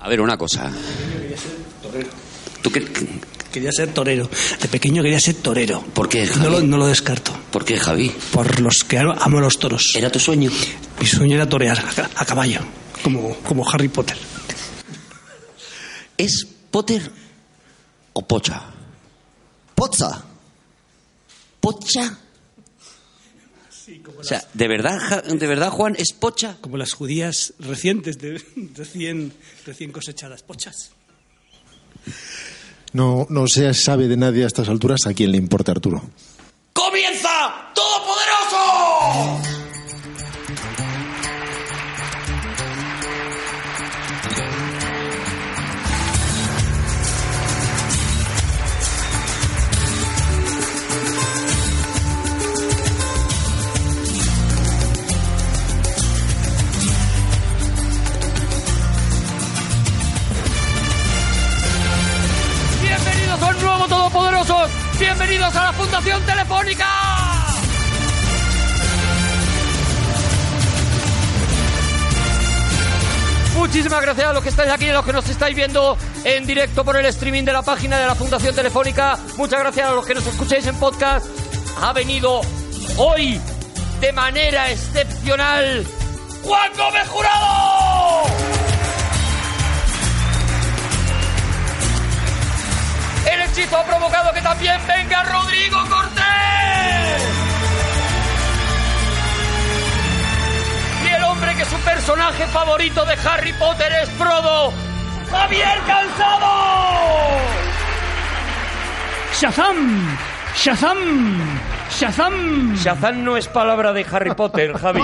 A ver, una cosa. ¿Tú qué, Quería ser torero. De pequeño quería ser torero. ¿Por qué, No Javi? lo, no lo descarto. ¿Por qué, Javi? Por los que amo los toros. ¿Era tu sueño? Mi sueño era torear a, ca- a caballo, como, como Harry Potter. ¿Es Potter o Pocha? Poza. ¿Pocha? O sea, ¿de verdad, ¿de verdad, Juan, es Pocha? Como las judías recientes, de, recién, recién cosechadas. Pochas. No, no se sabe de nadie a estas alturas a quién le importa Arturo. ¡Comienza Fundación Telefónica. Muchísimas gracias a los que estáis aquí y a los que nos estáis viendo en directo por el streaming de la página de la Fundación Telefónica. Muchas gracias a los que nos escucháis en podcast. Ha venido hoy de manera excepcional Juan Gómez Jurado. El hechizo ha provocado que también venga Rodrigo Cortés. Y el hombre que su personaje favorito de Harry Potter es Frodo, Javier Cansado. ¡Shazam! ¡Shazam! ¡Shazam! Shazam no es palabra de Harry Potter, Javi.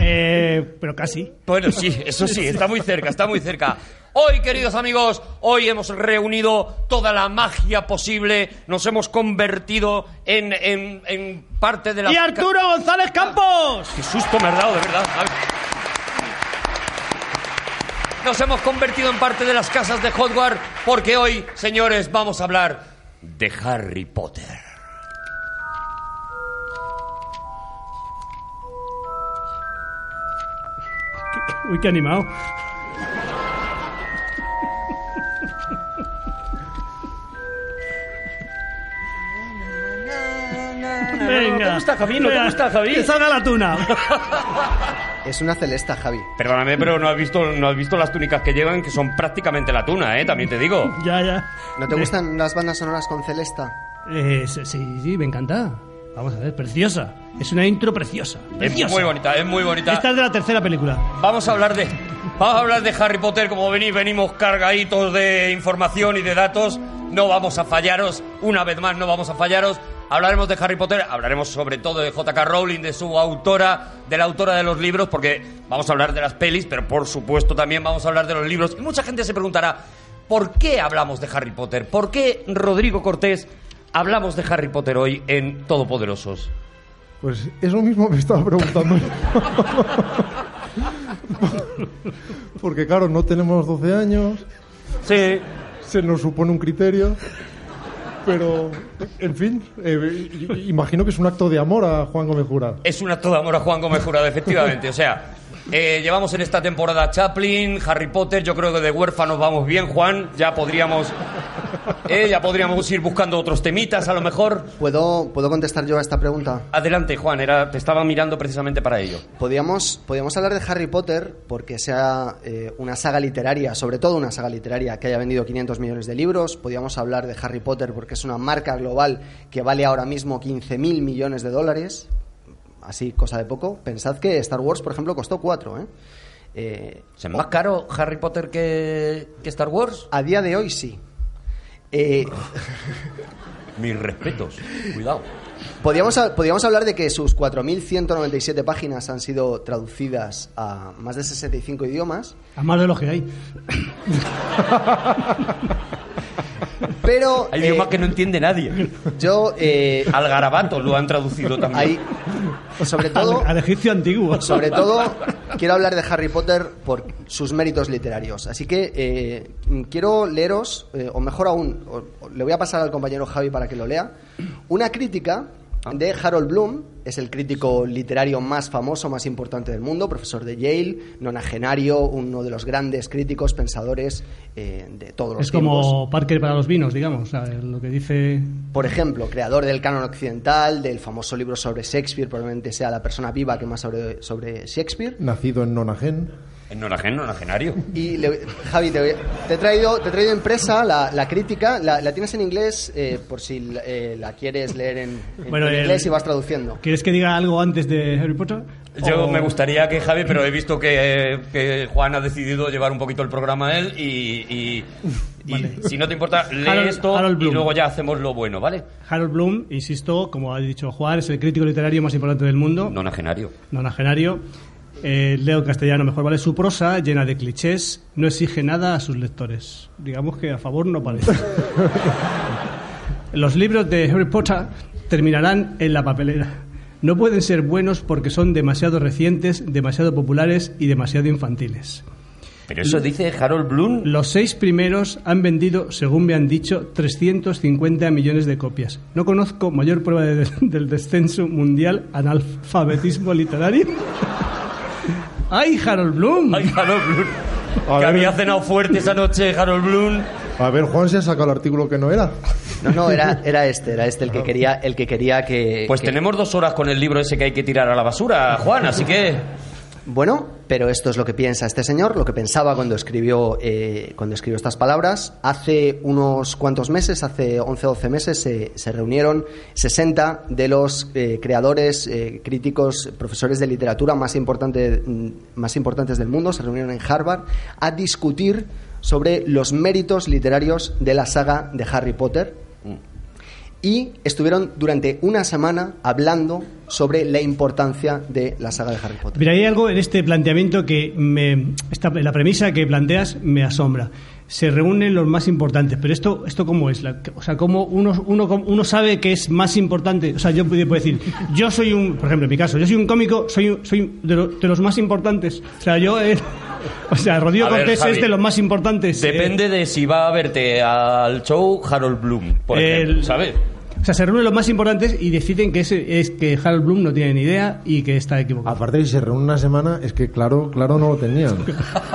Eh, pero casi. Bueno, sí, eso sí, está muy cerca, está muy cerca. Hoy, queridos amigos, hoy hemos reunido toda la magia posible, nos hemos convertido en, en, en parte de la... ¡Y Arturo González Campos! ¡Qué susto me has dado, de verdad! Nos hemos convertido en parte de las casas de Hogwarts porque hoy, señores, vamos a hablar de Harry Potter. Uy, qué animado. Venga. ¿Te gusta, Javi? ¿No te gusta, Javi? Que salga la tuna. Es una celesta, Javi. Perdóname, pero no has visto, no has visto las túnicas que llevan, que son prácticamente la tuna, ¿eh? También te digo. ya, ya. ¿No te gustan las bandas sonoras con celesta? Eh, sí, sí, me encanta. Vamos a ver, preciosa. Es una intro preciosa. Es preciosa. muy bonita, es muy bonita. Esta es de la tercera película. Vamos a hablar de. Vamos a hablar de Harry Potter, como venís, venimos cargaditos de información y de datos. No vamos a fallaros, una vez más no vamos a fallaros. Hablaremos de Harry Potter, hablaremos sobre todo de J.K. Rowling, de su autora, de la autora de los libros, porque vamos a hablar de las pelis, pero por supuesto también vamos a hablar de los libros. Y mucha gente se preguntará, ¿por qué hablamos de Harry Potter? ¿Por qué Rodrigo Cortés hablamos de Harry Potter hoy en Todopoderosos? Pues eso mismo me estaba preguntando. Porque claro, no tenemos 12 años, Sí, se nos supone un criterio, pero en fin, eh, imagino que es un acto de amor a Juan Gómez Jurado. Es un acto de amor a Juan Gómez Jurado, efectivamente. O sea, eh, llevamos en esta temporada Chaplin, Harry Potter. Yo creo que de huérfanos vamos bien, Juan. Ya podríamos, eh, ya podríamos ir buscando otros temitas, a lo mejor. ¿Puedo, ¿Puedo contestar yo a esta pregunta? Adelante, Juan. Era, te estaba mirando precisamente para ello. Podríamos, podríamos hablar de Harry Potter porque sea eh, una saga literaria, sobre todo una saga literaria que haya vendido 500 millones de libros. Podríamos hablar de Harry Potter porque es una marca global que vale ahora mismo 15.000 millones de dólares. Así, cosa de poco. Pensad que Star Wars, por ejemplo, costó 4. ¿eh? Eh, ¿Es más caro Harry Potter que, que Star Wars? a día de hoy sí. Eh, Mis respetos. Cuidado. Podríamos, podríamos hablar de que sus 4.197 páginas han sido traducidas a más de 65 idiomas, A más de los que hay. pero Hay eh, idiomas que no entiende nadie. yo eh, Al garabato lo han traducido también. hay, sobre todo, Al, al egipcio antiguo. sobre todo quiero hablar de Harry Potter por sus méritos literarios. Así que eh, quiero leeros, eh, o mejor aún, o- o le voy a pasar al compañero Javi para que lo lea, una crítica de Harold Bloom, es el crítico literario más famoso, más importante del mundo, profesor de Yale, nonagenario, uno de los grandes críticos, pensadores eh, de todos los Es tiempos. como Parker para los vinos, digamos. lo que dice. Por ejemplo, creador del canon occidental, del famoso libro sobre Shakespeare, probablemente sea la persona viva que más sobre, sobre Shakespeare. Nacido en Nonagen. En nonagen, nonagenario. Y le- Javi, te, te he traído, te he traído impresa la, la crítica, la, la tienes en inglés eh, por si eh, la quieres leer en, en- Bueno, en el- inglés y vas traduciendo. ¿Quieres que diga algo antes de Harry Potter? Yo O- me gustaría que Javi, pero he visto que, que Juan ha decidido llevar un poquito el programa él y, y- y si no te importa, lee Harold- esto Harold y Bloom. luego ya hacemos lo bueno, ¿vale? Harold Bloom, insisto, como ha dicho Juan, es el crítico literario más importante del mundo. Nonagenario. nonagenario. Eh, leo en castellano mejor, ¿vale? Su prosa, llena de clichés, no exige nada a sus lectores. Digamos que a favor no parece. Los libros de Harry Potter terminarán en la papelera. No pueden ser buenos porque son demasiado recientes, demasiado populares y demasiado infantiles. Pero eso dice Harold Bloom. Los seis primeros han vendido, según me han dicho, 350 millones de copias. No conozco mayor prueba de- del descenso mundial analfabetismo literario. ¡Ay, Harold Bloom! Ay, Harold Bloom. A que ver. había cenado fuerte esa noche Harold Bloom. A ver, Juan se ha sacado el artículo que no era. No, no, era, era este, era este el que quería, el que quería que. Pues que- tenemos dos horas con el libro ese que hay que tirar a la basura, Juan, así que... Bueno, pero esto es lo que piensa este señor, lo que pensaba cuando escribió, eh, cuando escribió estas palabras. Hace unos cuantos meses, hace 11 o 12 meses, se, se reunieron 60 de los eh, creadores, eh, críticos, profesores de literatura más, importante- mm, más importantes del mundo, se reunieron en Harvard a discutir sobre los méritos literarios de la saga de Harry Potter. Y estuvieron durante una semana hablando sobre la importancia de la saga de Harry Potter. Pero hay algo en este planteamiento que me. Esta, la premisa que planteas me asombra. Se reúnen los más importantes, pero esto, esto cómo es, La- o sea, cómo uno, uno, uno sabe que es más importante. O sea, yo puedo decir, yo soy un, por ejemplo, en mi caso, yo soy un cómico, soy, soy de, lo- de los más importantes. O sea, yo, eh, o sea, Rodrigo A ver, Cortés Javi, es de los más importantes. eh, Depende de si va a verte al show Harold Bloom, por ejemplo, ¿sabes? O sea, se reúnen los más importantes y deciden que ese, es que Harold Bloom no tiene ni idea y que está equivocado. Aparte de que se reúne una semana, es que claro, claro no lo tenían.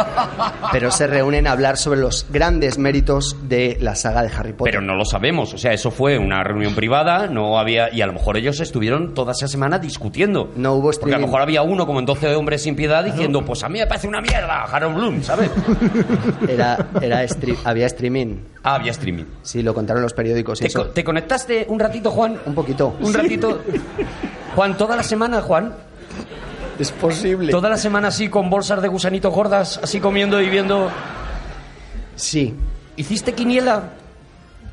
pero se reúnen a hablar sobre los grandes méritos de la saga de Harry Potter. Pero no lo sabemos, o sea, eso fue una reunión privada, no había y a lo mejor ellos estuvieron toda esa semana discutiendo. No hubo Porque a streaming. lo mejor había uno como en 12 hombres sin piedad diciendo, pues a mí me parece una mierda Harold Bloom, ¿sabes? Era, era stre- había streaming. Ah, había streaming. Sí, lo contaron los periódicos. y ¿Te, eso. co- te conectaste un ratito, Juan? Un poquito. Un ratito. Juan, toda la semana, Juan, Es posible. toda la semana así con bolsas de gusanitos gordas, así comiendo y viendo. Sí, ¿Hiciste quiniela?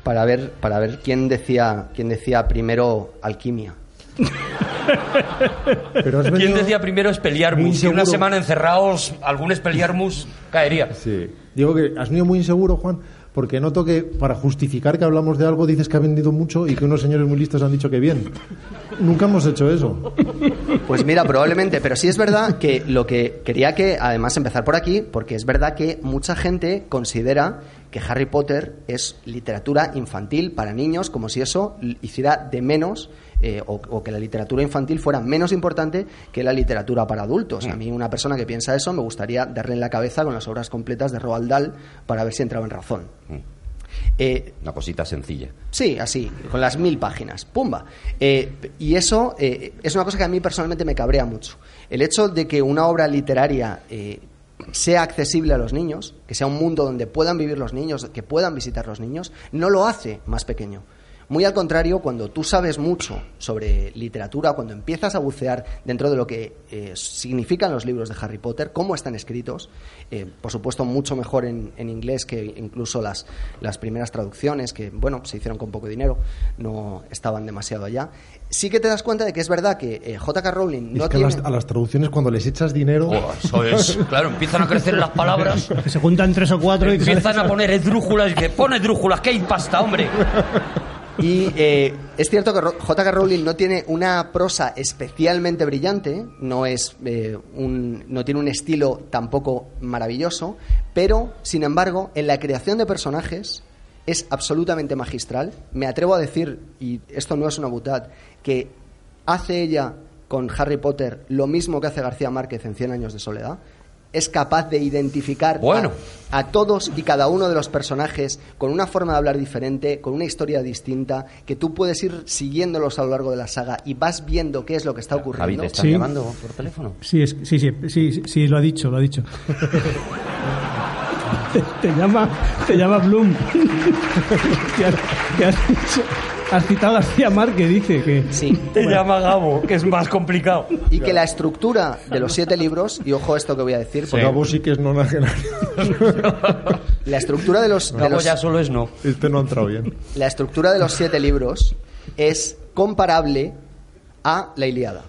para ver, para ver quién decía, quién decía primero alquimia. Pero has ¿Quién decía primero muy Expelliarmus? Si una semana encerrados, algún Expelliarmus caería. Sí. Digo que has venido muy inseguro, Juan, porque noto que para justificar que hablamos de algo dices que ha vendido mucho y que unos señores muy listos han dicho que bien. Nunca hemos hecho eso. Pues mira, probablemente, pero sí es verdad que lo que quería que, además, empezar por aquí, porque es verdad que mucha gente considera que Harry Potter es literatura infantil para niños, como si eso hiciera de menos, eh, o, o que la literatura infantil fuera menos importante que la literatura para adultos. A mí, una persona que piensa eso, me gustaría darle en la cabeza con las obras completas de Roald Dahl para ver si entraba en razón. Eh, Una cosita sencilla. Sí, así, con las mil páginas. ¡Pumba! Eh, y eso eh, es una cosa que a mí personalmente me cabrea mucho. El hecho de que una obra literaria sea accesible a los niños, que sea un mundo donde puedan vivir los niños, que puedan visitar los niños, no lo hace más pequeño. Muy al contrario, cuando tú sabes mucho sobre literatura, cuando empiezas a bucear dentro de lo que eh, significan los libros de Harry Potter, cómo están escritos, eh, por supuesto mucho mejor en, en inglés que incluso las, las primeras traducciones, que bueno, se hicieron con poco dinero, no estaban demasiado allá, sí que te das cuenta de que es verdad que eh, J.K. Rowling no es que a tiene... las, a las traducciones cuando les echas dinero... Oh, eso es. Claro, empiezan a crecer las palabras. Que se juntan tres o cuatro y Empiezan a poner esdrújulas y que pone esdrújulas, que hay pasta, hombre. Y eh, es cierto que J.K. Rowling no tiene una prosa especialmente brillante, no, es, eh, un, no tiene un estilo tampoco maravilloso, pero, sin embargo, en la creación de personajes es absolutamente magistral. Me atrevo a decir, y esto no es una butad, que ¿Hace ella con Harry Potter lo mismo que hace García Márquez en Cien años de soledad? ¿Es capaz de identificar Bueno. a, a todos y cada uno de los personajes con una forma de hablar diferente, con una historia distinta, que tú puedes ir siguiéndolos a lo largo de la saga y vas viendo qué es lo que está Javi, ocurriendo? ¿te están Sí. llamando por teléfono? Sí, es, sí, sí, sí, sí, sí, lo ha dicho, lo ha dicho. te, te llama, te llama Bloom. has, que has dicho- has citado a García Márquez, dice que... Sí. Te llama Gabo, que es más complicado. Y que la estructura de los siete libros, y ojo a esto que voy a decir, porque Gabo sí que es nonagenario. la estructura de los, de Gabo los- ya solo es no. Este no ha entrado bien. la estructura de los siete libros es comparable a la Ilíada.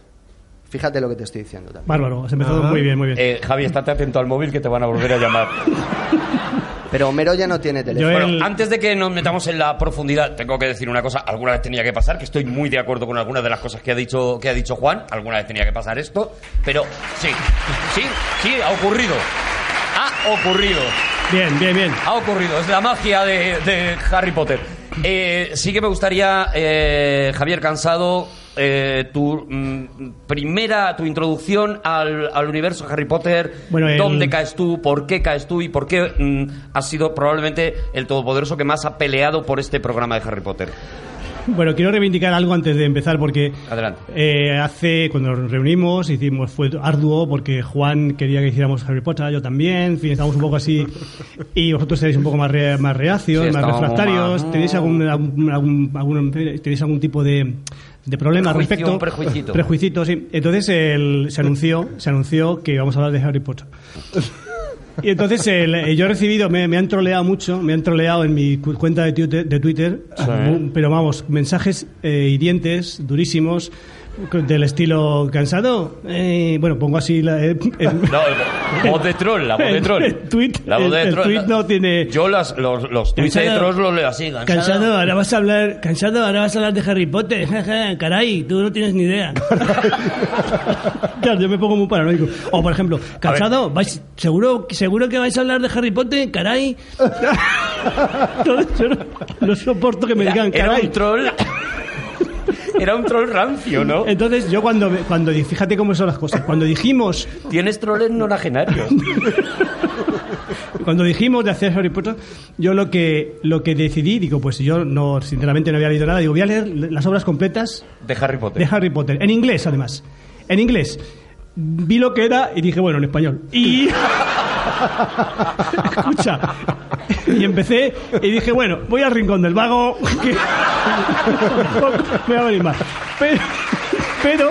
Fíjate lo que te estoy diciendo también. Bárbaro, has empezado muy bien, muy bien. Eh, Javi, estate atento al móvil que te van a volver a llamar. Pero Homero ya no tiene teléfono. Bueno, el- antes de que nos metamos en la profundidad, tengo que decir una cosa. Alguna vez tenía que pasar, que estoy muy de acuerdo con algunas de las cosas que ha dicho, que ha dicho Juan. Alguna vez tenía que pasar esto. Pero sí, sí, sí, ha ocurrido. Ha ocurrido. Bien, bien, bien. Ha ocurrido. Es la magia de, de Harry Potter. Eh, sí que me gustaría, eh, Javier Cansado, eh, tu mm, primera, tu introducción al, al universo Harry Potter. Bueno, el- ¿Dónde caes tú? ¿Por qué caes tú? ¿Y por qué mm, has sido probablemente el todopoderoso que más ha peleado por este programa de Harry Potter? Bueno, quiero reivindicar algo antes de empezar porque Adelante. eh, hace cuando nos reunimos hicimos fue arduo porque Juan quería que hiciéramos Harry Potter, yo también, en fin, estábamos un poco así y vosotros seréis un poco más, re- más reacios, Sí, más refractarios, más- tenéis algún, algún, algún- algún- tenéis algún tipo de de problema al Prejuicio, respecto un prejuicito. prejuicito sí entonces el- se anunció se anunció que vamos a hablar de Harry Potter y entonces eh, yo he recibido, me, me han troleado mucho, me han troleado en mi cu- cuenta de Twitter, de Twitter mu- pero vamos, mensajes eh, hirientes, durísimos, del estilo cansado. Eh, bueno, pongo así la, eh, el- No, voz de troll, la voz de troll. el tweet, La voz de el troll. tweet no tiene- Yo las, los, los tweets de trolls los leo así. Cansado. Cansado, ahora vas a hablar, cansado, ahora vas a hablar de Harry Potter. Caray, tú no tienes ni idea. claro, yo me pongo muy paranoico. O por ejemplo, cansado, vais, seguro, seguro que vais a hablar de Harry Potter, caray. No, yo no, no soporto que me Era, digan era caray. un troll. Era un troll rancio, ¿no? Entonces yo cuando, cuando fíjate cómo son las cosas, cuando dijimos Tienes troles nonagenarios. Cuando dijimos de hacer Harry Potter, yo lo que lo que decidí, digo, pues yo no, sinceramente no había leído nada, digo, voy a leer las obras completas De Harry Potter. de Harry Potter, en inglés además, en inglés. Vi lo que era y dije, bueno, en español. Y escucha, y empecé y dije, bueno, voy al rincón del vago, me va a venir mal. Pero, pero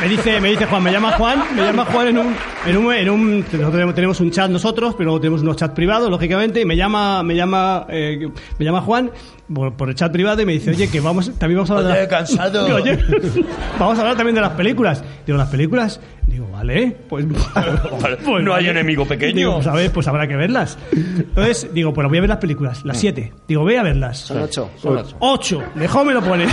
me dice, me dice Juan, me llama Juan, me llama Juan en un, en un, en un nosotros tenemos- tenemos un chat nosotros, pero luego tenemos unos chats privados, lógicamente, y me llama, me llama, eh, me llama Juan por, por el chat privado y me dice, oye, que vamos, también vamos a hablar de Oye, cansado. Digo, "Oye, vamos a hablar también de las películas. Digo, las películas, digo, vale, pues, pues no hay vale. enemigo pequeño. Digo, pues a ver, pues habrá que verlas. Entonces, digo, pues voy a ver las películas, las siete. Digo, voy a verlas. Son ocho. Son ocho. Ocho, mejor me lo pone.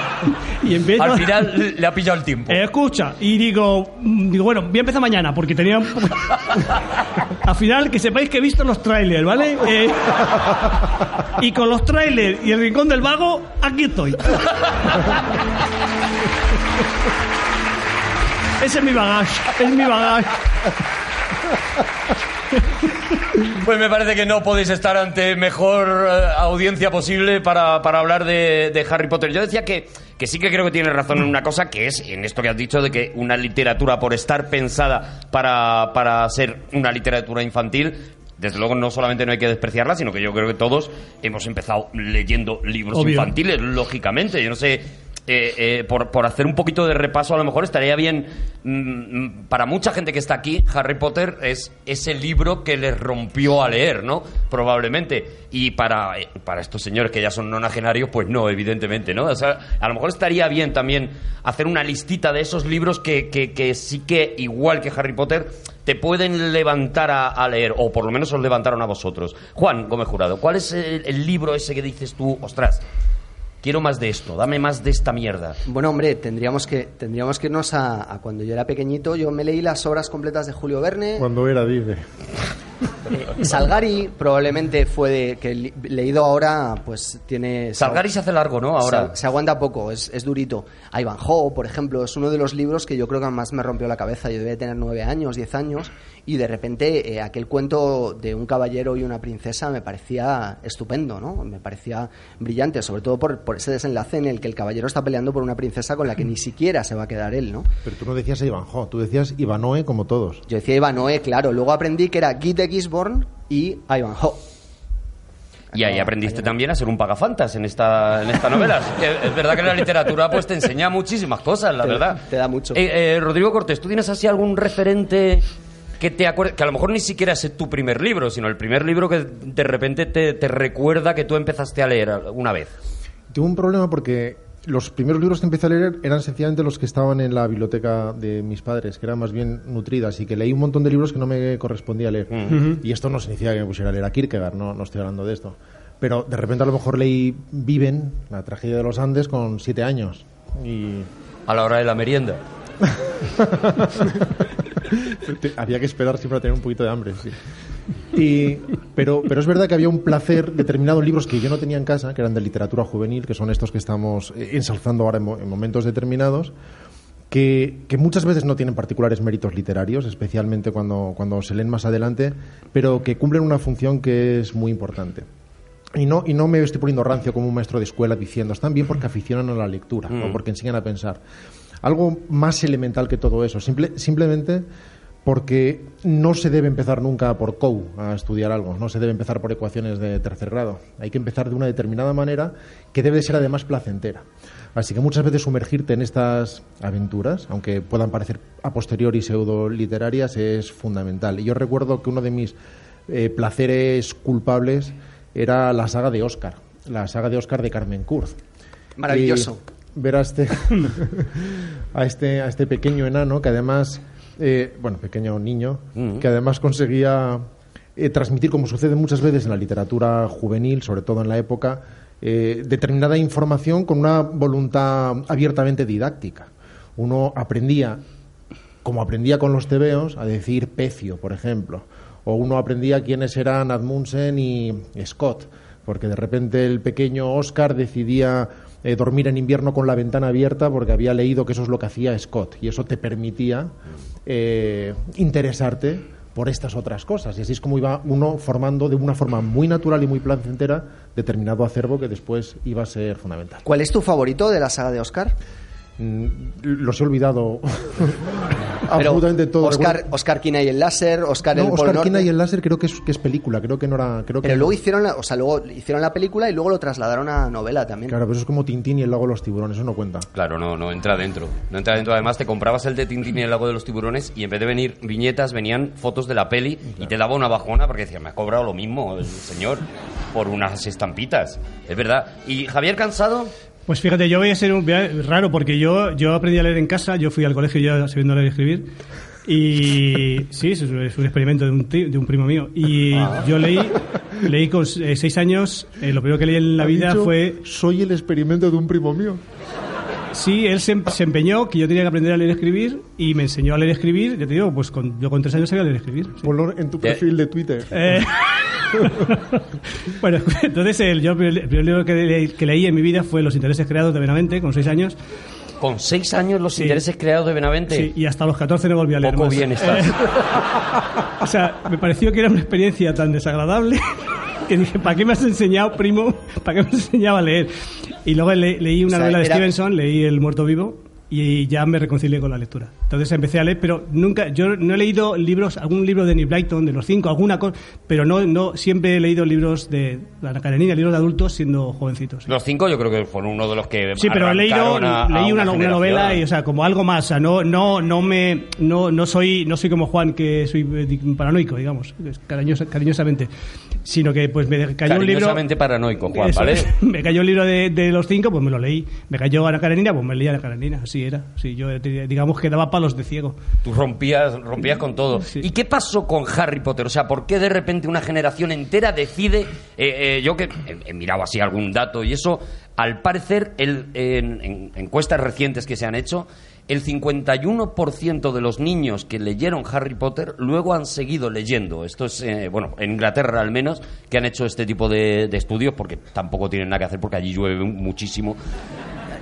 y empiezo Al final le ha pillado el tiempo. eh, escucha, y digo, mm, digo, bueno, voy a empezar mañana porque tenía un poco- Al final, que sepáis que he visto los trailers, ¿vale? Eh, y con los trailers y el rincón del vago, aquí estoy. Ese es mi bagaje, es mi bagaje. Pues me parece que no podéis estar ante mejor eh, audiencia posible para, para hablar de, Harry Potter. Yo decía que, que sí que creo que tienes razón en una cosa, que es en esto que has dicho de que una literatura, por estar pensada para, para ser una literatura infantil, desde luego no solamente no hay que despreciarla, sino que yo creo que todos hemos empezado leyendo libros Obvio. infantiles, lógicamente. Yo no sé... eh, eh, por, por hacer un poquito de repaso, a lo mejor estaría bien mm, mm, para mucha gente que está aquí. Harry Potter es ese libro que les rompió a leer, ¿no? Probablemente. Y para, eh, para estos señores que ya son nonagenarios, pues no, evidentemente, ¿no? O sea, a lo mejor estaría bien también hacer una listita de esos libros que, que, sí que, igual que Harry Potter, te pueden levantar a, leer, o por lo menos os levantaron a vosotros. Juan Gómez Jurado, ¿cuál es el libro ese que dices tú, ostras? Quiero más de esto, dame más de esta mierda. Bueno, hombre, tendríamos que, tendríamos que irnos a, a cuando yo era pequeñito. Yo me leí las obras completas de Julio Verne. Cuando era, dice. Eh, Salgari probablemente fue de, que leído ahora, pues tiene... Salgari se hace largo, ¿no? Ahora. Se, se aguanta poco, es, es durito. Ivanhoe, por ejemplo, es uno de los libros que yo creo que más me rompió la cabeza. Yo debía tener nueve años, diez años, y de repente eh, aquel cuento de un caballero y una princesa me parecía estupendo, ¿no? Me parecía brillante, sobre todo por, por ese desenlace en el que el caballero está peleando por una princesa con la que ni siquiera se va a quedar él, ¿no? Pero tú no decías Ivanhoe, tú decías Ivanoe como todos. Yo decía Ivanhoe, claro. Luego aprendí que era Guy de Gisborne y Ivanhoe. Y ahí aprendiste también a ser un pagafantas en esta, en esta novela. Es verdad que la literatura pues te enseña muchísimas cosas, la Te- verdad. te da mucho. Eh, eh, Rodrigo Cortés, ¿tú tienes así algún referente que te acuerdes? Que a lo mejor ni siquiera es tu primer libro, sino el primer libro que de repente te, te recuerda que tú empezaste a leer una vez. Tuve un problema porque los primeros libros que empecé a leer eran sencillamente los que estaban en la biblioteca de mis padres, que eran más bien nutridas, y que leí un montón de libros que no me correspondía leer. Y esto no significa que me pusiera a leer a Kierkegaard, no, no estoy hablando de esto. Pero de repente a lo mejor leí Viven, la tragedia de los Andes, con siete años. Y A la hora de la merienda. Había que esperar siempre a tener un poquito de hambre, sí. Y, pero, pero es verdad que había un placer determinado en libros que yo no tenía en casa, que eran de literatura juvenil, que son estos que estamos eh, ensalzando ahora en, en momentos determinados, que, que muchas veces no tienen particulares méritos literarios, especialmente cuando, cuando se leen más adelante, pero que cumplen una función que es muy importante. Y no, y no me estoy poniendo rancio como un maestro de escuela diciendo, están bien porque aficionan a la lectura o porque enseñan a pensar. Algo más elemental que todo eso, simple- simplemente porque no se debe empezar nunca por COU a estudiar algo, no se debe empezar por ecuaciones de tercer grado. Hay que empezar de una determinada manera que debe ser además placentera. Así que muchas veces sumergirte en estas aventuras, aunque puedan parecer a posteriori pseudo literarias, es fundamental. Y yo recuerdo que uno de mis eh, placeres culpables era la saga de Oscar, la saga de Oscar de Carmen Kurz. Maravilloso. Y ver a este, a este, a este pequeño enano que además, eh, bueno, pequeño niño, que además conseguía eh, transmitir, como sucede muchas veces en la literatura juvenil, sobre todo en la época, eh, determinada información con una voluntad abiertamente didáctica. Uno aprendía como aprendía con los tebeos, a decir pecio, por ejemplo. O uno aprendía quiénes eran Admundsen y Scott, porque de repente el pequeño Oscar decidía eh, dormir en invierno con la ventana abierta porque había leído que eso es lo que hacía Scott y eso te permitía eh, interesarte por estas otras cosas. Y así es como iba uno formando de una forma muy natural y muy placentera determinado acervo que después iba a ser fundamental. ¿Cuál es tu favorito de la saga de Oscar? Mm, Los he olvidado Pero absolutamente todo. Oscar, Oscar Quina y el láser, Oscar no, el Polo Oscar Norte. Quina y el láser creo que es, que es película, creo que no era... Creo Pero que luego hicieron, la, o sea, luego hicieron la película y luego lo trasladaron a novela también. Claro, pero eso es como Tintín y el lago de los tiburones, eso no cuenta. Claro, no, no entra dentro. No entra dentro. Además, te comprabas el de Tintín y el lago de los tiburones y en vez de venir viñetas, venían fotos de la peli y te daba una bajona porque decía, me ha cobrado lo mismo el señor por unas estampitas. Es verdad. ¿Y Javier Cansado? Pues fíjate, yo voy a ser un, voy a- raro porque yo, yo aprendí a leer en casa, yo fui al colegio ya sabiendo leer y escribir. Y sí, es un, es un experimento de un, ti- de un primo mío. Y yo leí, leí con eh, seis años, eh, lo primero que leí en la vida dicho, fue Soy el experimento de un primo mío. Sí, él se, se empeñó que yo tenía que aprender a leer y escribir y me enseñó a leer y escribir. Ya te digo, pues con, yo con tres años sabía leer y escribir. sí. Ponlo en tu perfil de Twitter. Eh, bueno, entonces el, yo el primer libro que, leí, que leí en mi vida fue Los intereses creados de Benavente, con seis años. Con seis años los Sí. intereses creados de Benavente. Sí, y hasta los 14 no volví a leer Poco más. bien estás. Eh, o sea, me pareció que era una experiencia tan desagradable que dije, ¿para qué me has enseñado, primo? ¿Para qué me has enseñado a leer? Y luego le- leí una O sea, novela de era- Stevenson, leí El muerto vivo y ya me reconcilié con la lectura. Entonces empecé a leer, pero nunca, yo no he leído libros, algún libro de Nick Blyton, de los cinco, alguna cosa, pero no, no, siempre he leído libros de la Karenina, libros de adultos siendo jovencitos. Los cinco yo creo que fueron uno de los que Sí, pero he leído, a leí una, una novela y, o sea, como algo más, o sea, no, no, no me, no, no soy, no soy como Juan que soy eh, paranoico, digamos, cariñosa- cariñosamente, sino que pues me cayó un libro, paranoico, Juan, me cayó el libro de, de los cinco, pues me lo leí, me cayó Ana Karenina, pues me leía Ana Karenina, así era, sí, yo eh, digamos que daba palos de ciego. Tú rompías, rompías con todo. Sí. ¿Y qué pasó con Harry Potter? O sea, ¿por qué de repente una generación entera decide... eh, eh, yo que he, he mirado así algún dato y eso, al parecer, el- en, en encuestas recientes que se han hecho, el 51% de los niños que leyeron Harry Potter luego han seguido leyendo. Esto es, eh, bueno, en Inglaterra al menos, que han hecho este tipo de, estudios, porque tampoco tienen nada que hacer, porque allí llueve muchísimo.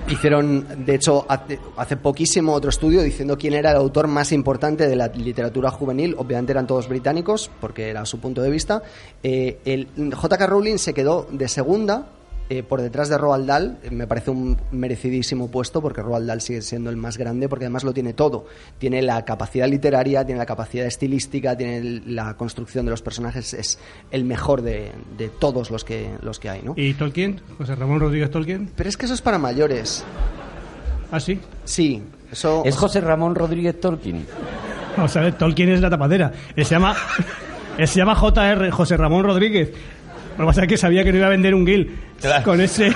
Hicieron, de hecho, hace, hace poquísimo otro estudio diciendo quién era el autor más importante de la literatura juvenil. Obviamente eran todos británicos, porque era su punto de vista. Eh, el J.K. Rowling se quedó de segunda eh, por detrás de Roald Dahl. Eh, me parece un merecidísimo puesto, porque Roald Dahl sigue siendo el más grande, porque además lo tiene todo. Tiene la capacidad literaria, tiene la capacidad estilística, tiene la construcción de los personajes. Es el mejor de, de todos los que, los que hay, ¿no? ¿Y Tolkien? José Ramón Rodríguez Tolkien. Pero es que eso es para mayores. Ah, sí. Sí, eso... Es José Ramón Rodríguez Tolkien. Vamos a ver, Tolkien es la tapadera. Él se llama, él se llama JR José Ramón Rodríguez. Lo que pasa es que sabía que no iba a vender un guild Claro. con ese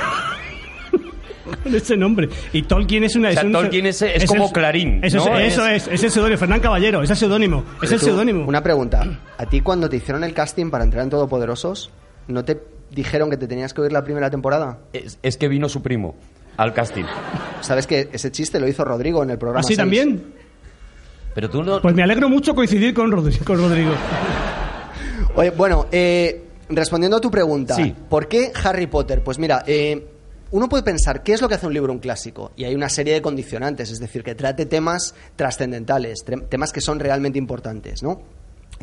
con ese nombre. Y Tolkien es una. O sea, un- Tolkien es- es como Clarín, Eso, ¿no? es, eso Es- es, es el seudónimo. Fernán Caballero, es el seudónimo. Es el seudónimo. Una pregunta. ¿A ti cuando te hicieron el casting para entrar en Todopoderosos, no te dijeron que te tenías que oír la primera temporada? Es, es que vino su primo al casting. ¿Sabes que ese chiste lo hizo Rodrigo en el programa ¿Así 6? también? Pero tú no... Pues me alegro mucho coincidir con, Rodri- con Rodrigo. Oye, bueno, eh, respondiendo a tu pregunta, Sí. ¿por qué Harry Potter? Pues mira, eh, uno puede pensar, ¿qué es lo que hace un libro un clásico? Y hay una serie de condicionantes, es decir, que trate temas trascendentales, temas que son realmente importantes, ¿no?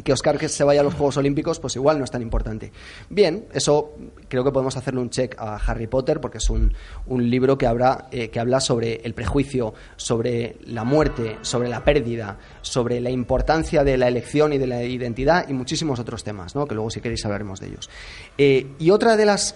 Que Oscar que se vaya a los Juegos Olímpicos, pues igual no es tan importante. Bien, eso creo que podemos hacerle un check a Harry Potter porque es un, un libro que, habrá, eh, que habla sobre el prejuicio, sobre la muerte, sobre la pérdida, sobre la importancia de la elección y de la identidad y muchísimos otros temas, ¿no? que luego si queréis hablaremos de ellos. Eh, y otra de las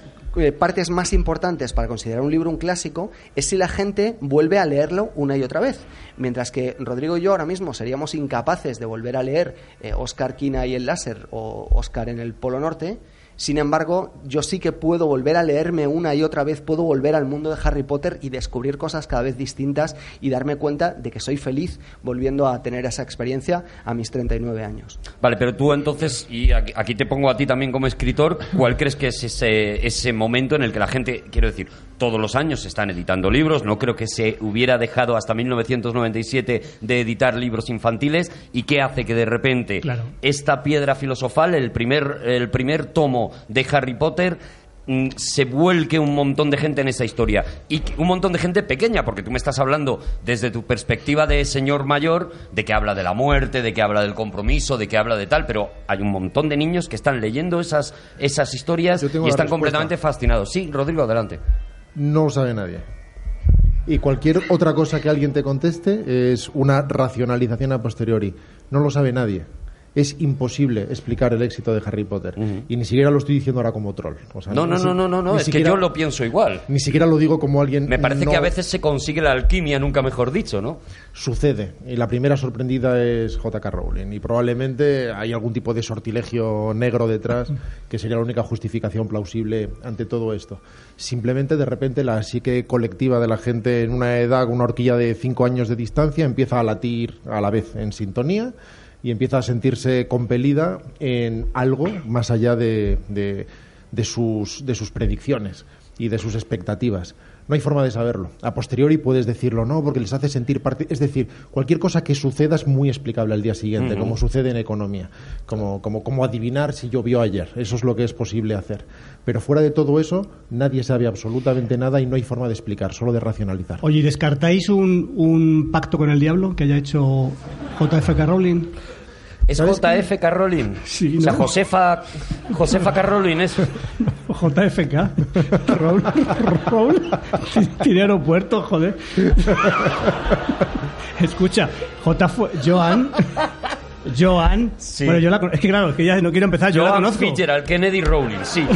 partes más importantes para considerar un libro un clásico es si la gente vuelve a leerlo una y otra vez. Mientras que Rodrigo y yo ahora mismo seríamos incapaces de volver a leer eh, Oscar Quina y el láser o Oscar en el Polo Norte, sin embargo, yo sí que puedo volver a leerme una y otra vez, puedo volver al mundo de Harry Potter y descubrir cosas cada vez distintas y darme cuenta de que soy feliz volviendo a tener esa experiencia a mis 39 años. Vale, pero tú entonces, y aquí, te pongo a ti también como escritor, ¿cuál crees que es ese, ese momento en el que la gente, quiero decir, todos los años se están editando libros, no creo que se hubiera dejado hasta 1997 de editar libros infantiles, y qué hace que de repente Claro. esta piedra filosofal, el primer, el primer tomo de Harry Potter, mm, se vuelque un montón de gente en esa historia y un montón de gente pequeña porque tú me estás hablando desde tu perspectiva de señor mayor de que habla de la muerte de que habla del compromiso de que habla de tal pero hay un montón de niños que están leyendo esas esas historias y están respuesta. completamente fascinados. Sí Rodrigo adelante No lo sabe nadie. Y cualquier otra cosa que alguien te conteste es una racionalización a posteriori. No lo sabe nadie. Es imposible explicar el éxito de Harry Potter. Y ni siquiera lo estoy diciendo ahora como troll. O sea, no no no no no, es que yo lo pienso igual Ni siquiera lo digo como alguien. me parece no- que a veces se consigue la alquimia nunca mejor dicho no Sucede. Y la primera sorprendida es J.K. Rowling. Y probablemente hay algún tipo de sortilegio negro detrás que sería la única justificación plausible ante todo esto. Simplemente, de repente, la psique colectiva de la gente en una edad, una horquilla de cinco años de distancia, empieza a latir a la vez en sintonía y empieza a sentirse compelida en algo más allá de, de- de sus, de sus predicciones y de sus expectativas. No hay forma de saberlo. A posteriori puedes decirlo, no, porque les hace sentir parte. Es decir, cualquier cosa que suceda es muy explicable al día siguiente, como sucede en economía, como, como, como adivinar si llovió ayer. Eso es lo que es posible hacer. Pero fuera de todo eso, nadie sabe absolutamente nada y no hay forma de explicar, solo de racionalizar. Oye, ¿y ¿descartáis un, un pacto con el diablo que haya hecho JFK Rowling? Es ¿Sabes JF Carolyn Sí, o sea ¿no? Josefa Josefa Carolyn es JFK. Raúl, Raúl tiene aeropuerto, joder. Escucha, J Joan. Joan. Sí. Bueno, yo la Es que claro, es que ya no quiero empezar. Yo la conozco. Fitzgerald Kennedy Rowling sí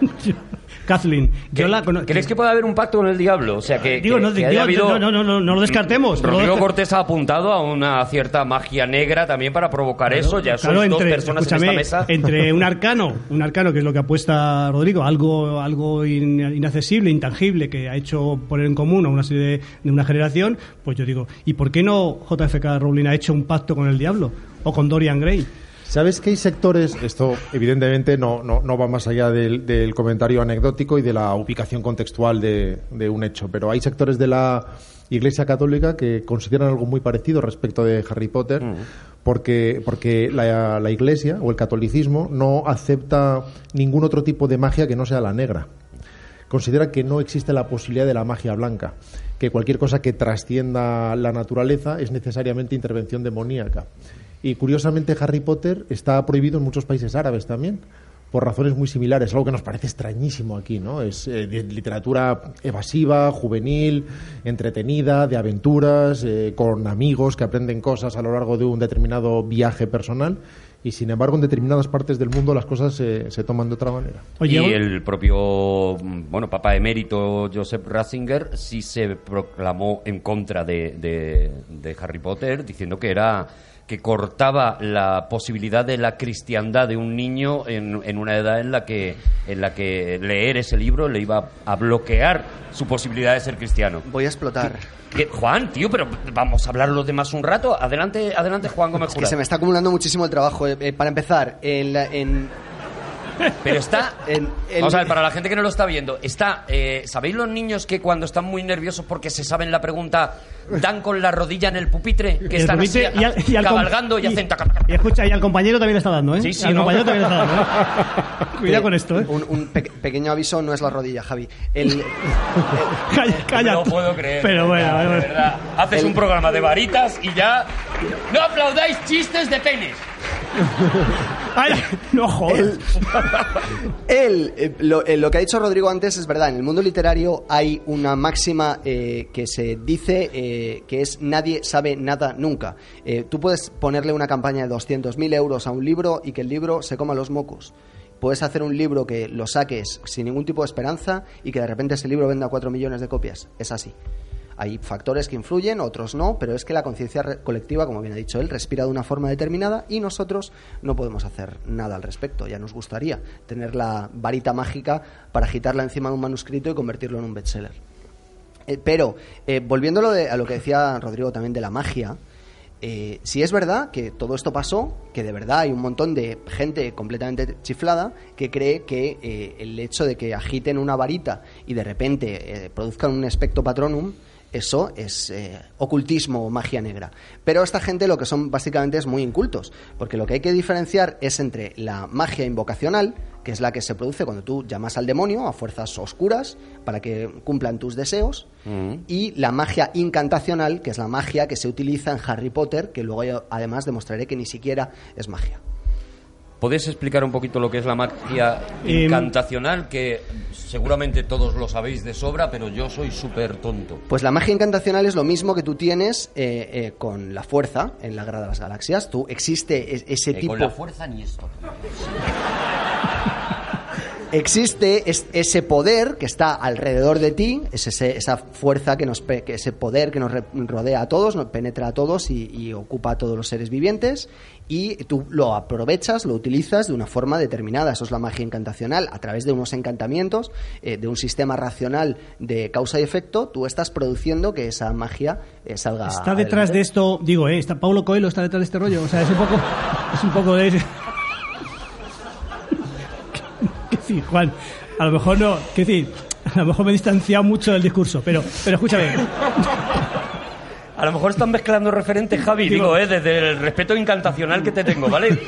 Kathleen. Yo ¿Qué- la. ¿Crees que puede haber un pacto con el diablo? O sea, que, Digo, que- no, que digo, haya habido- no, no, no, no, no lo descartemos. no lo Rodrigo desca- Cortés ha apuntado a una cierta magia negra también para provocar eso. Ya Claro, sois dos entre, personas en escúchame, esta mesa. entre un arcano, un arcano que es lo que apuesta Rodrigo, algo, algo in- inaccesible, intangible, que ha hecho poner en común a una serie de, de una generación, pues yo digo, ¿y por qué no JFK Rowling ha hecho un pacto con el diablo? O con Dorian Gray. ¿Sabes que hay sectores, esto evidentemente no, no, no va más allá del, del comentario anecdótico y de la ubicación contextual de, de un hecho, pero hay sectores de la, Iglesia Católica que consideran algo muy parecido respecto de Harry Potter, porque, porque la, la Iglesia o el catolicismo no acepta ningún otro tipo de magia que no sea la negra. Considera que no existe la posibilidad de la magia blanca, que cualquier cosa que trascienda la naturaleza es necesariamente intervención demoníaca. Y curiosamente Harry Potter está prohibido en muchos países árabes también por razones muy similares, algo que nos parece extrañísimo aquí, ¿no? Es eh, de literatura evasiva, juvenil, entretenida, de aventuras, eh, con amigos que aprenden cosas a lo largo de un determinado viaje personal y sin embargo en determinadas partes del mundo las cosas se, se toman de otra manera. y el propio bueno papa emérito Joseph Ratzinger sí se proclamó en contra de, de, de Harry Potter diciendo que era que cortaba la posibilidad de la cristiandad de un niño en, en, una edad en la que en la que leer ese libro le iba a bloquear su posibilidad de ser cristiano. Voy a explotar. ¿Qué? Juan, tío, pero vamos a hablar los demás un rato. Adelante, adelante, Juan Gómez. Es que se me está acumulando muchísimo el trabajo. Eh, para empezar, en, la, en pero está. En, Vamos a ver, para la gente que no lo está viendo, está. Eh, ¿Sabéis los niños que cuando están muy nerviosos porque se saben la pregunta, dan con la rodilla en el pupitre? Que están así, y al, y cabalgando y, hacen taca, Y escucha, y al compañero también le está dando, ¿eh? Sí, sí, al no. compañero también le está dando. ¿eh? Cuidado con esto, ¿eh? Un, un pe pequeño aviso no es la rodilla, Javi. El, el, calla, calla. No lo puedo creer. Pero bueno, de bueno. verdad. Haces El- un programa de varitas y ya. ¡No aplaudáis chistes de penes! Ay, no jodas. Él, lo, eh, lo que ha dicho Rodrigo antes es verdad. En el mundo literario hay una máxima eh, que se dice eh, que es nadie sabe nada nunca. Eh, tú puedes ponerle una campaña de 200.000 euros a un libro y que el libro se coma los mocos. Puedes hacer un libro que lo saques sin ningún tipo de esperanza y que de repente ese libro venda 4 millones de copias. Es así. Hay factores que influyen, otros no, pero es que la conciencia colectiva, como bien ha dicho él, respira de una forma determinada y nosotros no podemos hacer nada al respecto. Ya nos gustaría tener la varita mágica para agitarla encima de un manuscrito y convertirlo en un bestseller. Eh, pero, eh, volviendo a lo, que decía Rodrigo también de la magia, eh, si es verdad que todo esto pasó, que de verdad hay un montón de gente completamente chiflada que cree que eh, el hecho de que agiten una varita y de repente eh, produzcan un espectro patronum, eso es eh, ocultismo o magia negra. Pero esta gente lo que son básicamente es muy incultos, porque lo que hay que diferenciar es entre la magia invocacional, que es la que se produce cuando tú llamas al demonio, a fuerzas oscuras, para que cumplan tus deseos, y la magia incantacional, que es la magia que se utiliza en Harry Potter, que luego yo, además demostraré que ni siquiera es magia. ¿Podéis explicar un poquito lo que es la magia Em, incantacional? Que seguramente todos lo sabéis de sobra, pero yo soy súper tonto. Pues la magia incantacional es lo mismo que tú tienes eh, eh, con la fuerza en la Guerra de las Galaxias. Tú existe es- ese Eh, tipo. Con la fuerza ni esto. existe es- ese poder que está alrededor de ti, es ese- esa fuerza que nos que ese poder que nos rodea a todos, nos penetra a todos y, y ocupa a todos los seres vivientes y tú lo aprovechas, lo utilizas de una forma determinada. Eso es la magia incantacional. A través de unos encantamientos, eh, de un sistema racional de causa y efecto, tú estás produciendo que esa magia eh, salga. Está detrás adelante. de esto, digo, eh, está Paulo Coelho está detrás de este rollo, o sea, es un poco es un poco de ¿Qué decir, Juan? A lo mejor no, qué decir, a lo mejor me he distanciado mucho del discurso, pero pero escúchame. A lo mejor están mezclando referentes, Javi. Digo, eh, desde el respeto incantacional que te tengo, ¿vale?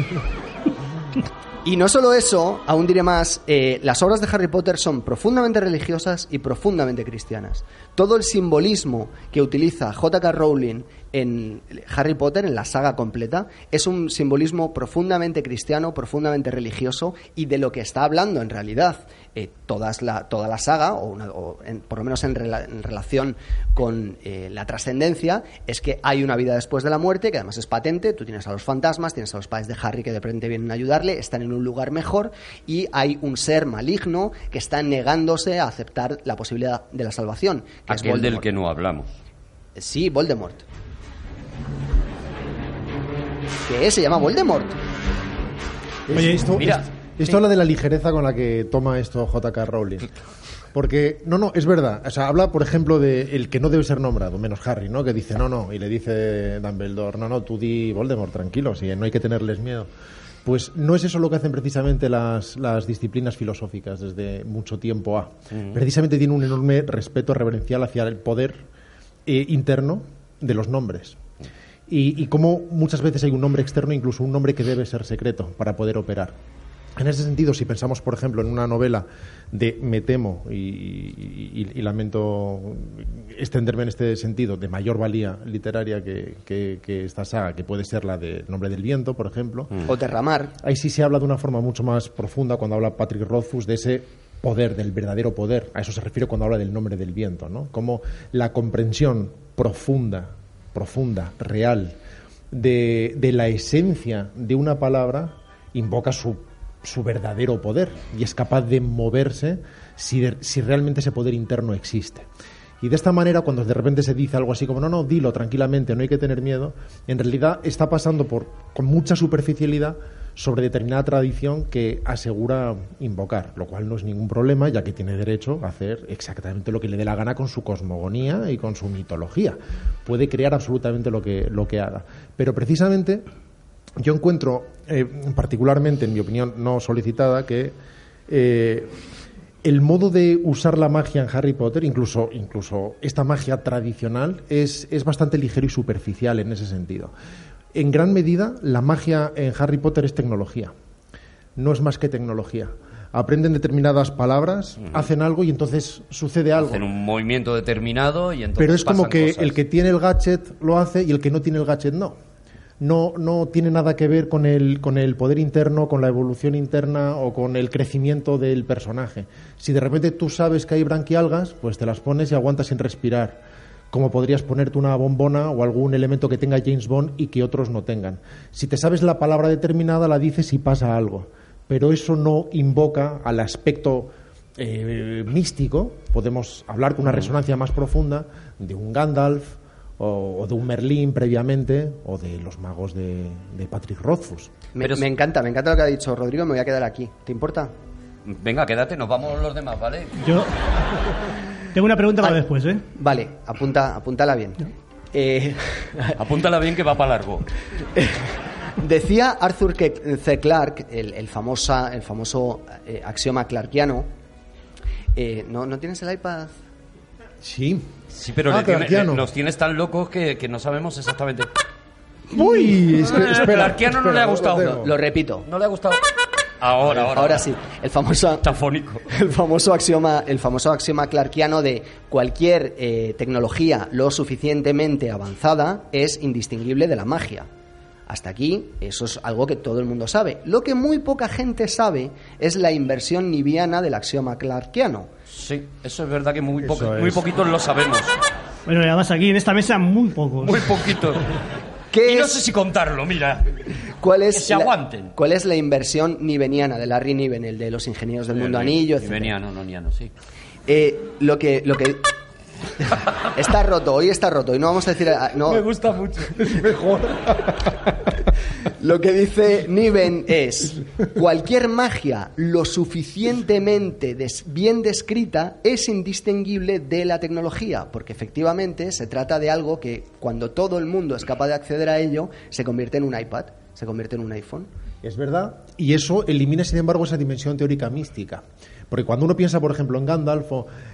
Y no solo eso, aún diré más, eh, las obras de Harry Potter son profundamente religiosas y profundamente cristianas. Todo el simbolismo que utiliza J.K. Rowling en Harry Potter, en la saga completa, es un simbolismo profundamente cristiano, profundamente religioso y de lo que está hablando en realidad eh, todas la, toda la saga, o, una- o en- por lo menos en, rela- en relación con eh, la trascendencia, es que hay una vida después de la muerte, que además es patente, tú tienes a los fantasmas, tienes a los padres de Harry que de repente vienen a ayudarle, están en un lugar mejor y hay un ser maligno que está negándose a aceptar la posibilidad de la salvación. Que es Aquel del Voldemort. que no hablamos. Sí, Voldemort. ¿Qué? Se llama Voldemort. Oye, esto, mira, esto- esto habla de la ligereza con la que toma esto J.K. Rowling. Porque, no, no, es verdad. O sea, habla, por ejemplo, de el que no debe ser nombrado, menos Harry, ¿no? Que dice, no, no, y le dice Dumbledore, no, no, tú di Voldemort, tranquilo, si no hay que tenerles miedo. Pues no es eso lo que hacen precisamente las, las disciplinas filosóficas desde mucho tiempo a. Precisamente tiene un enorme respeto reverencial hacia el poder eh, interno de los nombres. Y, y cómo muchas veces hay un nombre externo, incluso un nombre que debe ser secreto para poder operar. En ese sentido, si pensamos, por ejemplo, en una novela de me temo y, y- y lamento extenderme en este sentido de mayor valía literaria que, que- que esta saga, que puede ser la de Nombre del Viento, por ejemplo, O derramar. Ahí sí se habla de una forma mucho más profunda cuando habla Patrick Rothfuss de ese poder, del verdadero poder. A eso se refiere cuando habla del nombre del viento, ¿no? Como la comprensión profunda, profunda, real, de, de la esencia de una palabra invoca su, su verdadero poder y es capaz de moverse si, si realmente ese poder interno existe. Y de esta manera, cuando de repente se dice algo así como, no, no, dilo tranquilamente, no hay que tener miedo, en realidad está pasando por, con mucha superficialidad sobre determinada tradición que asegura invocar, lo cual no es ningún problema, ya que tiene derecho a hacer exactamente lo que le dé la gana con su cosmogonía y con su mitología. Puede crear absolutamente lo que, lo que haga. Pero precisamente yo encuentro, eh, particularmente, en mi opinión no solicitada, que eh, el modo de usar la magia en Harry Potter, incluso, incluso esta magia tradicional, es, es bastante ligero y superficial en ese sentido. En gran medida, la magia en Harry Potter es tecnología. No es más que tecnología. Aprenden determinadas palabras, hacen algo y entonces sucede algo. Hacen un movimiento determinado y entonces Pero es como que cosas. el que tiene el gadget lo hace y el que no tiene el gadget no. No, no tiene nada que ver con el, con el poder interno, con la evolución interna o con el crecimiento del personaje. Si de repente tú sabes que hay branquialgas, pues te las pones y aguantas sin respirar. Como podrías ponerte una bombona o algún elemento que tenga James Bond y que otros no tengan. Si te sabes la palabra determinada, la dices y pasa algo. Pero eso no invoca al aspecto eh, místico, podemos hablar con una resonancia más profunda de un Gandalf o, o de un Merlín previamente o de los magos de, de Patrick Rothfuss. Me, Pero me si- encanta, me encanta lo que ha dicho Rodrigo, me voy a quedar aquí. ¿Te importa? Venga, quédate, nos vamos los demás, ¿vale? Yo tengo una pregunta para Ah. después, ¿eh? Vale, apunta, apúntala bien. Eh, Apúntala bien que va para largo. decía Arthur C. Clarke, el, el famosa, el famoso eh, axioma clarkiano. eh, ¿no, ¿No tienes el iPad? Sí. Sí, pero Ah, le tiene- clarkiano. le- los tienes tan locos que, que no sabemos exactamente. Uy, es que, Ah, espera, Clarkiano no espera, le ha lo gustado. tengo. Lo repito. ¿No le ha gustado? Ahora, ahora. Ahora sí. El famoso, Está fónico. el famoso axioma, el famoso axioma clarkiano de cualquier eh, tecnología lo suficientemente avanzada es indistinguible de la magia. Hasta aquí, eso es algo que todo el mundo sabe. Lo que muy poca gente sabe es la inversión nibiana del axioma clarkiano. Sí, eso es verdad que muy, poco, es. muy poquitos lo sabemos. Bueno, y además aquí en esta mesa muy pocos. Muy poquitos. ¿Qué Y no es- sé si contarlo, mira. ¿Cuál es Que se la- aguanten. ¿Cuál es la inversión nibeniana de Larry Niven, el de los ingenieros del mundo anillo? Etcétera? venía, no, no, ni no, sí. Eh, lo que, lo que está roto, hoy está roto y no vamos a decir, no, gusta mucho. Mejor. Lo que dice Niven es, cualquier magia lo suficientemente des- bien descrita es indistinguible de la tecnología, porque efectivamente se trata de algo que cuando todo el mundo es capaz de acceder a ello, se convierte en un iPad, se convierte en un iPhone. Es verdad. Y eso elimina, sin embargo, esa dimensión teórica mística. Porque cuando uno piensa, por ejemplo, en Gandalf,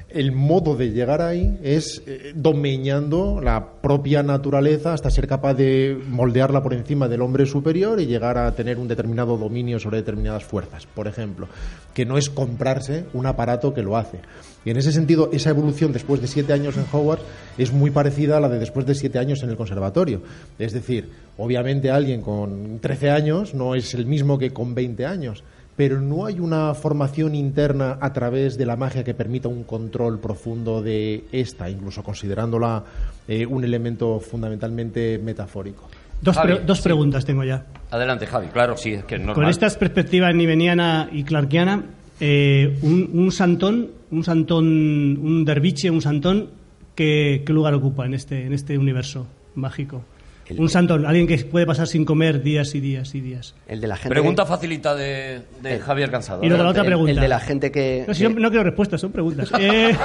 el modo de llegar ahí es eh, domeñando la propia naturaleza hasta ser capaz de moldearla por encima del hombre superior y llegar a tener un determinado dominio sobre determinadas fuerzas, por ejemplo. Que no es comprarse un aparato que lo hace. Y en ese sentido, esa evolución después de siete años en Hogwarts es muy parecida a la de después de siete años en el conservatorio. Es decir, obviamente alguien con 13 años no es el mismo que con 20 años, pero no hay una formación interna a través de la magia que permita un control profundo de esta, incluso considerándola eh, un elemento fundamentalmente metafórico. Dos, pre- Javi, dos sí. preguntas tengo ya. Adelante, Javi. Claro, sí, es que es normal. Con estas perspectivas niveniana y clarkiana, eh, un, un santón, un santón, un derviche, un santón, ¿qué, qué lugar ocupa en este, en este universo mágico? El- un santón, alguien que puede pasar sin comer días y días y días. El de la gente Pregunta facilita de, de Javier Cansado. Y luego la Adelante. otra pregunta. El de la gente que... No, si yo que- no quiero respuestas, son preguntas. Eh,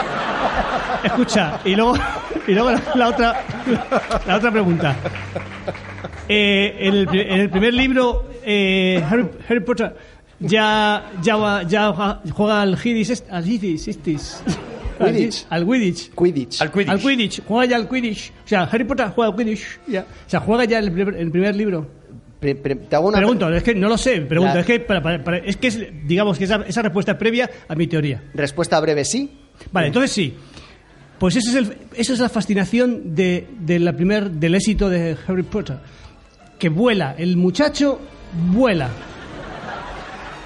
escucha, y luego, y luego la, la otra, la otra pregunta. Eh, en, el, pri- en el primer libro, eh, Harry, Harry Potter ya, ya, va- ya juega al Hidis, al Hidis. Quidditch. Al Quidditch. Quidditch. Al Quidditch. Al Quidditch. Juega ya al Quidditch. O sea, Harry Potter juega al Quidditch. Ya. O sea, juega ya el primer, el primer libro. Pre- pre- te hago una Pregunto, es que no lo sé. Pregunto, La- es que, para- para- para- es que es, digamos que esa, esa respuesta es previa a mi teoría. respuesta breve sí. Vale, entonces sí. Pues ese es el, esa es la fascinación de, de la primer, del éxito de Harry Potter. Que vuela, el muchacho vuela.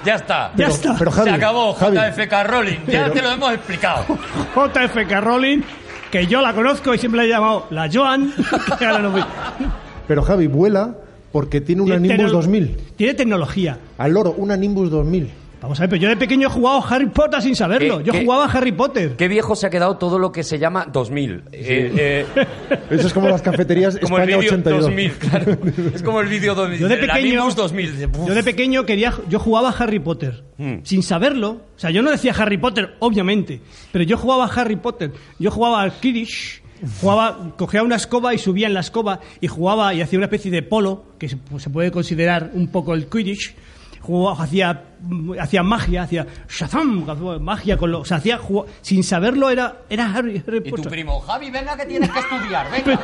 Ya está. Ya está. pero Javi, Se acabó Javi, JFK Rowling. Ya Pero- te lo hemos explicado. JFK Rowling, que yo la conozco y siempre la he llamado la Joan. que ahora no voy- Pero Javi vuela porque tiene una Tiene Nimbus tecno- 2000. Tiene tecnología. Al loro, una Nimbus 2000. Vamos a ver, pero yo de pequeño he jugado Harry Potter sin saberlo. ¿Qué- Yo qué- jugaba a Harry Potter. Qué viejo se ha quedado todo lo que se llama 2000. Eh, eh, Eso es como las cafeterías como el España vídeo 82. 2000, claro. Es como el vídeo 2000. Yo de pequeño, Nimbus 2000. Dice, "Buf". yo de pequeño quería, yo jugaba a Harry Potter Hmm. sin saberlo. O sea, yo no decía Harry Potter, obviamente, pero yo jugaba a Harry Potter. Yo jugaba al Quidditch, jugaba, cogía una escoba y subía en la escoba y jugaba y hacía una especie de polo que se, pues, se puede considerar un poco el Quidditch. Jugaba, hacía, hacía magia, hacía Shazam, magia con lo, o sea, hacía jugó- sin saberlo era era Harry, Harry Y tu primo, Javi, venga que tienes que estudiar, venga.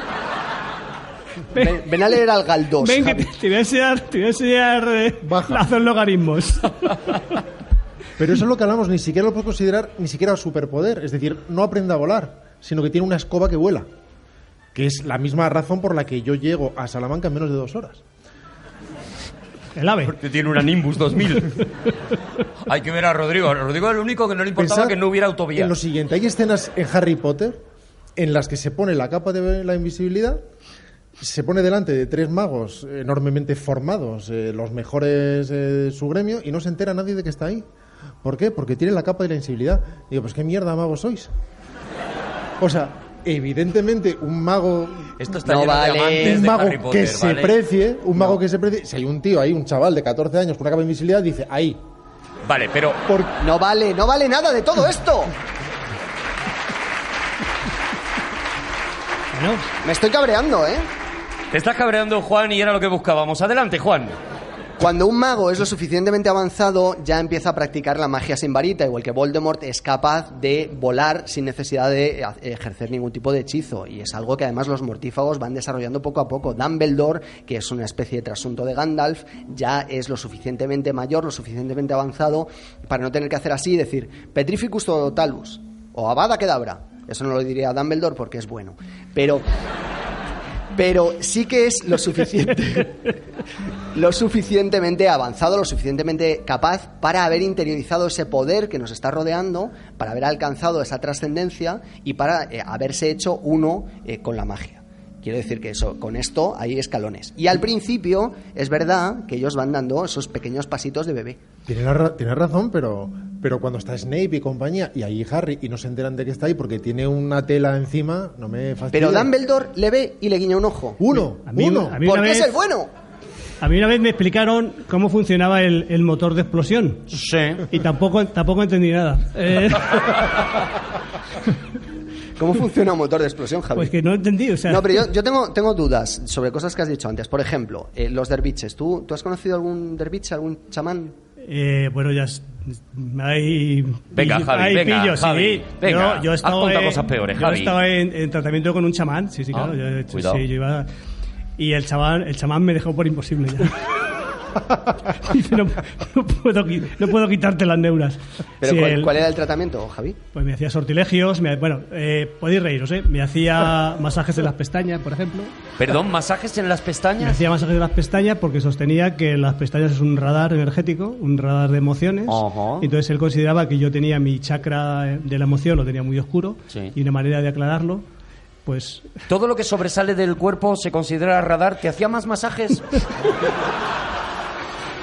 Ven, ven a leer al Galdós. Ven que te, te voy a enseñar, te voy a enseñar eh, hacer logaritmos. Pero eso es lo que hablamos, ni siquiera lo puedo considerar ni siquiera superpoder. Es decir, no aprende a volar, sino que tiene una escoba que vuela. Que es la misma razón por la que yo llego a Salamanca en menos de dos horas. El ave. Que tiene una Nimbus 2000. Hay que ver a Rodrigo. A Rodrigo es el único que no le importaba Pensad que no hubiera autovía. En lo siguiente, hay escenas en Harry Potter en las que se pone la capa de la invisibilidad, se pone delante de tres magos enormemente formados, eh, los mejores eh, de su gremio, y no se entera nadie de que está ahí. ¿Por qué? Porque tiene la capa de la invisibilidad. Digo, pues qué mierda magos sois. O sea, evidentemente un mago Esto está No vale. un mago Potter, que se ¿vale? precie, un mago que se precie, si hay un tío ahí, un chaval de 14 años con una capa de invisibilidad, dice, ahí. Vale, pero Por, No vale, no vale nada de todo esto. Bueno, Me estoy cabreando, ¿eh? te estás cabreando, Juan, y era lo que buscábamos. Adelante, Juan. Cuando un mago es lo suficientemente avanzado, ya empieza a practicar la magia sin varita, igual que Voldemort es capaz de volar sin necesidad de ha- ejercer ningún tipo de hechizo. Y es algo que además los mortífagos van desarrollando poco a poco. Dumbledore, que es una especie de trasunto de Gandalf, ya es lo suficientemente mayor, lo suficientemente avanzado para no tener que hacer así y decir Petrificus totalus o Avada Kedavra. Eso no lo diría Dumbledore porque es bueno. Pero pero sí que es lo suficiente lo suficientemente avanzado, lo suficientemente capaz para haber interiorizado ese poder que nos está rodeando, para haber alcanzado esa trascendencia y para eh, haberse hecho uno eh, con la magia. Quiero decir que eso, con esto hay escalones. Y al principio es verdad que ellos van dando esos pequeños pasitos de bebé. Tienes, ra- razón, pero, pero cuando está Snape y compañía, y ahí Harry, y no se enteran de que está ahí porque tiene una tela encima, no me fastidia. Pero Dumbledore le ve y le guiña un ojo. Uno, A mí- uno. a mí- una Porque es el bueno. a mí una vez me explicaron cómo funcionaba el, el motor de explosión. Sí. Y tampoco, tampoco entendí nada. Eh, ¿Cómo funciona un motor de explosión, Javi? pues que no entendí, o sea... No, pero yo, yo tengo, tengo dudas sobre cosas que has dicho antes. Por ejemplo, eh, los derviches. ¿Tú, ¿Tú has conocido algún derviche, algún chamán? Eh, bueno, ya es- hay... Venga, Javi, hay venga, pillos, sí. Javi, venga, yo, yo he haz estado contado en- cosas peores, yo he Javi. estado en, en tratamiento con un chamán, sí, sí, Ah, claro. yo hecho- cuidado. sí, yo iba- y el chamán, el chamán me dejó por imposible ya. Dice, no, no puedo, no puedo quitarte las neuras. ¿Pero Sí, cuál, el- cuál era el tratamiento, Javi? Pues me hacía sortilegios, me- bueno, eh, podéis reíros, ¿eh? Me hacía masajes en las pestañas, por ejemplo. Perdón, masajes en las Me pestañas. hacía masajes en las pestañas porque sostenía que las pestañas es un radar energético, un radar de emociones. Ajá. Y Entonces él consideraba que yo tenía mi chakra de la emoción, lo tenía muy oscuro. Sí. Y una manera de aclararlo, pues Todo lo que sobresale del cuerpo se considera radar. ¿Te hacía más masajes?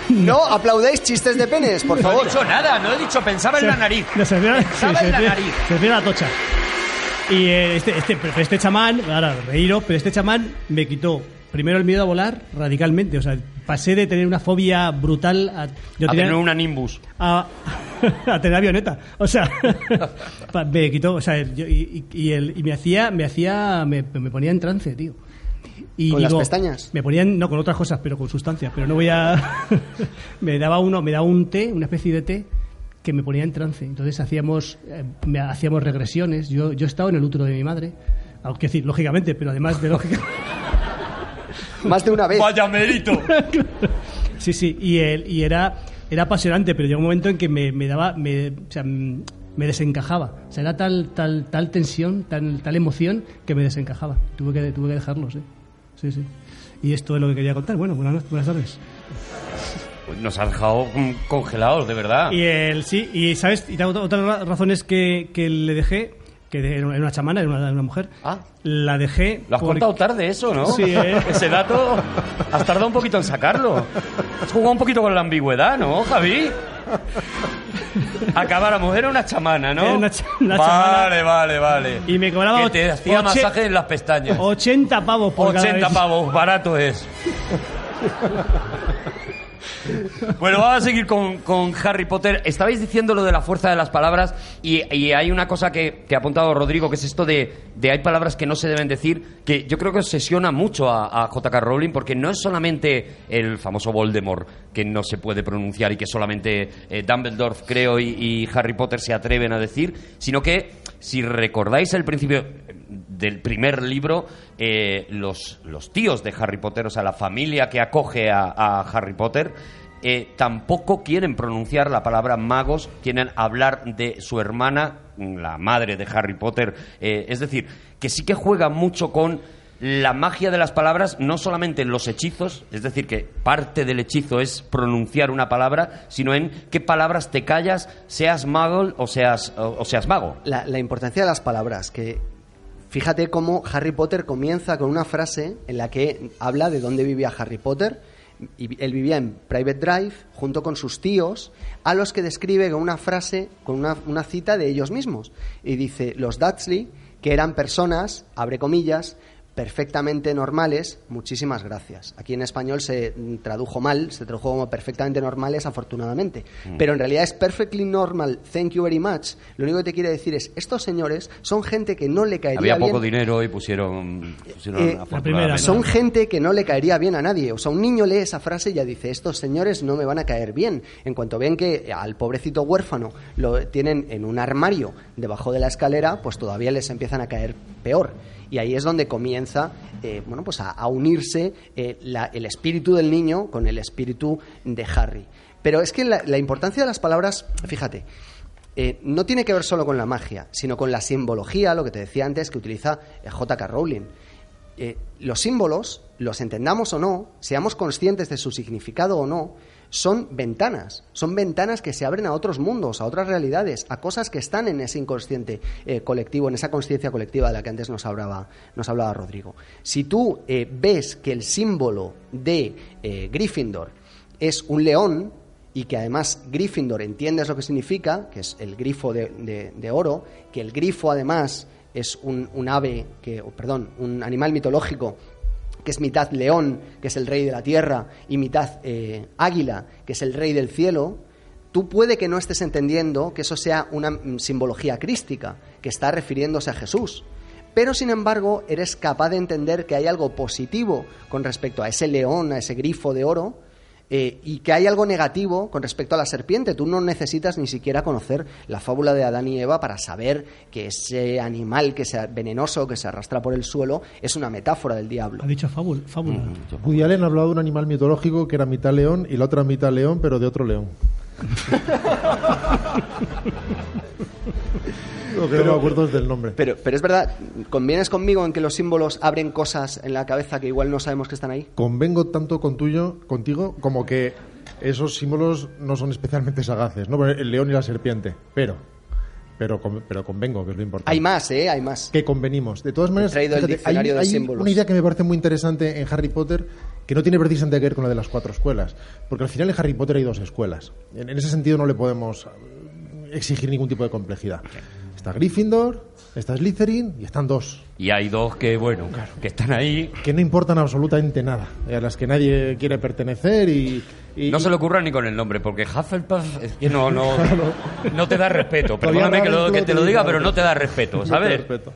No aplaudéis chistes de penes, por No he favor. dicho nada, no he dicho, pensaba en la nariz. No, se refiere, Pensaba sí, en la se refiere- nariz. se refiere a la tocha. Y eh, este, este, este chamán, ahora reíros, pero este chamán me quitó primero el miedo a volar radicalmente. O sea, pasé de tener una fobia brutal a, yo A tenía- tener una Nimbus. a, a tener avioneta. O sea, me quitó, o sea, yo- y, y- y el- y me hacía, me hacía, me, me ponía en trance, tío. Y ¿Con las digo, pestañas? Me ponían, no, con otras cosas, pero con sustancias. Pero no voy a. me daba uno, me daba un té, una especie de té, que me ponía en trance. Entonces hacíamos, eh, me- hacíamos regresiones. Yo, yo he estado en el útero de mi madre, aunque decir, lógicamente, pero además de lógica. Más de una vez. Vaya mérito. Sí, sí, y, el, y era, era apasionante, pero llegó un momento en que me, me daba, me, o sea, me desencajaba. O sea, era tal, tal, tal tensión, tal, tal emoción que me desencajaba. Tuve que, tuve que dejarlo, sí. Sí, sí. Y esto es lo que quería contar. Bueno, buenas, buenas tardes. Nos has dejado congelados, de verdad. Y el, sí, y sabes, y otra, otra ra- razón es que, que le dejé, que era una chamana, era una, una mujer. Ah. La dejé. Lo has porque- contado tarde eso, ¿no? Sí, ¿eh? Ese dato has tardado un poquito en sacarlo. Has jugado un poquito con la ambigüedad, ¿no, Javi? Acabáramos, era una chamana, ¿no? Era una cha- una vale, vale, vale. Y me cobraba Que te hacía oche- masaje en las pestañas. 80 pavos por cada 80 vez. pavos, barato es. Bueno, vamos a seguir con, con Harry Potter. Estabais diciendo lo de la fuerza de las palabras y, hay una cosa que, que ha apuntado Rodrigo, que es esto de, de hay palabras que no se deben decir, que yo creo que obsesiona mucho a, a J.K. Rowling, porque no es solamente el famoso Voldemort que no se puede pronunciar y que solamente eh, Dumbledore, creo, y Harry Potter se atreven a decir, sino que, si recordáis el principio del primer libro, eh, los, los tíos de Harry Potter, o sea, la familia que acoge a, Harry Potter, eh, tampoco quieren pronunciar la palabra magos, quieren hablar de su hermana, la madre de Harry Potter. eh, es decir, que sí que juega mucho con la magia de las palabras, no solamente en los hechizos, es decir, que parte del hechizo es pronunciar una palabra, sino en qué palabras te callas, seas mago o seas, o, o seas mago. La, la importancia de las palabras, que fíjate cómo Harry Potter comienza con una frase en la que habla de dónde vivía Harry Potter. Y él vivía en Private Drive junto con sus tíos, a los que describe con una frase, con una, una cita de ellos mismos. Y dice, los Dudley, que eran personas, abre comillas, perfectamente normales, muchísimas gracias. Aquí en español se tradujo mal, se tradujo como perfectamente normales, afortunadamente. Mm. Pero en realidad es perfectly normal, thank you very much. Lo único que te quiere decir es, estos señores son gente que no le caería Había bien. poco dinero y pusieron, pusieron Eh, afortunadamente. primera, Son gente que no le caería bien a nadie. O sea, un niño lee esa frase y ya dice, estos señores no me van a caer bien. En cuanto ven que al pobrecito huérfano lo tienen en un armario debajo de la escalera, pues todavía les empiezan a caer peor. Y ahí es donde comienza eh, bueno, pues a, unirse eh, la- el espíritu del niño con el espíritu de Harry. Pero es que la, importancia de las palabras, fíjate, eh, no tiene que ver solo con la magia, sino con la simbología, lo que te decía antes, que utiliza J.K. Rowling. Los símbolos, los entendamos o no, seamos conscientes de su significado o no, son ventanas, son ventanas que se abren a otros mundos, a otras realidades, a cosas que están en ese inconsciente eh, colectivo, en esa conciencia colectiva de la que antes nos hablaba, nos hablaba Rodrigo. Si tú eh, ves que el símbolo de eh, Gryffindor es un león, y que además Gryffindor entiendes lo que significa, que es el grifo de, de- de oro, que el grifo además es un, un ave, que, perdón, un animal mitológico que es mitad león, que es el rey de la tierra, y mitad eh, águila, que es el rey del cielo, tú puede que no estés entendiendo que eso sea una mm, simbología crística, que está refiriéndose a Jesús. Pero, sin embargo, eres capaz de entender que hay algo positivo con respecto a ese león, a ese grifo de oro, eh, y que hay algo negativo con respecto a la serpiente. Tú no necesitas ni siquiera conocer la fábula de Adán y Eva para saber que ese animal que sea venenoso, que se arrastra por el suelo, es una metáfora del diablo. Ha dicho fábula. fábula. Woody Allen ha hablado de un animal mitológico que era mitad león y la otra mitad león, pero de otro león. Lo que no me acuerdo es del nombre. Pero, pero es verdad, ¿convienes conmigo en que los símbolos abren cosas en la cabeza que igual no sabemos que están ahí? Convengo tanto con tuyo, contigo como que esos símbolos no son especialmente sagaces, ¿no? El león y la serpiente, pero pero pero convengo que es lo importante. Hay más, ¿eh? Hay más. que convenimos. De todas maneras, el diccionario hay, de hay símbolos. una idea que me parece muy interesante en Harry Potter que no tiene precisamente que ver con la de las cuatro escuelas, porque al final en Harry Potter hay dos escuelas. En, en ese sentido no le podemos exigir ningún tipo de complejidad. Está Gryffindor, está Slytherin y están dos Y hay dos que, bueno, que están ahí. que no importan absolutamente nada, a las que nadie quiere pertenecer y, y- No se le ocurra ni con el nombre, porque Hufflepuff es que no, no, no te da respeto. Perdóname que, lo- que te lo diga, pero no te da respeto, No te ¿sabes? respeto.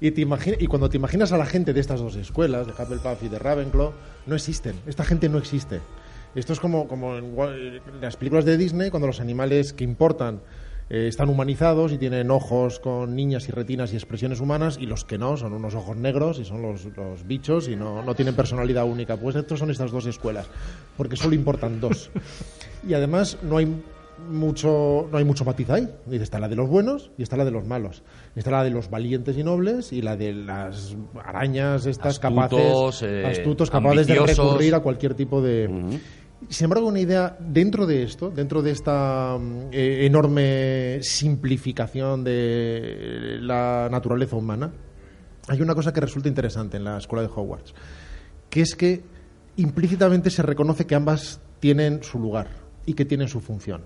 Y, te imagina- y cuando te imaginas a la gente de estas dos escuelas, de Hufflepuff y de Ravenclaw, no existen. Esta gente no existe. Esto es como, como en las películas de Disney, cuando los animales que importan eh, están humanizados y tienen ojos con niñas y retinas y expresiones humanas, y los que no son unos ojos negros y son los, los bichos y no, no tienen personalidad única. Pues estos son estas dos escuelas, porque solo importan dos. Y además no hay mucho no hay mucho matiz ahí. Dice, Está la de los buenos y está la de los malos. Está la de los valientes y nobles y la de las arañas estas Astutos, capaces eh, astutos capaces de recurrir a cualquier tipo de sin embargo, una idea dentro de esto, dentro de esta mm, eh, enorme simplificación de la naturaleza humana, hay una cosa que resulta interesante en la escuela de Hogwarts, que es que implícitamente se reconoce que ambas tienen su lugar y que tienen su función.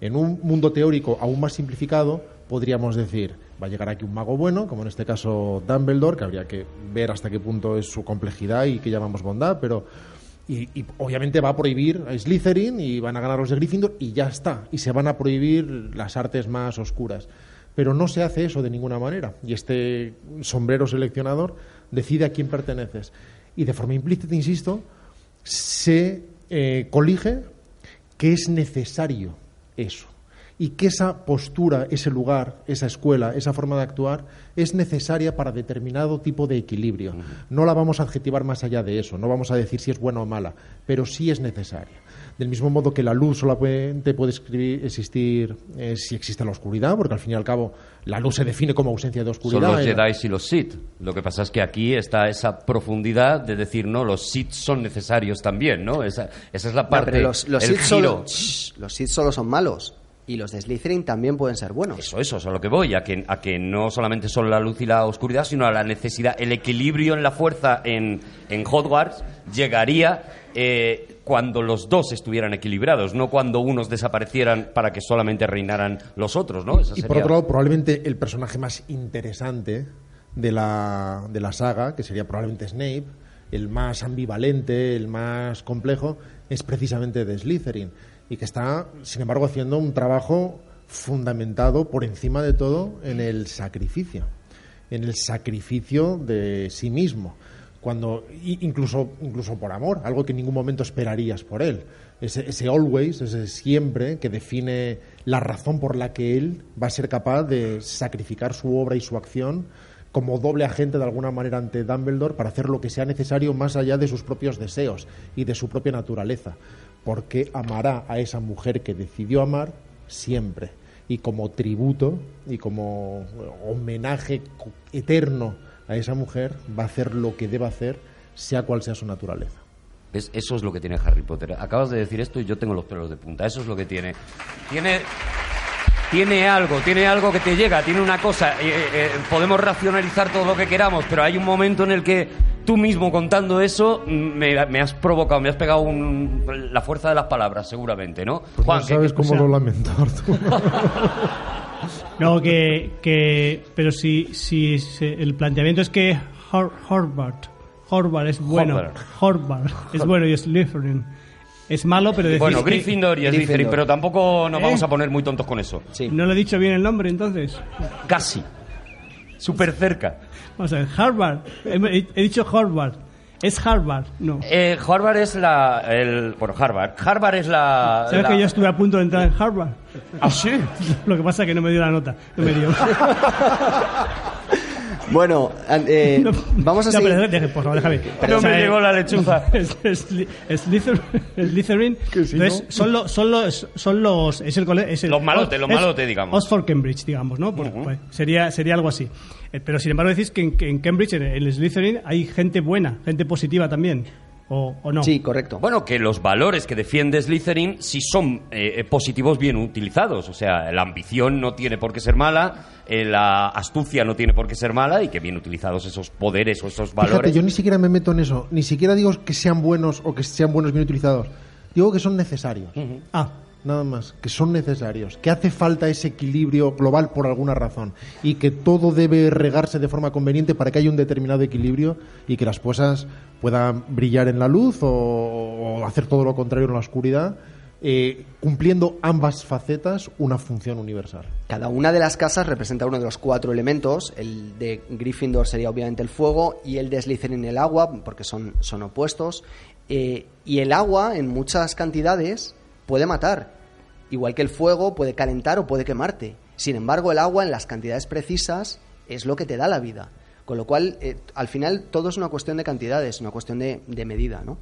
En un mundo teórico aún más simplificado, podríamos decir, va a llegar aquí un mago bueno, como en este caso Dumbledore, que habría que ver hasta qué punto es su complejidad y qué llamamos bondad, pero y, y obviamente va a prohibir a Slytherin y van a ganar los de Gryffindor y ya está. Y se van a prohibir las artes más oscuras. Pero no se hace eso de ninguna manera. Y este sombrero seleccionador decide a quién perteneces. Y de forma implícita, insisto, se eh, colige que es necesario eso y que esa postura, ese lugar, esa escuela, esa forma de actuar es necesaria para determinado tipo de equilibrio. No la vamos a adjetivar más allá de eso, no vamos a decir si es buena o mala, pero sí es necesaria. Del mismo modo que la luz solamente puede escribir- existir eh, si existe la oscuridad, porque al fin y al cabo la luz se define como ausencia de Son oscuridad. los Eh, Jedi y los Sith. Lo que pasa es que aquí está esa profundidad de decir, no, los Sith son necesarios también, ¿no? Esa, esa es la No, parte, pero los, los, el Sith giro. solo, los Sith solo son malos. Y los de Slytherin también pueden ser buenos. Eso, eso es a lo que voy, a que, a que no solamente son la luz y la oscuridad, sino a la necesidad, el equilibrio en la fuerza en, en Hogwarts llegaría eh, cuando los dos estuvieran equilibrados, no cuando unos desaparecieran para que solamente reinaran los otros, ¿no? Esa Y por otro lado, probablemente el personaje más interesante de la, de la saga, que sería probablemente Snape, el más ambivalente, el más complejo, es precisamente de Slytherin. Y que está, sin embargo, haciendo un trabajo fundamentado por encima de todo en el sacrificio, en el sacrificio de sí mismo. Cuando, incluso, incluso por amor, algo que en ningún momento esperarías por él. Ese, ese always, ese siempre, que define la razón por la que él va a ser capaz de sacrificar su obra y su acción como doble agente de alguna manera ante Dumbledore para hacer lo que sea necesario más allá de sus propios deseos y de su propia naturaleza. Porque amará a esa mujer que decidió amar siempre. Y como tributo y como homenaje eterno a esa mujer, va a hacer lo que deba hacer, sea cual sea su naturaleza. Eso es lo que tiene Harry Potter. Acabas de decir esto y yo tengo los pelos de punta. Eso es lo que tiene. Tiene, tiene algo, tiene algo que te llega, tiene una cosa. eh, eh, podemos racionalizar todo lo que queramos, pero hay un momento en el que tú mismo contando eso me, me has provocado, me has pegado un- la fuerza de las palabras, seguramente, ¿no? Juan, no ¿qué- sabes qué- cómo o sea- lo lamento, Arturo. No, que, que pero si, si el planteamiento es que Hor- Horvath, Horvath es bueno, Horvath. Es bueno y Slytherin es malo, pero decís Bueno, Gryffindor y Slytherin, pero tampoco nos ¿Eh? vamos a poner muy tontos con eso. Sí. no le he dicho bien el nombre entonces. Casi. Súper cerca. Vamos a ver, Harvard, he, he dicho Horvath, es Harvard, no. Eh, Harvard es la... El, bueno, Harvard. Harvard es la... ¿Sabes la- que yo estuve a punto de entrar en Harvard? ¿Ah, sí? Lo que pasa es que no me dio la nota, no me dio. Bueno, eh, No, vamos a no, seguir. pero deje, por favor, déjame. No me llegó la lechuza. Es- es- si entonces, no. son, los, son los son los es el cole- es el- Los malotes, los es malotes, digamos. Oxford Cambridge, digamos, ¿no? Pues, pues, sería sería algo así. Eh, Pero sin embargo decís que en, que en Cambridge, en el Slytherin, hay gente buena, gente positiva también, o, o no. Sí, correcto. Bueno, que los valores que defiende Slytherin sí son eh, eh, positivos bien utilizados. O sea, la ambición no tiene por qué ser mala, eh, la astucia no tiene por qué ser mala y que bien utilizados esos poderes o esos valores. Fíjate, yo ni siquiera me meto en eso. Ni siquiera digo que sean buenos o que sean buenos bien utilizados. Digo que son necesarios. Ah, Nada más, que son necesarios, que hace falta ese equilibrio global por alguna razón y que todo debe regarse de forma conveniente para que haya un determinado equilibrio y que las cosas puedan brillar en la luz o, hacer todo lo contrario en la oscuridad, eh, cumpliendo ambas facetas una función universal. Cada una de las casas representa uno de los cuatro elementos. El de Gryffindor sería obviamente el fuego y el de Slytherin el agua, porque son, son opuestos. Eh, y el agua, en muchas cantidades, puede matar. Igual que el fuego puede calentar o puede quemarte. Sin embargo, el agua, en las cantidades precisas, es lo que te da la vida. Con lo cual, eh, al final, todo es una cuestión de cantidades, una cuestión de, de medida, ¿no?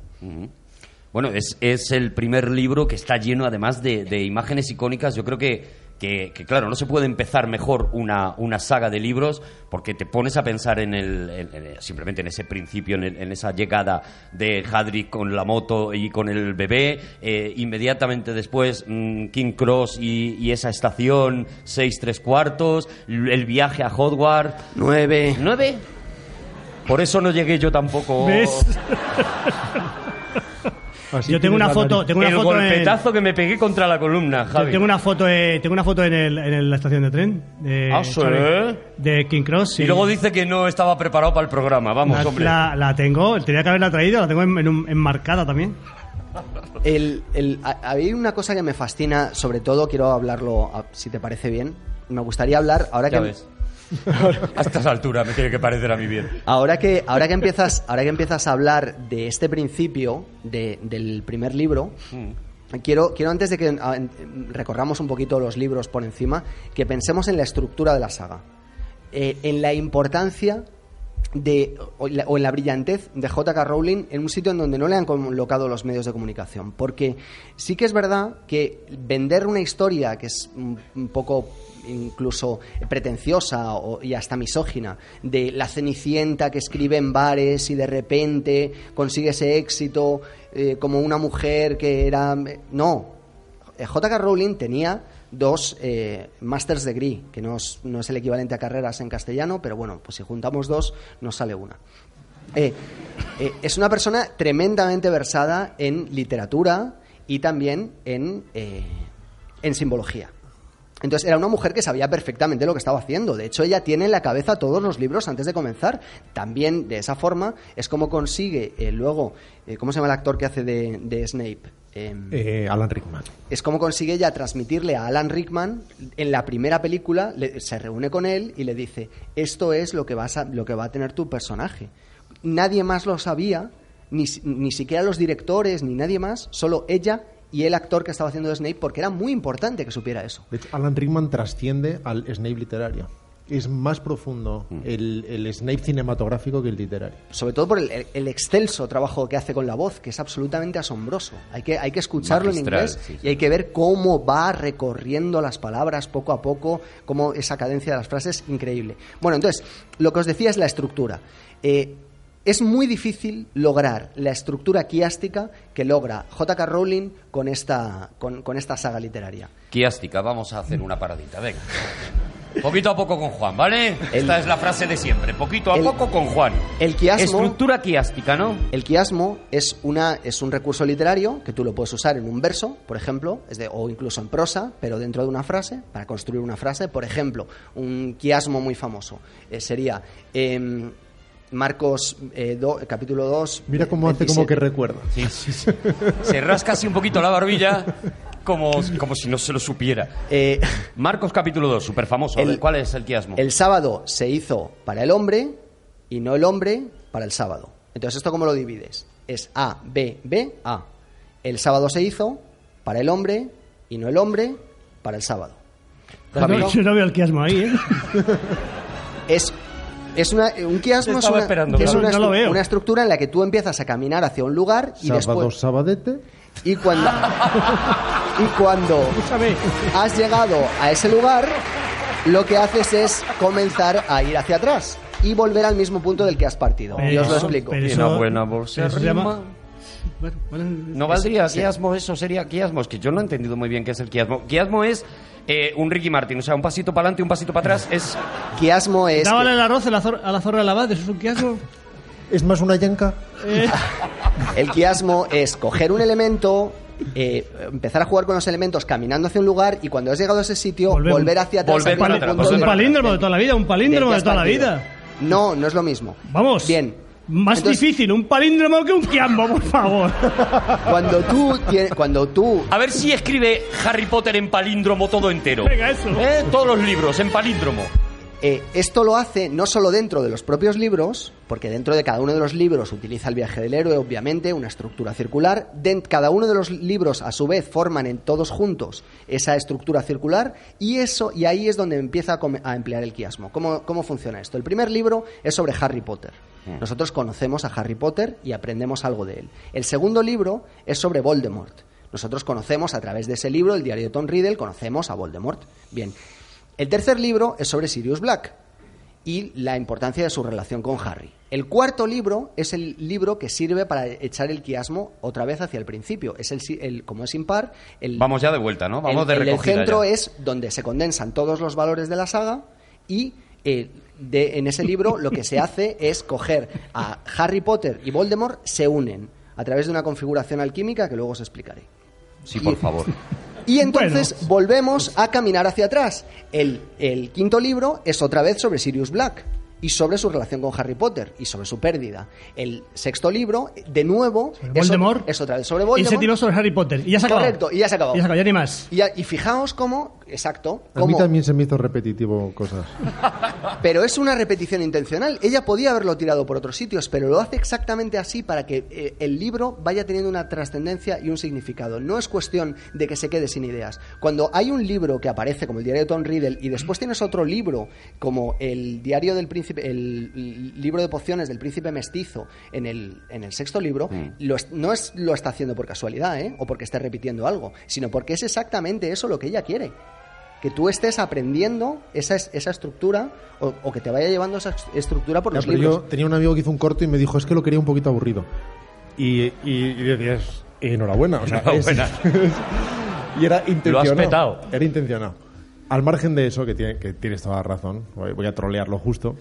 Bueno, es, es el primer libro que está lleno además de, de imágenes icónicas. Yo creo que, que, que, claro, no se puede empezar mejor una, una saga de libros porque te pones a pensar en el, en- en- simplemente en ese principio, en, el- en esa llegada de Hadrick con la moto y con el bebé. eh, inmediatamente después mm, King Cross y, y esa estación, seis tres cuartos, el viaje a Hogwarts. Nueve. ¿Nueve? Por eso no llegué yo tampoco. ¿Ves? Así Yo tengo una foto, tengo una el foto en, golpetazo que me pegué contra la columna, yo Javi. tengo una foto, eh, tengo una foto en, el, en la estación de tren de, Ah, ¿sí? Xavi, de King Cross. Y luego dice que no estaba preparado para el programa. Vamos, la, hombre. la, la tengo, tenía que haberla traído, la tengo en- en un- enmarcada también. El, el, a- hay una cosa que me fascina, sobre todo quiero hablarlo, si te parece bien. Me gustaría hablar, ahora Ya que, ves. a estas alturas me tiene que parecer a mí bien. ahora que, ahora que, empiezas, ahora que empiezas a hablar de este principio de- del primer libro, quiero, quiero antes de que recorramos un poquito los libros por encima, que pensemos en la estructura de la saga. Eh, en la importancia de, o, en la- o en la brillantez de J.K. Rowling en un sitio en donde no le han colocado los medios de comunicación. Porque sí que es verdad que vender una historia que es un, un poco incluso pretenciosa o- y hasta misógina de la cenicienta que escribe en bares y de repente consigue ese éxito eh, como una mujer que era... No, eh, J.K. Rowling tenía dos eh, Master's Degree, que no es, no es el equivalente a carreras en castellano, pero bueno, pues si juntamos dos, nos sale una. Es una persona tremendamente versada en literatura y también en, en simbología. Entonces era una mujer que sabía perfectamente lo que estaba haciendo. De hecho, ella tiene en la cabeza todos los libros antes de comenzar. También de esa forma es como consigue eh, luego, eh, ¿cómo se llama el actor que hace de, de Snape? Em, Eh, Alan Rickman. es como consigue ella transmitirle a Alan Rickman en la primera película, le- se reúne con él y le dice, esto es lo que, vas a, lo que va a tener tu personaje. Nadie más lo sabía, ni, ni siquiera los directores, ni nadie más, solo ella y el actor que estaba haciendo de Snape, porque era muy importante que supiera eso. De hecho, Alan Rickman trasciende al Snape literario. Es más profundo Mm. el, el Snape cinematográfico que el literario. Sobre todo por el, el excelso trabajo que hace con la voz, que es absolutamente asombroso. Hay que, hay que escucharlo Magistral, en inglés sí, sí. y hay que ver cómo va recorriendo las palabras poco a poco, cómo esa cadencia de las frases, increíble. Bueno, entonces, lo que os decía es la estructura. Eh, es muy difícil lograr la estructura quiástica que logra J.K. Rowling con esta, con, con esta saga literaria. Quiástica, vamos a hacer una paradita, venga. Poquito a poco con Juan, ¿vale? El- Esta es la frase de siempre. Poquito a el- poco con Juan. el quiasmo- Estructura quiástica, ¿no? El quiasmo es, una, es un recurso literario que tú lo puedes usar en un verso, por ejemplo, es de- o incluso en prosa, pero dentro de una frase, para construir una frase. Por ejemplo, un quiasmo muy famoso eh, sería em, Marcos eh, do- capítulo 2. Mira cómo hace como que recuerda. Sí, sí, sí. Se rasca así un poquito la barbilla como, como si no se lo supiera. Eh, Marcos capítulo 2, súper famoso. El- ¿Cuál es el quiasmo? el sábado se hizo para el hombre y no el hombre para el sábado. Entonces, ¿esto cómo lo divides? Es A, B, B, A. El sábado se hizo para el hombre y no el hombre para el sábado. Yo no veo el quiasmo ahí, ¿eh? es es una, un quiasmo Te es, una, esperando, es claro. una estru- veo. una estructura en la que tú empiezas a caminar hacia un lugar y Sábado, después sabadete. y cuando y cuando Escúchame. has llegado a ese lugar lo que haces es comenzar a ir hacia atrás y volver al mismo punto del que has partido y os lo explico pero Y eso- una buena bolsa pero llama-. Bueno, bueno, No valdría quiasmo, eso sería quiasmo. Es que yo no he entendido muy bien qué es el quiasmo. Quiasmo es eh, un Ricky Martin, o sea, un pasito para adelante y un pasito para atrás. Es quiasmo es que- Dávale el arroz a la, zor- a la zorra de la abad, ¿eso es un quiasmo? Es más una yanca. El quiasmo es coger un elemento, eh, empezar a jugar con los elementos caminando hacia un lugar y cuando has llegado a ese sitio Volver- volver hacia atrás. volver para atrás, un para palíndromo de toda la vida, un palíndromo de toda la vida. No, no es lo mismo. Vamos. Bien, Más Entonces- difícil un palíndromo que un quiambo, por favor. Cuando tú, tienes- cuando tú A ver si escribe Harry Potter en palíndromo todo entero. Venga, eso. ¿Eh? Todos los libros en palíndromo. Eh, esto lo hace no solo dentro de los propios libros, porque dentro de cada uno de los libros utiliza el viaje del héroe, obviamente, una estructura circular. Den- cada uno de los libros, a su vez, forman en todos juntos esa estructura circular y eso y ahí es donde empieza a, a emplear el quiasmo. ¿Cómo, ¿Cómo funciona esto? El primer libro es sobre Harry Potter. Nosotros conocemos a Harry Potter y aprendemos algo de él. El segundo libro es sobre Voldemort. Nosotros conocemos a través de ese libro, el diario de Tom Riddle, conocemos a Voldemort. Bien. El tercer libro es sobre Sirius Black y la importancia de su relación con Harry. El cuarto libro es el libro que sirve para echar el quiasmo otra vez hacia el principio. Es el, el- como es impar, el, Vamos ya de vuelta, ¿no? Vamos el- de el recogida centro ya. es donde se condensan todos los valores de la saga y eh, de- en ese libro lo que se hace es coger a Harry Potter y Voldemort se unen a través de una configuración alquímica que luego os explicaré. Sí, por favor. Y entonces Bueno. volvemos a caminar hacia atrás. El, el quinto libro es otra vez sobre Sirius Black y sobre su relación con Harry Potter y sobre su pérdida. El sexto libro, de nuevo, es, Voldemort. es otra vez sobre Y Voldemort. séptimo sobre Harry Potter. Y ya se acabado. Correcto, y ya se ha acabado. Ya se acabado, ya ni más. Y, ya- y fijaos cómo, exacto, A mí también se me hizo repetitivo cosas. pero es una repetición intencional. Ella podía haberlo tirado por otros sitios, pero lo hace exactamente así para que eh, el libro vaya teniendo una trascendencia y un significado. No es cuestión de que se quede sin ideas. Cuando hay un libro que aparece como el diario de Tom Riddle y después tienes otro libro como el diario del príncipe, el, libro de pociones del príncipe mestizo en el, en el sexto libro, lo es- no es lo está haciendo por casualidad, ¿eh? o porque esté repitiendo algo, sino porque es exactamente eso lo que ella quiere que tú estés aprendiendo esa, es- esa estructura o, o que te vaya llevando esa estructura por No, los pero libros. yo tenía un amigo que hizo un corto y me dijo, es que lo quería un poquito aburrido. Y, y, y decías, enhorabuena. O sea, es- Enhorabuena. y era intencionado. petado. Era intencionado. Al margen de eso, que, tiene, que tienes toda la razón, voy a trolearlo justo,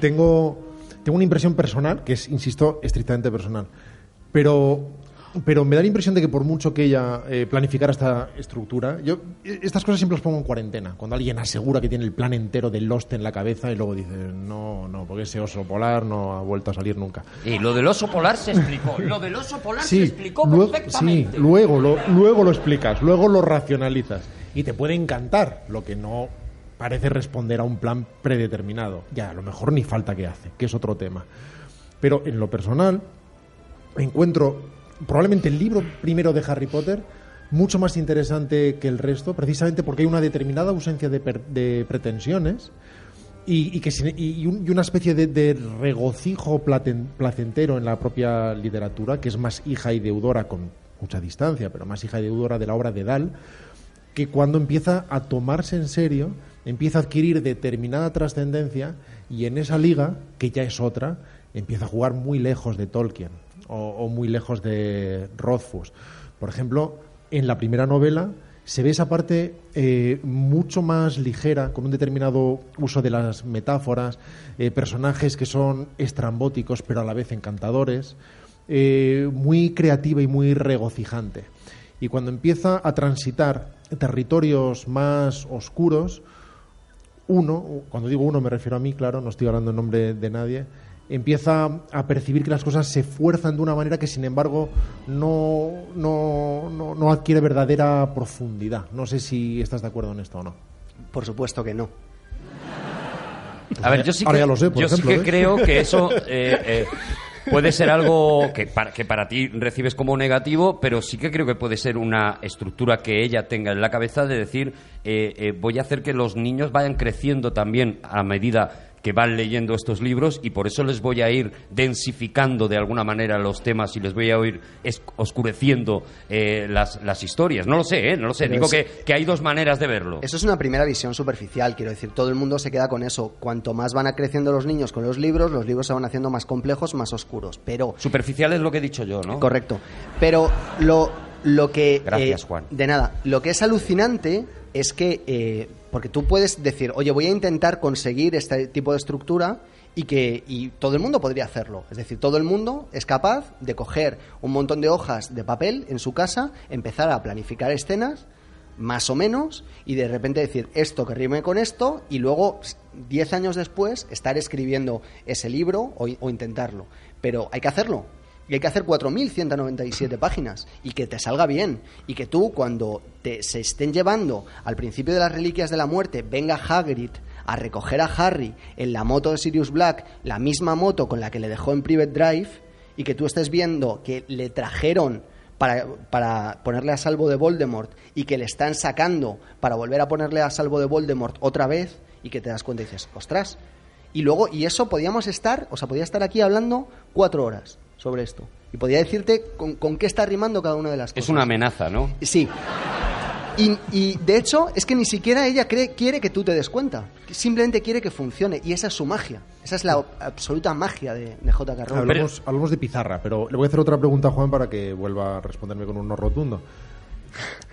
tengo, tengo una impresión personal, que es, insisto, estrictamente personal. Pero, pero me da la impresión de que por mucho que ella eh, planificara esta estructura, yo eh, estas cosas siempre las pongo en cuarentena. Cuando alguien asegura que tiene el plan entero de Lost en la cabeza y luego dice, no, no, porque ese oso polar no ha vuelto a salir nunca. Y lo del oso polar se explicó. Lo del oso polar se explicó luego, sí, perfectamente. luego, lo, luego lo explicas, luego lo racionalizas. Y te puede encantar lo que no parece responder a un plan predeterminado. Ya, a lo mejor ni falta que hace, que es otro tema. Pero en lo personal, encuentro probablemente el libro primero de Harry Potter mucho más interesante que el resto, precisamente porque hay una determinada ausencia de, per- de pretensiones y, que y- y un- y una especie de, regocijo placentero en la propia literatura, que es más hija y deudora con mucha distancia, pero más hija y deudora de la obra de Dahl, que cuando empieza a tomarse en serio, empieza a adquirir determinada trascendencia y en esa liga, que ya es otra, empieza a jugar muy lejos de Tolkien o, muy lejos de Rothfuss. Por ejemplo, en la primera novela se ve esa parte eh, mucho más ligera, con un determinado uso de las metáforas, eh, personajes que son estrambóticos pero a la vez encantadores, eh, muy creativa y muy regocijante. Y cuando empieza a transitar territorios más oscuros, uno, cuando digo uno me refiero a mí, claro, no estoy hablando en nombre de nadie, empieza a percibir que las cosas se fuerzan de una manera que, sin embargo, no, no, no, no adquiere verdadera profundidad. No sé si estás de acuerdo en esto o no. Por supuesto que no. A ver, yo sí Ahora que, ya lo sé, por yo ejemplo, sí que ¿ves? creo que eso eh, eh, puede ser algo que para, que para ti recibes como negativo, pero sí que creo que puede ser una estructura que ella tenga en la cabeza de decir, eh, eh, voy a hacer que los niños vayan creciendo también a medida que van leyendo estos libros y por eso les voy a ir densificando de alguna manera los temas y les voy a ir oscureciendo eh, las, las historias. No lo sé, ¿eh? No lo sé. Pero Digo es- que, que hay dos maneras de verlo. Eso es una primera visión superficial, quiero decir, todo el mundo se queda con eso. Cuanto más van a creciendo los niños con los libros, los libros se van haciendo más complejos, más oscuros. Pero Superficial es lo que he dicho yo, ¿no? Correcto. Pero lo, lo que... Gracias, eh, Juan. De nada. Lo que es alucinante es que... eh, porque tú puedes decir, oye, voy a intentar conseguir este tipo de estructura y que y todo el mundo podría hacerlo. Es decir, todo el mundo es capaz de coger un montón de hojas de papel en su casa, empezar a planificar escenas más o menos, y de repente decir esto que rime con esto, y luego, diez años después, estar escribiendo ese libro o intentarlo. Pero hay que hacerlo. Y hay que hacer 4.197 páginas y que te salga bien. Y que tú, cuando te, se estén llevando al principio de las reliquias de la muerte, venga Hagrid a recoger a Harry en la moto de Sirius Black, la misma moto con la que le dejó en Private Drive, y que tú estés viendo que le trajeron para, para ponerle a salvo de Voldemort y que le están sacando para volver a ponerle a salvo de Voldemort otra vez y que te das cuenta y dices, ostras. Y luego, y eso podíamos estar, o sea, podía estar aquí hablando cuatro horas sobre esto. Y podía decirte con, con qué está rimando cada una de las cosas. Es una amenaza, ¿no? Sí. Y, y, de hecho, es que ni siquiera ella cree, quiere que tú te des cuenta. Simplemente quiere que funcione. Y esa es su magia. Esa es la absoluta magia de, de J.K. Rowling. Hablamos, hablamos de pizarra, pero le voy a hacer otra pregunta a Juan para que vuelva a responderme con un no rotundo.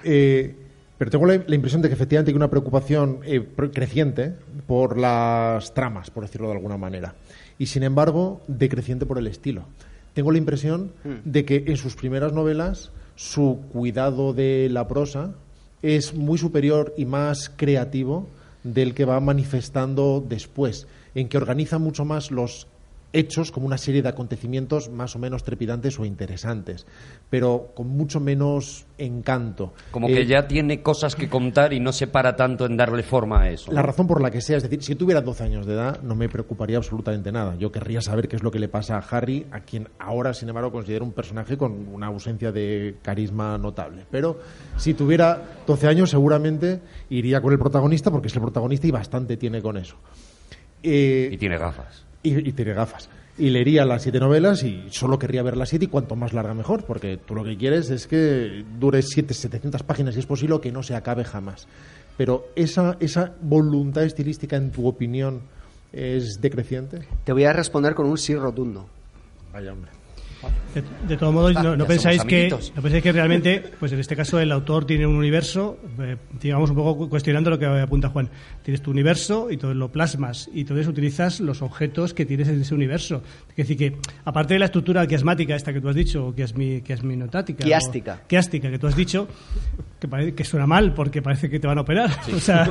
Eh, pero tengo la, la, impresión de que efectivamente hay una preocupación eh, creciente por las tramas, por decirlo de alguna manera. Y sin embargo, decreciente por el estilo. Tengo la impresión de que en sus primeras novelas su cuidado de la prosa es muy superior y más creativo del que va manifestando después, en que organiza mucho más los hechos como una serie de acontecimientos más o menos trepidantes o interesantes, pero con mucho menos encanto. Como que Eh, ya tiene cosas que contar y no se para tanto en darle forma a eso. La ¿no? razón por la que sea, es decir, si tuviera 12 años de edad, no me preocuparía absolutamente nada. Yo querría saber qué es lo que le pasa a Harry, a quien ahora, sin embargo, considero un personaje con una ausencia de carisma notable. Pero si tuviera 12 años, seguramente iría con el protagonista, porque es el protagonista y bastante tiene con eso. Eh, Y tiene gafas. Y, y tiene gafas. Y leería las siete novelas y solo querría ver las siete y cuanto más larga mejor, porque tú lo que quieres es que dure siete, 700 páginas y es posible o que no se acabe jamás. Pero esa, esa voluntad estilística, en tu opinión, es decreciente. Te voy a responder con un sí rotundo. Vaya hombre. De, de todos modos, no, no pensáis que, no pensáis que realmente, pues en este caso el autor tiene un universo, eh, digamos un poco cuestionando lo que apunta Juan. Tienes tu universo y todo lo plasmas y entonces utilizas los objetos que tienes en ese universo. Es decir, que aparte de la estructura quiasmática esta que tú has dicho, o quiasmi, quiasminotática, o- Quiástica. quiástica que tú has dicho, que, parece, que suena mal porque parece que te van a operar. O sea,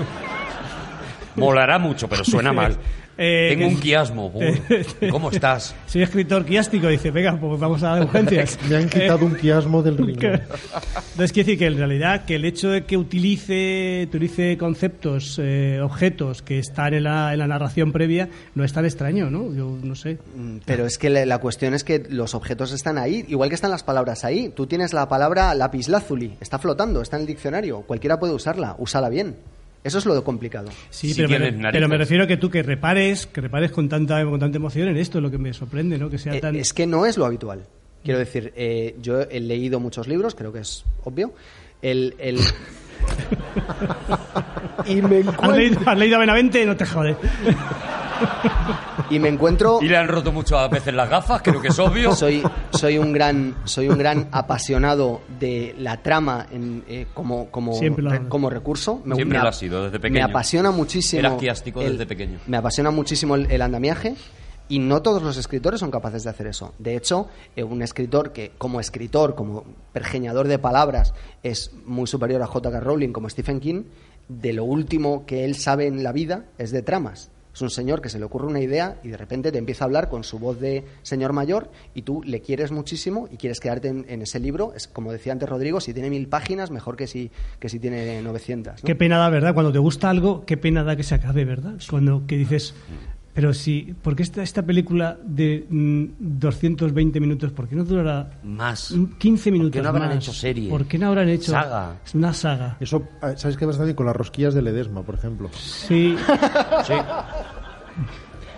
Molará mucho, pero suena mal. Eh, Tengo que- un quiasmo. Uy, ¿Cómo estás? soy escritor quiástico, dice, venga, pues vamos a dar urgencias. Me han quitado un quiasmo del riñón. Entonces, quiere decir que en realidad que el hecho de que utilice, utilice conceptos, eh, objetos que están en la, en la narración previa, no es tan extraño, ¿no? Yo no sé. Mm, Pero es que la, la cuestión es que los objetos están ahí, igual que están las palabras ahí. Tú tienes la palabra lapislázuli, está flotando, está en el diccionario. Cualquiera puede usarla, úsala bien. Eso es lo complicado. Sí, Si pero, me refiero a que tú que repares, que repares con tanta, con tanta emoción en esto, es lo que me sorprende, ¿no? Que sea Eh, tan... Es que no es lo habitual. Quiero decir, eh, yo he leído muchos libros, creo que es obvio. El, el- y, me ¿Has encuentro, leído, has leído a Benavente? No te jodes. y me encuentro Y le han roto mucho a veces las gafas, creo que es obvio. soy soy un gran soy un gran apasionado de la trama en, eh, como como re- como recurso me, Siempre me lo a- has sido, desde me pequeño. apasiona muchísimo el- desde pequeño. me apasiona muchísimo el, el andamiaje y no todos los escritores son capaces de hacer eso. De hecho, eh, un escritor que, como escritor, como pergeñador de palabras, es muy superior a J.K. Rowling como Stephen King, de lo último que él sabe en la vida es de tramas. Es un señor que se le ocurre una idea y de repente te empieza a hablar con su voz de señor mayor y tú le quieres muchísimo y quieres quedarte en, ese libro. Es como decía antes Rodrigo, si tiene mil páginas, mejor que si, que si tiene 900. ¿no? Qué pena da, ¿verdad? Cuando te gusta algo, qué pena da que se acabe, ¿verdad? Cuando que dices, pero si, ¿por qué esta, esta película de mm, 220 minutos, por qué no durará Más. mm, 15 minutos no habrán más? hecho serie? ¿Por qué no habrán hecho Saga. Es una saga? Eso, ¿sabes qué pasa también con las rosquillas de Ledesma, por ejemplo? Sí, Sí.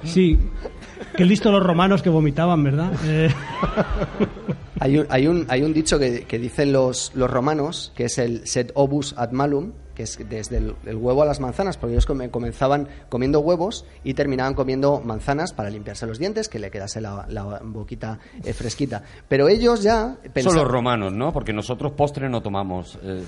sí. Qué listo los romanos que vomitaban, ¿verdad? Eh, Hay un, hay un, hay un dicho que, que dicen los, los romanos, que es el set obus ad malum, que es desde el, el huevo a las manzanas, porque ellos come- comenzaban comiendo huevos y terminaban comiendo manzanas para limpiarse los dientes, que le quedase la, la boquita eh, fresquita. Pero ellos ya Son pensaban... los romanos, ¿no? Porque nosotros postre no tomamos. eh,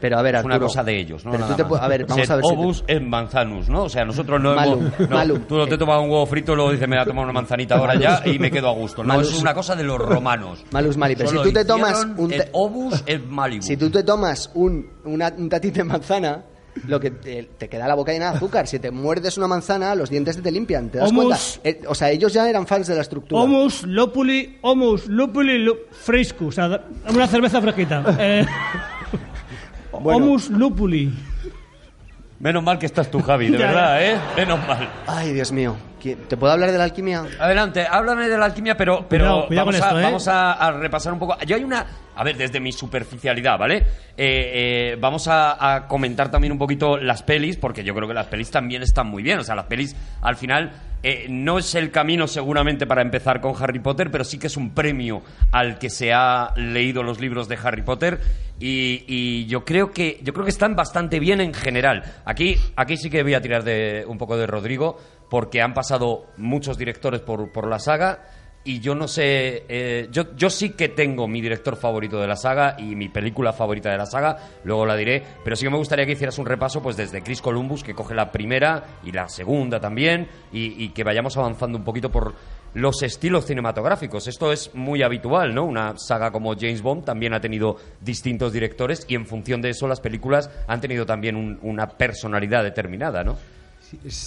Pero a ver, es una Arturo, cosa de ellos, ¿no? pero tú te a ver, vamos a ver si te- obus et manzanus, ¿no? O sea, nosotros no Malum, hemos... no, malum. Tú no te tomas un huevo frito y luego dices, me voy a tomar una manzanita ahora ya y me quedo a gusto. No, Malus. es una cosa de los romanos. Malus mali, pero Solo si tú te tomas un te- obus et malibus. Si tú te tomas un, una, un tatín de manzana, lo que te, te queda la boca llena de azúcar. Si te muerdes una manzana, los dientes te limpian. ¿Te das Homus. cuenta? Eh, o sea, ellos ya eran fans de la estructura. Homus lupuli, homus lupuli lu- fresco. O sea, una cerveza fresquita. Eh, Bueno. Homus lupuli. Menos mal que estás tú, Javi, de Ya, verdad, ¿eh? Menos mal. Ay, Dios mío. ¿Qui- ¿Te puedo hablar de la alquimia? Adelante, háblame de la alquimia, pero, pero Cuidado, cuidado vamos, con a, esto, ¿eh? vamos a, a repasar un poco. Yo hay una. A ver, desde mi superficialidad, ¿vale? Eh, eh, vamos a, a comentar también un poquito las pelis, porque yo creo que las pelis también están muy bien. O sea, las pelis, al final, eh, no es el camino seguramente para empezar con Harry Potter, pero sí que es un premio al que se ha leído los libros de Harry Potter. Y, y yo creo que yo creo que están bastante bien en general. Aquí, aquí sí que voy a tirar de un poco de Rodrigo, porque han pasado muchos directores por, por la saga. Y yo no sé, eh, yo, yo sí que tengo mi director favorito de la saga y mi película favorita de la saga, luego la diré, pero sí que me gustaría que hicieras un repaso pues desde Chris Columbus, que coge la primera y la segunda también, y, que vayamos avanzando un poquito por los estilos cinematográficos. Esto es muy habitual, ¿no? Una saga como James Bond también ha tenido distintos directores y en función de eso las películas han tenido también un- una personalidad determinada, ¿no?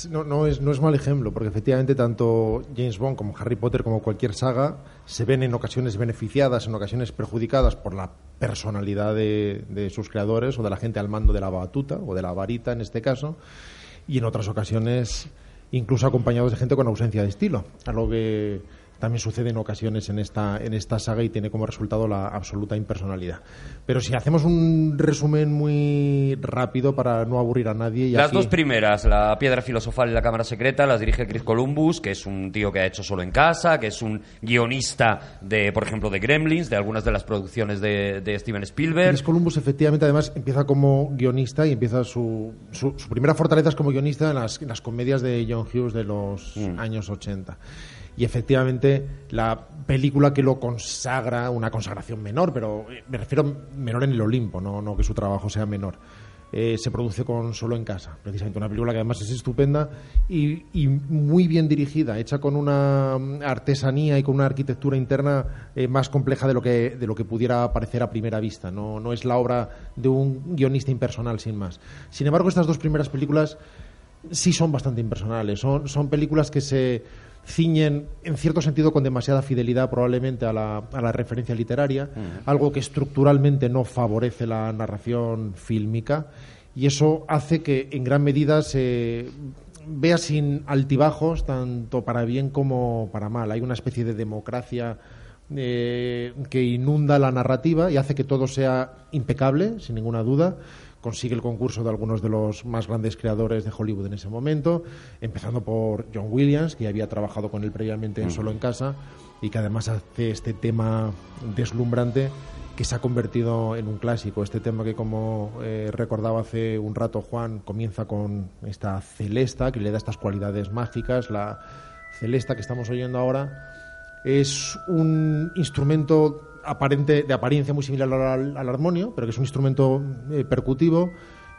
No, no es, no es mal ejemplo, porque efectivamente tanto James Bond como Harry Potter, como cualquier saga, se ven en ocasiones beneficiadas, en ocasiones perjudicadas por la personalidad de, de sus creadores o de la gente al mando de la batuta o de la varita en este caso, y en otras ocasiones incluso acompañados de gente con ausencia de estilo, algo que también sucede en ocasiones en esta, en esta saga y tiene como resultado la absoluta impersonalidad. Pero si hacemos un resumen muy rápido para no aburrir a nadie... Y Las así- dos primeras, La Piedra Filosofal y La Cámara Secreta, las dirige Chris Columbus, que es un tío que ha hecho solo en casa, que es un guionista de, por ejemplo, de Gremlins, de algunas de las producciones de, de Steven Spielberg. Chris Columbus efectivamente además empieza como guionista y empieza su, su, su primera fortaleza es como guionista en las, en las comedias de John Hughes de los años 80. Y efectivamente la película que lo consagra, una consagración menor, pero eh, me refiero menor en el Olimpo, no, no que su trabajo sea menor. eh, se produce con Solo en Casa, precisamente una película que además es estupenda y, muy bien dirigida, hecha con una mm, artesanía y con una arquitectura interna eh, más compleja de lo que de lo que pudiera parecer a primera vista. No, no es la obra de un guionista impersonal sin más. Sin embargo, estas dos primeras películas sí son bastante impersonales. Son, son películas que se ciñen, en cierto sentido, con demasiada fidelidad probablemente a la, a la referencia literaria, algo que estructuralmente no favorece la narración fílmica, y eso hace que en gran medida se vea sin altibajos, tanto para bien como para mal. Hay una especie de democracia eh, que inunda la narrativa y hace que todo sea impecable, sin ninguna duda. Consigue el concurso de algunos de los más grandes creadores de Hollywood en ese momento, empezando por John Williams, que había trabajado con él previamente en Solo en Casa y que además hace este tema deslumbrante que se ha convertido en un clásico. Este tema que, como eh, recordaba hace un rato Juan, comienza con esta celesta que le da estas cualidades mágicas. La celesta que estamos oyendo ahora es un instrumento aparente, de apariencia muy similar al, al armonio, pero que es un instrumento eh, percutivo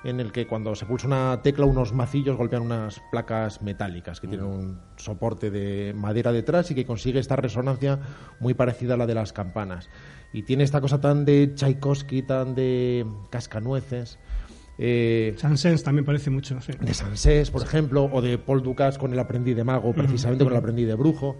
en el que cuando se pulsa una tecla unos macillos golpean unas placas metálicas que tienen un soporte de madera detrás y que consigue esta resonancia muy parecida a la de las campanas. Y tiene esta cosa tan de Tchaikovsky, tan de cascanueces. Eh, Sansens también parece mucho, sí. de Sansés, por ejemplo, o de Paul Dukas con el aprendiz de mago, precisamente con el aprendiz de brujo.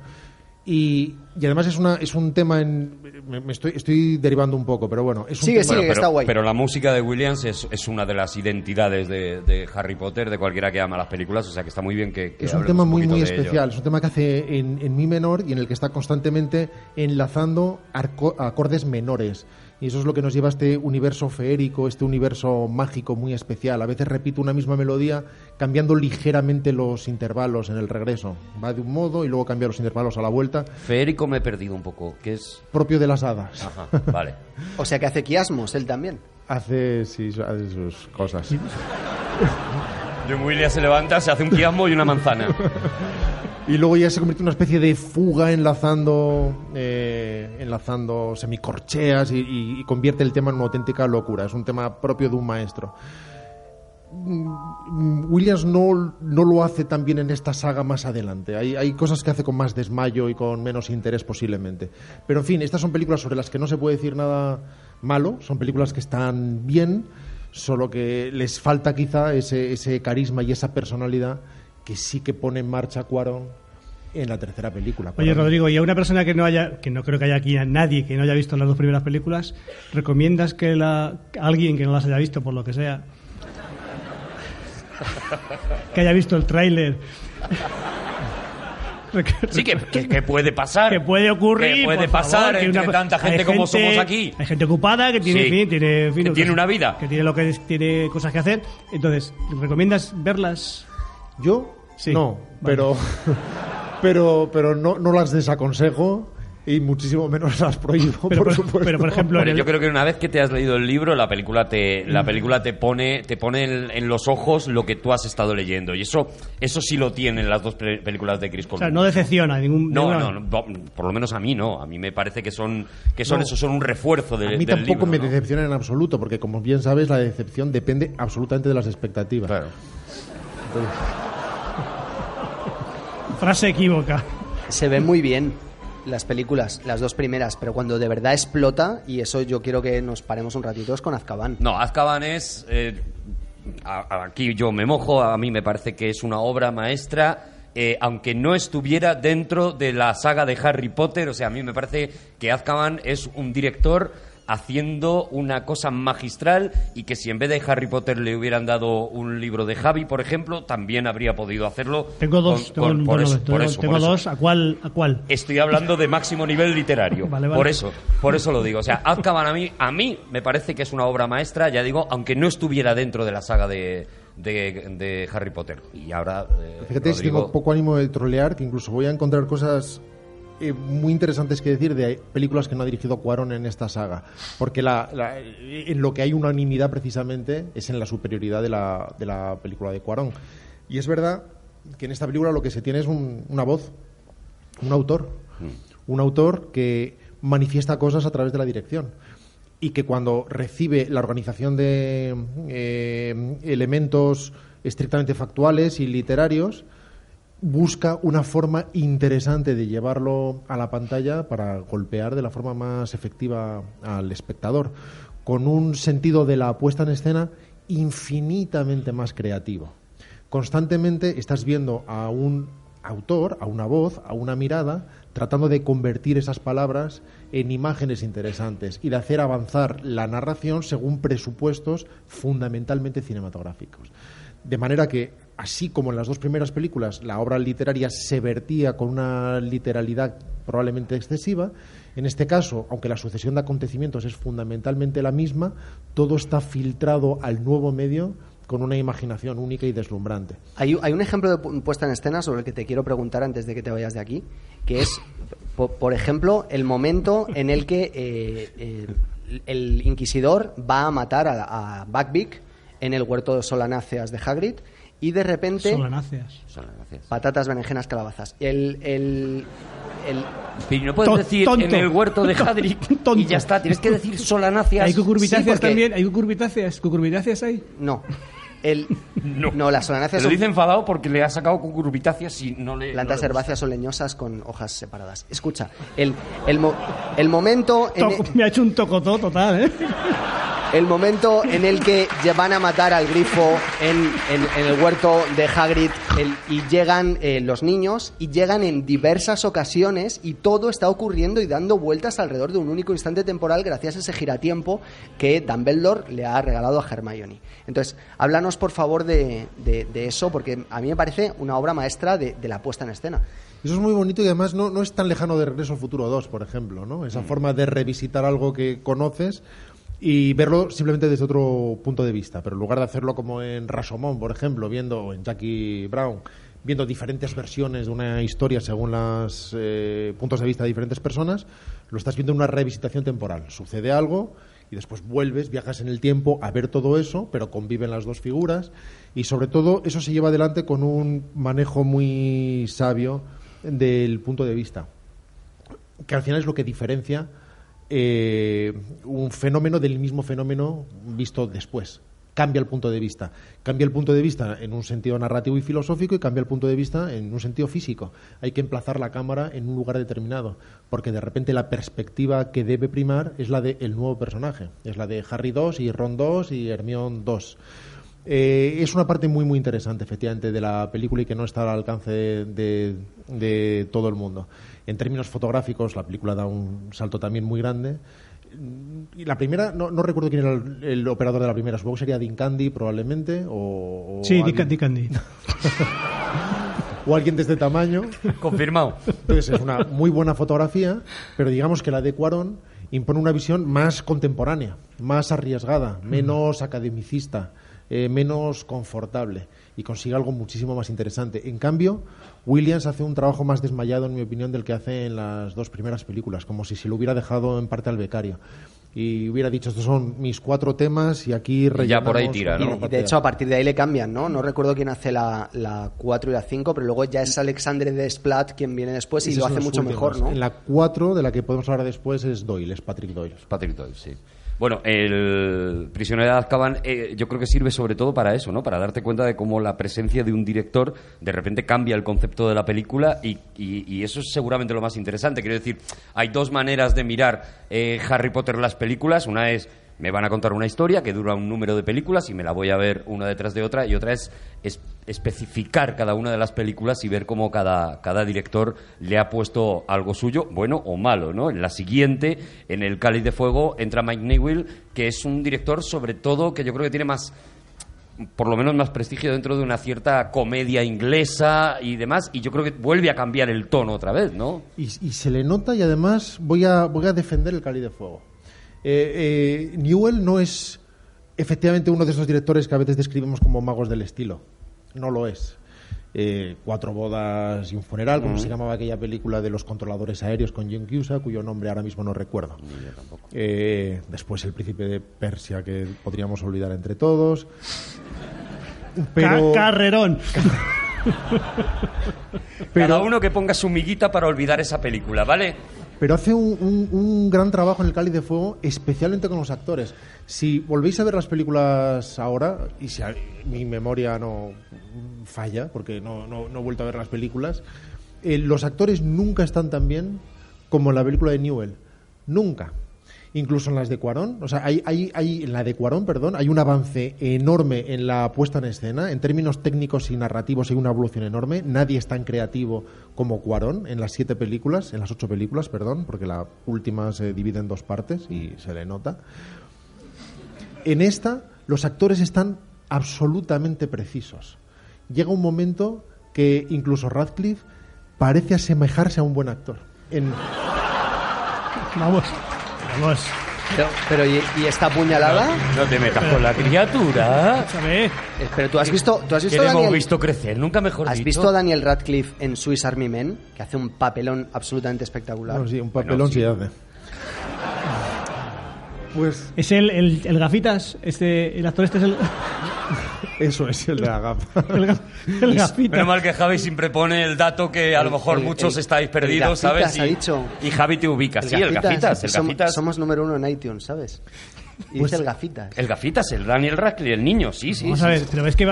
Y, y además es, una, es un tema en... Me, me estoy, estoy derivando un poco, pero bueno, es un Sigue, tema... sigue, que pero, está guay. pero la música de Williams es, es una de las identidades de, de Harry Potter, de cualquiera que ama las películas, o sea que está muy bien que, que Es un tema muy, muy especial. Es un tema que hace en, en mi menor y en el que está constantemente enlazando arco- acordes menores. Y eso es lo que nos lleva a este universo feérico, este universo mágico muy especial. A veces repito una misma melodía cambiando ligeramente los intervalos en el regreso. Va de un modo y luego cambia los intervalos a la vuelta, Federico me he perdido un poco, que es... propio de las hadas. Ajá, vale. O sea que hace quiasmos él también. Hace, sí, hace sus cosas. John Williams se levanta, se hace un quiasmo y una manzana. Y luego ya se convierte en una especie de fuga enlazando, eh, enlazando semicorcheas y, convierte el tema en una auténtica locura. Es un tema propio de un maestro. Mm, Williams no, no lo hace tan bien en esta saga más adelante. Hay, hay cosas que hace con más desmayo y con menos interés posiblemente. Pero en fin, estas son películas sobre las que no se puede decir nada malo. Son películas que están bien, solo que les falta quizá ese, ese carisma y esa personalidad que sí que pone en marcha Cuarón en la tercera película. Oye. Rodrigo, y a una persona que no haya, que no creo que haya aquí a nadie que no haya visto las dos primeras películas, ¿recomiendas que la, alguien que no las haya visto, por lo que sea, que haya visto el tráiler, Sí, que, que- que puede pasar. que puede ocurrir, Que puede pasar favor, que entre una- tanta gente como somos aquí. Hay gente ocupada que tiene, Sí. fin, tiene, en fin, Que tiene una vida. que tiene lo que tiene cosas que hacer. Entonces, ¿recomiendas verlas? Yo Sí. no, Vale. pero, pero, pero no, no las desaconsejo y muchísimo menos las prohíbo, Pero, por, supuesto. pero, por ejemplo, el- yo creo que una vez que te has leído el libro, la película te, la película te pone, te pone en, en los ojos lo que tú has estado leyendo. Y eso, eso sí lo tienen las dos pe- películas de Chris o Columbus. sea, no decepciona ningún. No, ninguna- no, no, no, por lo menos a mí no. A mí me parece que son, que son No. eso, son un refuerzo de- A mí del tampoco libro, me ¿no? decepciona en absoluto, porque como bien sabes, la decepción depende absolutamente de las expectativas. Claro. Frase equívoca. Se ven muy bien las películas, las dos primeras, pero cuando de verdad explota, y eso yo quiero que nos paremos un ratito, es con Azkaban. No, Azkaban es... eh, a- aquí yo me mojo, a mí me parece que es una obra maestra, eh, aunque no estuviera dentro de la saga de Harry Potter, o sea, a mí me parece que Azkaban es un director haciendo una cosa magistral y que si en vez de Harry Potter le hubieran dado un libro de Javi, por ejemplo, también habría podido hacerlo. Tengo dos. por dos. ¿A cuál? ¿A cuál? Estoy hablando de máximo nivel literario. Vale, vale. Por eso, por eso lo digo. O sea, Azkaban a mí, a mí me parece que es una obra maestra, ya digo, aunque no estuviera dentro de la saga de, de- de Harry Potter. Y ahora, eh, Fíjate, si tengo poco ánimo de trolear, que incluso voy a encontrar cosas eh, muy interesantes que decir de películas que no ha dirigido Cuarón en esta saga. Porque la, la- en lo que hay unanimidad precisamente es en la superioridad de la, de la película de Cuarón. Y es verdad que en esta película lo que se tiene es un- una voz, un autor. Un autor que manifiesta cosas a través de la dirección y que cuando recibe la organización de eh, elementos estrictamente factuales y literarios, busca una forma interesante de llevarlo a la pantalla para golpear de la forma más efectiva al espectador, con un sentido de la puesta en escena infinitamente más creativo. Constantemente estás viendo a un autor, a una voz, a una mirada, tratando de convertir esas palabras en imágenes interesantes y de hacer avanzar la narración según presupuestos fundamentalmente cinematográficos. De manera que, así como en las dos primeras películas la obra literaria se vertía con una literalidad probablemente excesiva, en este caso, aunque la sucesión de acontecimientos es fundamentalmente la misma, todo está filtrado al nuevo medio con una imaginación única y deslumbrante. Hay, hay un ejemplo de pu- puesta en escena sobre el que te quiero preguntar antes de que te vayas de aquí, que es, po- por, ejemplo, el momento en el que eh, eh, el inquisidor va a matar a, a en el huerto de solanáceas de Hagrid y de repente Solanáceas. Gracias. patatas, berenjenas, calabazas. El, el, el- Pero no puedes decir tonto. en el huerto de Hadrick Tonto. y ya está. Tienes que decir solanáceas. ¿Hay cucurbitáceas Sí, porque- también? ¿Hay cucurbitáceas? ¿Cucurbitáceas hay? no. El, No. no, las solanáceas lo son dice enfadado porque le ha sacado cucurbitáceas y no le. plantas no le herbáceas o leñosas con hojas separadas. Escucha, el, el, mo- el momento... en- Toco- me ha hecho un tocotó total, ¿eh? El momento en el que van a matar al grifo en, en- en el huerto de Hagrid el- y llegan eh, los niños y llegan en diversas ocasiones y todo está ocurriendo y dando vueltas alrededor de un único instante temporal gracias a ese giratiempo que Dumbledore le ha regalado a Hermione. Entonces, háblanos por favor de, de- de eso porque a mí me parece una obra maestra de, de la puesta en escena. Eso es muy bonito y además no, no es tan lejano de Regreso al Futuro 2, por ejemplo, ¿no? Esa forma de revisitar algo que conoces y verlo simplemente desde otro punto de vista, pero en lugar de hacerlo como en Rashomon, por ejemplo, viendo en Jackie Brown, viendo diferentes versiones de una historia según los puntos de vista de diferentes personas, lo estás viendo en una revisitación temporal. Sucede algo y después vuelves, viajas en el tiempo a ver todo eso, pero conviven las dos figuras y sobre todo eso se lleva adelante con un manejo muy sabio del punto de vista, que al final es lo que diferencia eh, un fenómeno del mismo fenómeno visto después cambia el punto de vista. Cambia el punto de vista en un sentido narrativo y filosófico y cambia el punto de vista en un sentido físico. Hay que emplazar la cámara en un lugar determinado, porque de repente la perspectiva que debe primar es la del nuevo personaje, es la de Harry 2 y Ron 2 y Hermione 2. Eh, es una parte muy muy interesante, efectivamente, de la película y que no está al alcance de, de todo el mundo. En términos fotográficos, la película da un salto también muy grande y la primera, no, no, recuerdo quién era el, operador de la primera, supongo que sería Dean Candy probablemente. O, sí, alguien... Candy. o alguien de este tamaño. Confirmado. Entonces es una muy buena fotografía, pero digamos que la de Cuarón impone una visión más contemporánea, más arriesgada, menos academicista, eh, menos confortable y consigue algo muchísimo más interesante. En cambio, Williams hace un trabajo más desmayado, en mi opinión, del que hace en las dos primeras películas, como si se lo hubiera dejado en parte al becario. Y hubiera dicho, estos son mis cuatro temas y aquí Ya por ahí tira, ¿no? Y, de hecho, a partir de ahí le cambian, ¿no? No recuerdo quién hace la, la 4 y la 5, pero luego ya es Alexandre de Splat quien viene después y, lo hace mucho mejor, ¿no? En la 4, de la que podemos hablar después, es Doyle, es Patrick Doyle. Patrick Doyle, sí. Bueno, el prisionero de Azkaban eh, yo creo que sirve sobre todo para eso, ¿no? Para darte cuenta de cómo la presencia de un director de repente cambia el concepto de la película y, eso es seguramente lo más interesante. Quiero decir, hay dos maneras de mirar eh, Harry Potter las películas. Una es me van a contar una historia que dura un número de películas y me la voy a ver una detrás de otra y otra es, especificar cada una de las películas y ver cómo cada, cada director le ha puesto algo suyo, bueno o malo, ¿no? En la siguiente, en El Cáliz de Fuego, entra Mike Newell, que es un director sobre todo que yo creo que tiene más por lo menos más prestigio dentro de una cierta comedia inglesa y demás, y yo creo que vuelve a cambiar el tono otra vez, ¿no? Y, se le nota y además voy a, voy a defender el Cáliz de Fuego eh, eh, Newell no es efectivamente uno de esos directores que a veces describimos como magos del estilo. No lo es. Eh, cuatro bodas y un funeral, como se llamaba aquella película de los controladores aéreos con John Cusack, cuyo nombre ahora mismo no recuerdo. después El Príncipe de Persia, que podríamos olvidar entre todos. Pero... Carrerón. Cada uno que ponga su miguita para olvidar esa película, ¿vale? Pero hace un, gran trabajo en el Cáliz de Fuego, especialmente con los actores. Si volvéis a ver las películas ahora, y si mi memoria no falla, porque no, he vuelto a ver las películas, eh, los actores nunca están tan bien como en la película de Newell. Nunca incluso en las de Cuarón. O sea, hay, hay, hay, en la de Cuarón, perdón, hay un avance enorme en la puesta en escena. En términos técnicos y narrativos hay una evolución enorme. Nadie es tan creativo como Cuarón en las siete películas, en las ocho películas, perdón, porque la última se divide en dos partes y se le nota. En esta, los actores están absolutamente precisos. Llega un momento que incluso Radcliffe parece asemejarse a un buen actor. Vamos. Pero, ¿y, esta puñalada? No te metas con la criatura. Eh, pero tú has visto, tú has visto a Daniel, visto crecer, nunca mejor ¿Has visto a Daniel Radcliffe en Swiss Army Men? Que hace un papelón absolutamente espectacular. sí, un papelón sí hace. Pues... Es el, el, gafitas, este, el actor este es el... Eso es el de la gafa. el, gafitas. Menos mal que Javi siempre pone el dato que a lo mejor muchos estáis perdidos, ¿sabes? Y, ha dicho. y Javi te ubica. sí, el gafitas. El gafitas. Somos, número uno en iTunes, ¿sabes? Y pues, el gafitas. El gafitas, el Daniel Radcliffe, el niño, sí, sí. Vamos a ver, pero es que,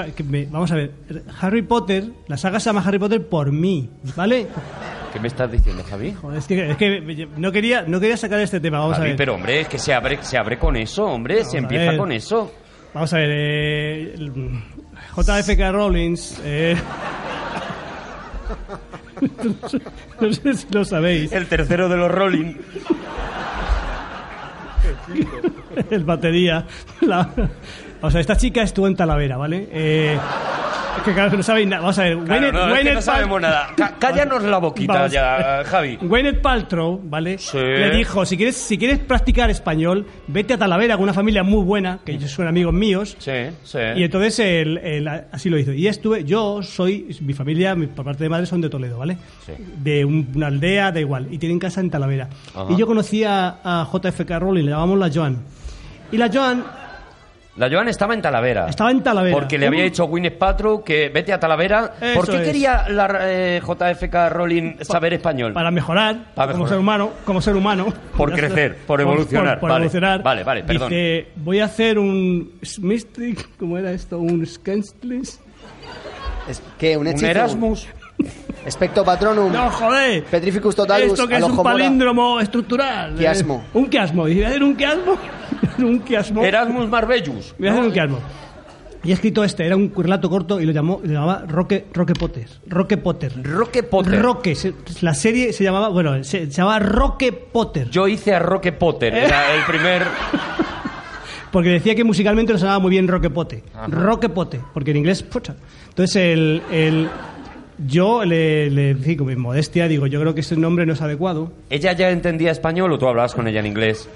vamos a ver. Harry Potter, la saga se llama Harry Potter por mí, ¿vale? ¿Qué me estás diciendo, Javi? es, que, es que, no, quería, no quería sacar este tema, vamos a ver. Pero, hombre, es que se abre, se abre con eso, hombre, se empieza con eso. Vamos a ver, eh, JFK Rollins. Eh, no sé si lo sabéis. El tercero de los Rolling. el batería. O sea, esta chica estuvo en Talavera, ¿vale? Eh, es que claro, no sabéis nada. Vamos a ver. no, sabemos nada. cállanos la boquita ya, Javi. Gwyneth Paltrow, ¿vale? Le dijo, si quieres, si quieres practicar español, vete a Talavera con una familia muy buena, que ellos son amigos míos. Sí, sí. Y entonces él, así lo hizo. Y estuve, yo soy, mi familia, mi, por parte de madre son de Toledo, ¿vale? Sí. De una aldea, da igual. Y tienen casa en Talavera. Y yo conocí a, JFK Rowling, le llamamos la Joan. Y la Joan La Joan estaba en Talavera. estaba en Talavera. Porque le había dicho Gwyneth Paltrow que vete a Talavera. Eso ¿Por qué es. quería la eh, JFK Rowling saber español? Para mejorar, Para como ser humano, como ser humano. Por crecer, por evolucionar, Por, vale. evolucionar. Vale, vale, perdón. Dice, voy a hacer un Smithrick, ¿cómo era esto? Un Skenslis. Es, ¿Qué? ¿Un? Erasmus. Expecto patronum. No, joder. Petrificus totalus. Esto que es un palíndromo estructural. Quiasmo. Eh, un quiasmo. Y voy a hacer un quiasmo. un quiasmo. Erasmus Marbellus. Voy a hacer ¿no? un quiasmo. Y he escrito este, era un relato corto y lo llamó, lo llamaba Roque, Roque Potter. Roque Potter. Roque Potter. Roque. se- la serie se llamaba, bueno, se, se llamaba Roque Potter. Yo hice a Roque Potter. Era el primer. Porque decía que musicalmente lo sonaba muy bien Roque Pote. Roque Pote, porque en inglés, pocha. Entonces, el, el- yo le, le con mi modestia, digo, yo creo que ese nombre no es adecuado. ¿Ella ya entendía español o tú hablabas con ella en inglés?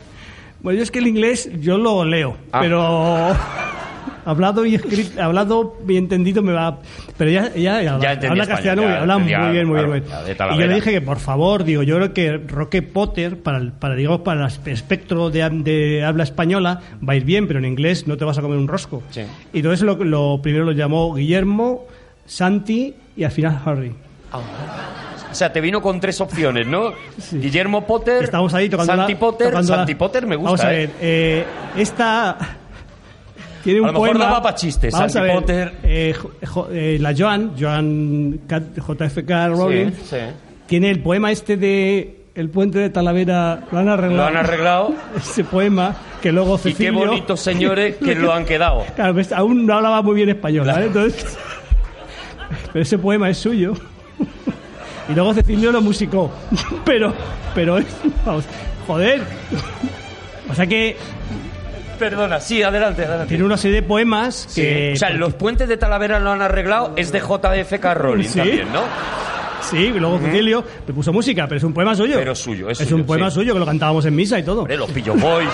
Bueno, yo es que el inglés yo lo leo, Ah. pero hablado y escrito, hablado y entendido me va. Pero ella, ella habla, castellano ya y habla muy bien, muy claro, bien. ya, y yo le dije que por favor, digo, yo creo que Roque Potter para el, para digamos para el espectro de, de habla española va a ir bien, pero en inglés no te vas a comer un rosco. Sí. Y entonces lo, lo primero lo llamó Guillermo, Santi y al final Harry. O sea, te vino con tres opciones, ¿no? Guillermo Potter, Estamos ahí tocando Santi la- Potter. tocando la- Santi Potter me gusta, Vamos a ¿eh? ver, eh, esta tiene un A lo mejor poema. daba pa' chistes, Vamos Santi a ver, Potter. eh, jo- eh, la Joan, Joan JFK Rowling, Sí, sí. tiene el poema este de El puente de Talavera. Lo han arreglado. Lo han arreglado. Ese poema que luego Y qué Cecilio. bonitos señores que lo han quedado. Claro, ves, aún no hablaba muy bien español, ¿vale? Entonces, pero ese poema es suyo. Y luego Cecilio lo musicó. Pero, pero, vamos, joder. O sea que Perdona, sí, adelante, adelante. tiene una serie de poemas Sí. que... O sea, los puentes de Talavera lo han arreglado, es de JFK Rowling Sí. también, ¿no? Sí, y luego Cecilio le puso música, pero es un poema suyo. Pero suyo, es Es suyo, un poema sí. suyo que lo cantábamos en misa y todo. Hombre, los Pillo Boys.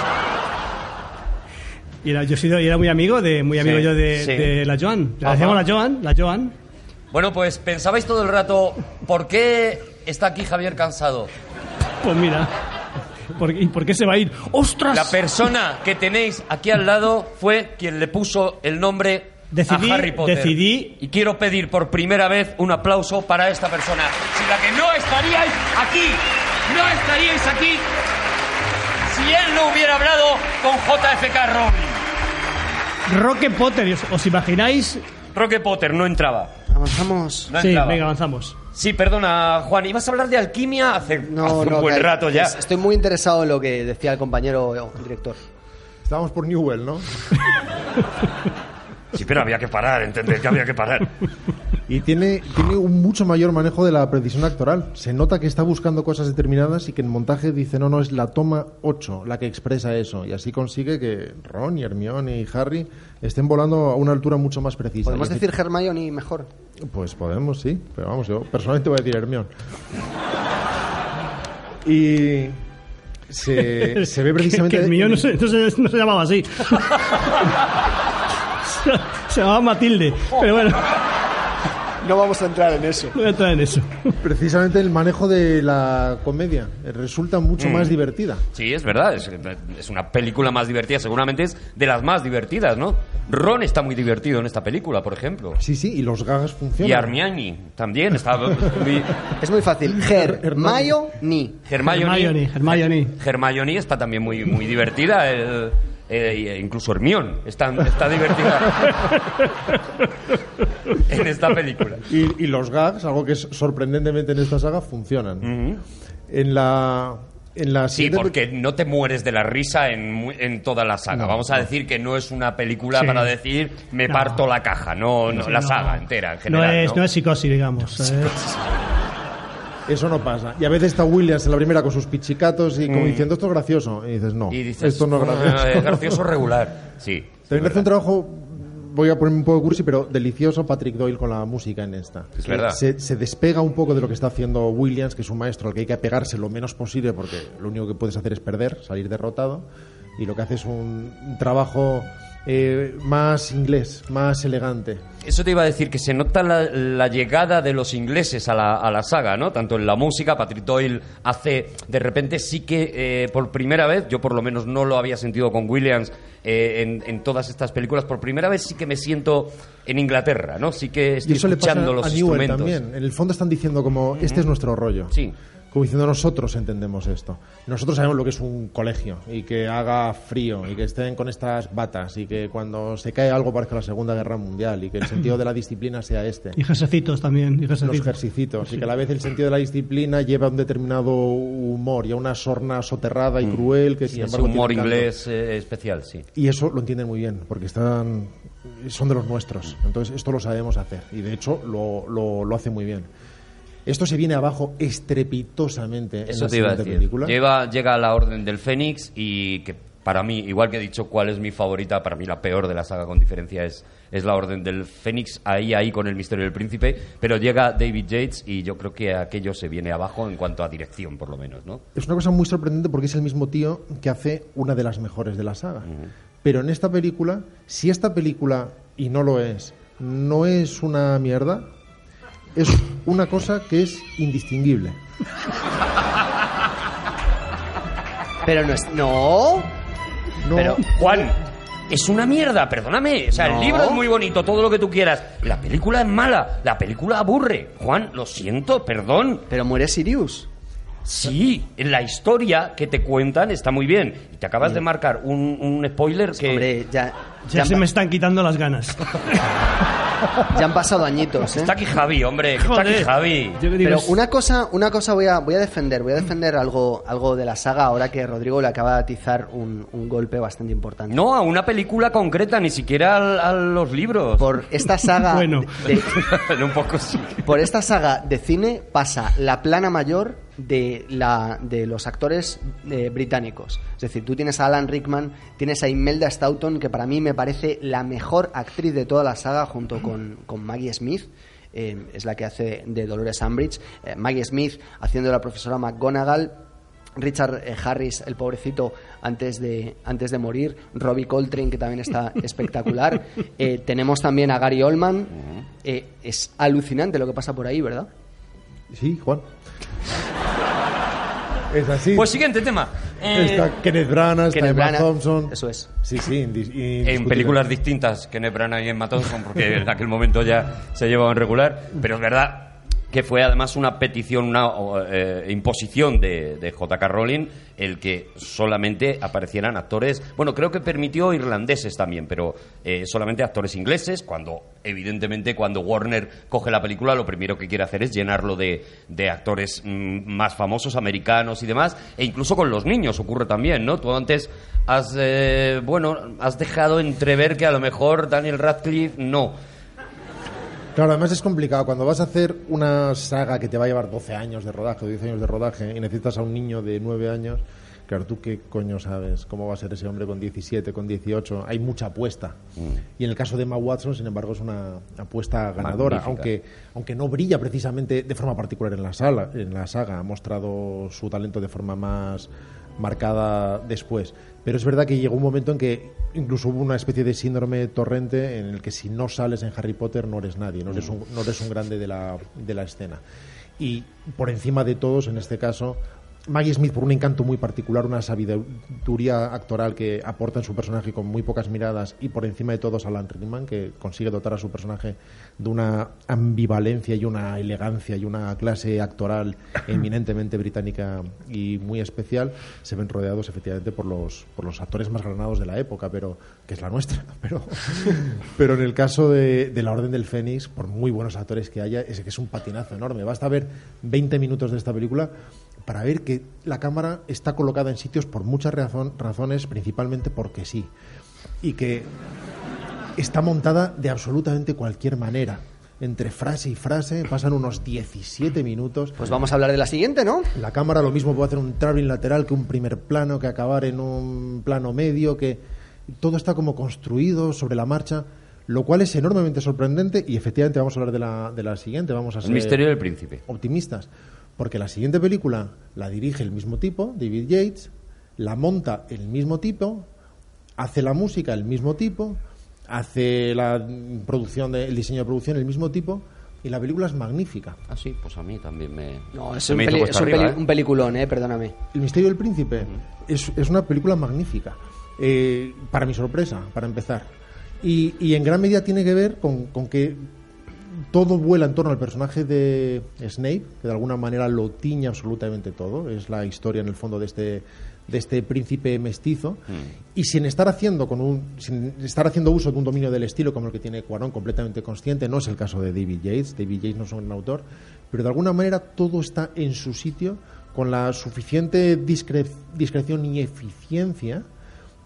Y era, yo he sido, y era muy amigo de, muy amigo yo de, la Joan. Le decíamos la Joan, la Joan. Bueno, pues pensabais todo el rato, ¿por qué está aquí Javier cansado? Pues mira. ¿por qué- ¿Y por qué se va a ir? ¡Ostras! La persona que tenéis aquí al lado fue quien le puso el nombre Decidí- a Harry Potter. decidí- Y quiero pedir por primera vez un aplauso para esta persona. Sin la que no estaríais aquí. No estaríais aquí si él no hubiera hablado con JFK Rowling. Roque Potter, ¿os, os imagináis? Roque Potter no entraba. Avanzamos. No sí, entraba. venga, avanzamos. Sí, perdona, Juan. ¿Ibas a hablar de alquimia hace, No, hace no, un buen rato ya? es- Estoy muy interesado en lo que decía el compañero el director. Estábamos por Newell, ¿no? Sí, pero había que parar, entender que había que parar. Y tiene, tiene un mucho mayor manejo de la precisión actoral. Se nota que está buscando cosas determinadas y que en montaje dice, no, no, es la toma 8 la que expresa eso. Y así consigue que Ron y Hermione y Harry estén volando a una altura mucho más precisa. Podemos decir Hermione mejor. Pues podemos, sí. Pero vamos, yo personalmente voy a decir Hermione. Y se, se ve precisamente... Que mío no se, no se- no se llamaba así. se, se llamaba Matilde. Pero bueno, No vamos a entrar en eso. no voy a entrar en eso. Precisamente el manejo de la comedia eh, resulta mucho Mm. más divertida. Sí, es verdad, es, es una película más divertida, seguramente es de las más divertidas, ¿no? Ron está muy divertido en esta película, por ejemplo. Sí, sí, y los gags funcionan. Y Armiani también está muy... Es muy fácil. Hermione. Hermione, Hermione, Hermione. Hermione está también muy, muy divertida. el- eh, incluso Hermione está, está divertida en esta película. Y, y los gags, algo que es sorprendentemente en esta saga, funcionan. En la... En la Sí, porque no te mueres de la risa en, mu- en toda la saga. No, Vamos a no. decir que no es una película Sí. para decir me No. parto la caja, no, no Sí, la no. saga entera en No general. es, ¿no? no es psicosis, digamos. ¿eh? Eso no pasa. Y a veces está Williams en la primera con sus pichicatos y como diciendo esto es gracioso. Y dices, no, Mm. Y dices, esto no es "Ah, gracioso. es gracioso regular. Sí. También hace un trabajo, voy a ponerme un poco cursi, pero delicioso Patrick Doyle con la música en esta. Es verdad. Se, se despega un poco de lo que está haciendo Williams, que es un maestro al que hay que apegarse lo menos posible porque lo único que puedes hacer es perder, salir derrotado. Y lo que hace es un, un trabajo eh, más inglés, más elegante. Eso te iba a decir, que se nota la, la llegada de los ingleses a la, a la saga, ¿no? Tanto en la música, Patrick Doyle hace, de repente sí que eh, por primera vez, yo por lo menos no lo había sentido con Williams eh, en, en todas estas películas, por primera vez sí que me siento en Inglaterra, ¿no? Sí que Y estoy eso le pasa escuchando los a Newell instrumentos. también. En el fondo están diciendo como, este es nuestro rollo. Sí. Como diciendo, nosotros entendemos esto. Nosotros sabemos lo que es un colegio y que haga frío y que estén con estas batas y que cuando se cae algo parezca la Segunda Guerra Mundial y que el sentido de la disciplina sea este. Y jersecitos también. Y Los ejercicitos y que a la vez el sentido de la disciplina lleva a un determinado humor y a una sorna soterrada y cruel que sin Mm. Embargo humor tiene canto. inglés eh, especial, sí. Y eso lo entienden muy bien, porque están son de los nuestros. Entonces, esto lo sabemos hacer. Y de hecho, lo, lo, lo hace muy bien. Esto se viene abajo estrepitosamente en Eso la te iba a decir. película. Lleva, llega a la Orden del Fénix y que para mí, igual que he dicho cuál es mi favorita, para mí la peor de la saga con diferencia es, es la Orden del Fénix, ahí, ahí con el misterio del príncipe, pero llega David Yates y yo creo que aquello se viene abajo en cuanto a dirección, por lo menos, ¿no? Es una cosa muy sorprendente porque es el mismo tío que hace una de las mejores de la saga. Pero en esta película, si esta película, y no lo es, no es una mierda, es una cosa que es indistinguible. Pero no es. ¡No! No, Pero- Juan, es una mierda, perdóname. O sea, No. el libro es muy bonito, todo lo que tú quieras. La película es mala, la película aburre. Juan, lo siento, perdón. Pero muere Sirius. Sí, la historia que te cuentan está muy bien. Y te acabas de marcar un, un spoiler que... Hombre, ya, Ya ya, se me están quitando las ganas. ya han pasado añitos, ¿eh? Está aquí Javi, hombre, está aquí. Javi. Pero una cosa, una cosa voy a, voy a defender, voy a defender algo, algo de la saga ahora que Rodrigo le acaba de atizar un, un golpe bastante importante. No, a una película concreta, ni siquiera al- a, los libros. Por esta saga Bueno. de- un poco sí. por esta saga de cine pasa la plana mayor de, la, de los actores eh, británicos. Es decir, tú tienes a Alan Rickman, tienes a Imelda Staunton, que para mí me parece la mejor actriz de toda la saga, junto con, con Maggie Smith. eh, es la que hace de Dolores Umbridge. Eh, Maggie Smith haciendo de la profesora McGonagall. Richard eh, Harris, el pobrecito, antes de, antes de morir. Robbie Coltrane, que también está espectacular. Eh, tenemos también a Gary Oldman. Eh, es alucinante lo que pasa por ahí, ¿verdad? Sí, Juan. Es así. Pues siguiente tema. Eh, Está Kenneth Branagh, está Kenneth Emma Branagh, Thompson. eso es. Sí, sí, en indiscutible. películas distintas, Kenneth Branagh y Emma Thompson, porque en aquel momento ya se llevaban regular, pero es verdad que fue además una petición, una eh, imposición de, de J.K. Rowling el que solamente aparecieran actores, bueno, creo que permitió irlandeses también, pero eh, solamente actores ingleses, cuando evidentemente cuando Warner coge la película lo primero que quiere hacer es llenarlo de, de actores mm, más famosos, americanos y demás, e incluso con los niños ocurre también, ¿no? Tú antes has, eh, bueno, has dejado entrever que a lo mejor Daniel Radcliffe no. Claro, además es complicado. Cuando vas a hacer una saga que te va a llevar 12 años de rodaje o 10 años de rodaje y necesitas a un niño de 9 años, claro, tú qué coño sabes cómo va a ser ese hombre con 17, con 18. Hay mucha apuesta. Y en el caso de Emma Watson, sin embargo, es una apuesta ganadora, Magnífica. aunque, aunque no brilla precisamente de forma particular en la, sala, en la saga. Ha mostrado su talento de forma más marcada después. Pero es verdad que llegó un momento en que incluso hubo una especie de síndrome torrente en el que si no sales en Harry Potter no eres nadie, no eres un, no eres un grande de la, de la escena. Y por encima de todos, en este caso, Maggie Smith, por un encanto muy particular, una sabiduría actoral que aporta en su personaje con muy pocas miradas, y por encima de todos, Alan Rickman, que consigue dotar a su personaje de una ambivalencia y una elegancia y una clase actoral eminentemente británica y muy especial, se ven rodeados efectivamente por los, por los actores más granados de la época, pero que es la nuestra. Pero, pero en el caso de, de La Orden del Fénix, por muy buenos actores que haya, es que es un patinazo enorme. Basta ver 20 minutos de esta película para ver que la cámara está colocada en sitios por muchas razón- razones, principalmente porque sí. Y que está montada de absolutamente cualquier manera. Entre frase y frase pasan unos 17 minutos. Pues vamos a hablar de la siguiente, ¿no? La cámara lo mismo puede hacer un traveling lateral que un primer plano, que acabar en un plano medio, que todo está como construido sobre la marcha, lo cual es enormemente sorprendente y efectivamente vamos a hablar de la, de la siguiente, vamos a El ser misterio del príncipe. optimistas, porque la siguiente película la dirige el mismo tipo, David Yates, la monta el mismo tipo, hace la música el mismo tipo, hace la producción de- el diseño de producción el mismo tipo y la película es magnífica. Ah, sí, pues a mí también me. No, es un, me hizo peli- cuesta es un arriba, peli- ¿eh? un peliculón, eh, perdóname. El misterio del príncipe es, es una película magnífica, eh, para mi sorpresa, para empezar. Y, y en gran medida tiene que ver con, con que todo vuela en torno al personaje de Snape, que de alguna manera lo tiñe absolutamente todo. Es la historia, en el fondo, de este, de este príncipe mestizo. Y sin estar, haciendo con un, sin estar haciendo uso de un dominio del estilo como el que tiene Cuarón, completamente consciente, no es el caso de David Yates. David Yates no es un autor, pero de alguna manera todo está en su sitio con la suficiente discre- discreción y eficiencia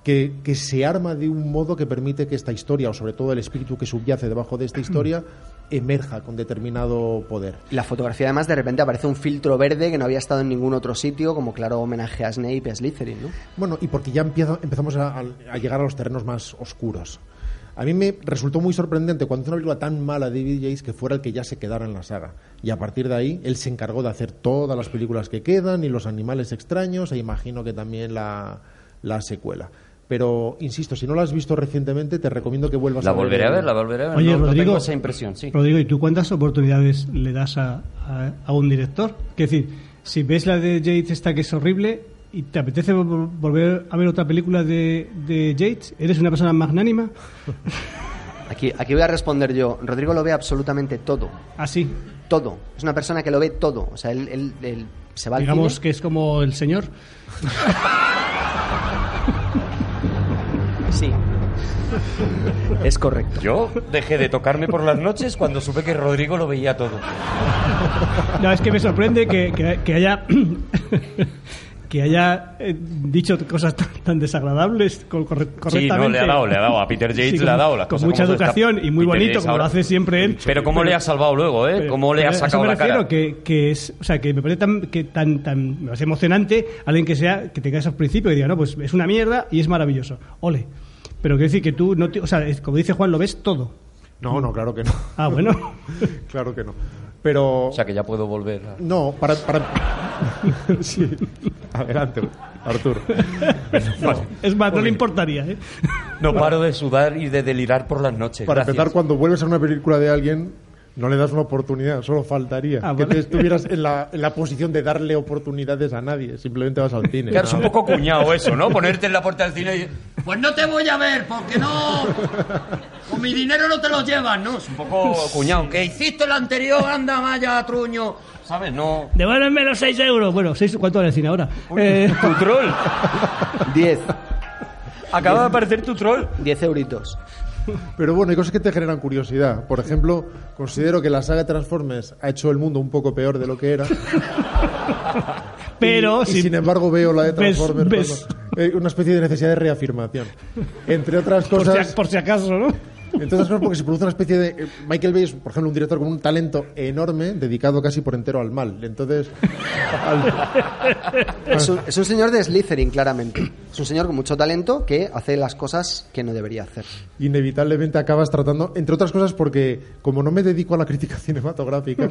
que, que se arma de un modo que permite que esta historia, o sobre todo el espíritu que subyace debajo de esta historia, emerja con determinado poder. La fotografía además de repente aparece un filtro verde que no había estado en ningún otro sitio, como claro homenaje a Snape y a Slytherin, ¿no? Bueno, y porque ya empieza- empezamos a, llegar a los terrenos más oscuros. A mí me resultó muy sorprendente cuando hizo una película tan mala David Yates que fuera el que ya se quedara en la saga. Y a partir de ahí, él se encargó de hacer todas las películas que quedan y los animales extraños, e imagino que también la, la secuela. Pero, insisto, si no la has visto recientemente, te recomiendo que vuelvas La a ver. volveré a ver, la volveré a ver. Oye, no, no Rodrigo, tengo esa impresión, sí. Rodrigo, ¿y tú cuántas oportunidades le das a, a- a un director? Es decir, si ves la de Yates esta que es horrible y te apetece vol- volver a ver otra película de, de Yates, ¿eres una persona magnánima? Aquí, aquí voy a responder yo. Rodrigo lo ve absolutamente todo. Así, Todo. Es una persona que lo ve todo. O sea, él, él- él se va al digamos cine. que es como el señor. Sí. Es correcto. Yo dejé de tocarme por las noches cuando supe que Rodrigo lo veía todo. No, es que me sorprende que, que- que haya que haya eh, dicho cosas tan, tan desagradables co- corre- Sí, correctamente. no, le ha dado, le ha dado. A Peter Yates Sí, le ha con- dado las con cosas mucha educación y muy Peter bonito, Yates como lo hace siempre él. Pero cómo le ha salvado luego, ¿eh? Pero- cómo le ha sacado me la cara. Que, que es, o sea, que me parece tan, que tan, tan me parece emocionante alguien que sea que tenga esos principios y diga, no, pues es una mierda y es maravilloso. Ole. Pero quiero decir que tú, no te- o sea, como dice Juan, lo ves todo. No, no, claro que no. Ah, bueno. claro que no. Pero. O sea, que ya puedo volver. a- No, para. para... sí. Adelante, Arturo. es más, no le importaría, ¿eh? No paro de sudar y de delirar por las noches. Para Gracias. empezar, cuando vuelves a una película de alguien, no le das una oportunidad, solo faltaría Ah, que vale. te estuvieras en la, en la posición de darle oportunidades a nadie, simplemente vas al cine. Claro, es un poco cuñado eso, ¿no? Ponerte en la puerta del cine y... Pues no te voy a ver, porque no... Con mi dinero no te lo llevas, ¿no? Es un poco cuñado. ¿Qué hiciste el anterior? Anda, vaya, truño. ¿Sabes? No... Devuélveme los 6 euros. Bueno, seis, ¿cuánto vale el cine ahora? Eh, Tu troll. 10. Acaba de aparecer tu troll. 10 euritos. Pero bueno, hay cosas que te generan curiosidad. Por ejemplo, considero que la saga de Transformers ha hecho el mundo un poco peor de lo que era. pero y, si- y sin embargo veo la de Transformers ves- eh, una especie de necesidad de reafirmación. Entre otras por, cosas, si, por si acaso, ¿no? Entre otras cosas porque se produce una especie de... eh, Michael Bay es, por ejemplo, un director con un talento enorme, dedicado casi por entero al mal. Entonces, al- Es un, es un señor de Slytherin, claramente. Es un señor con mucho talento que hace las cosas que no debería hacer. inevitablemente acabas tratando, entre otras cosas porque como no me dedico a la crítica cinematográfica,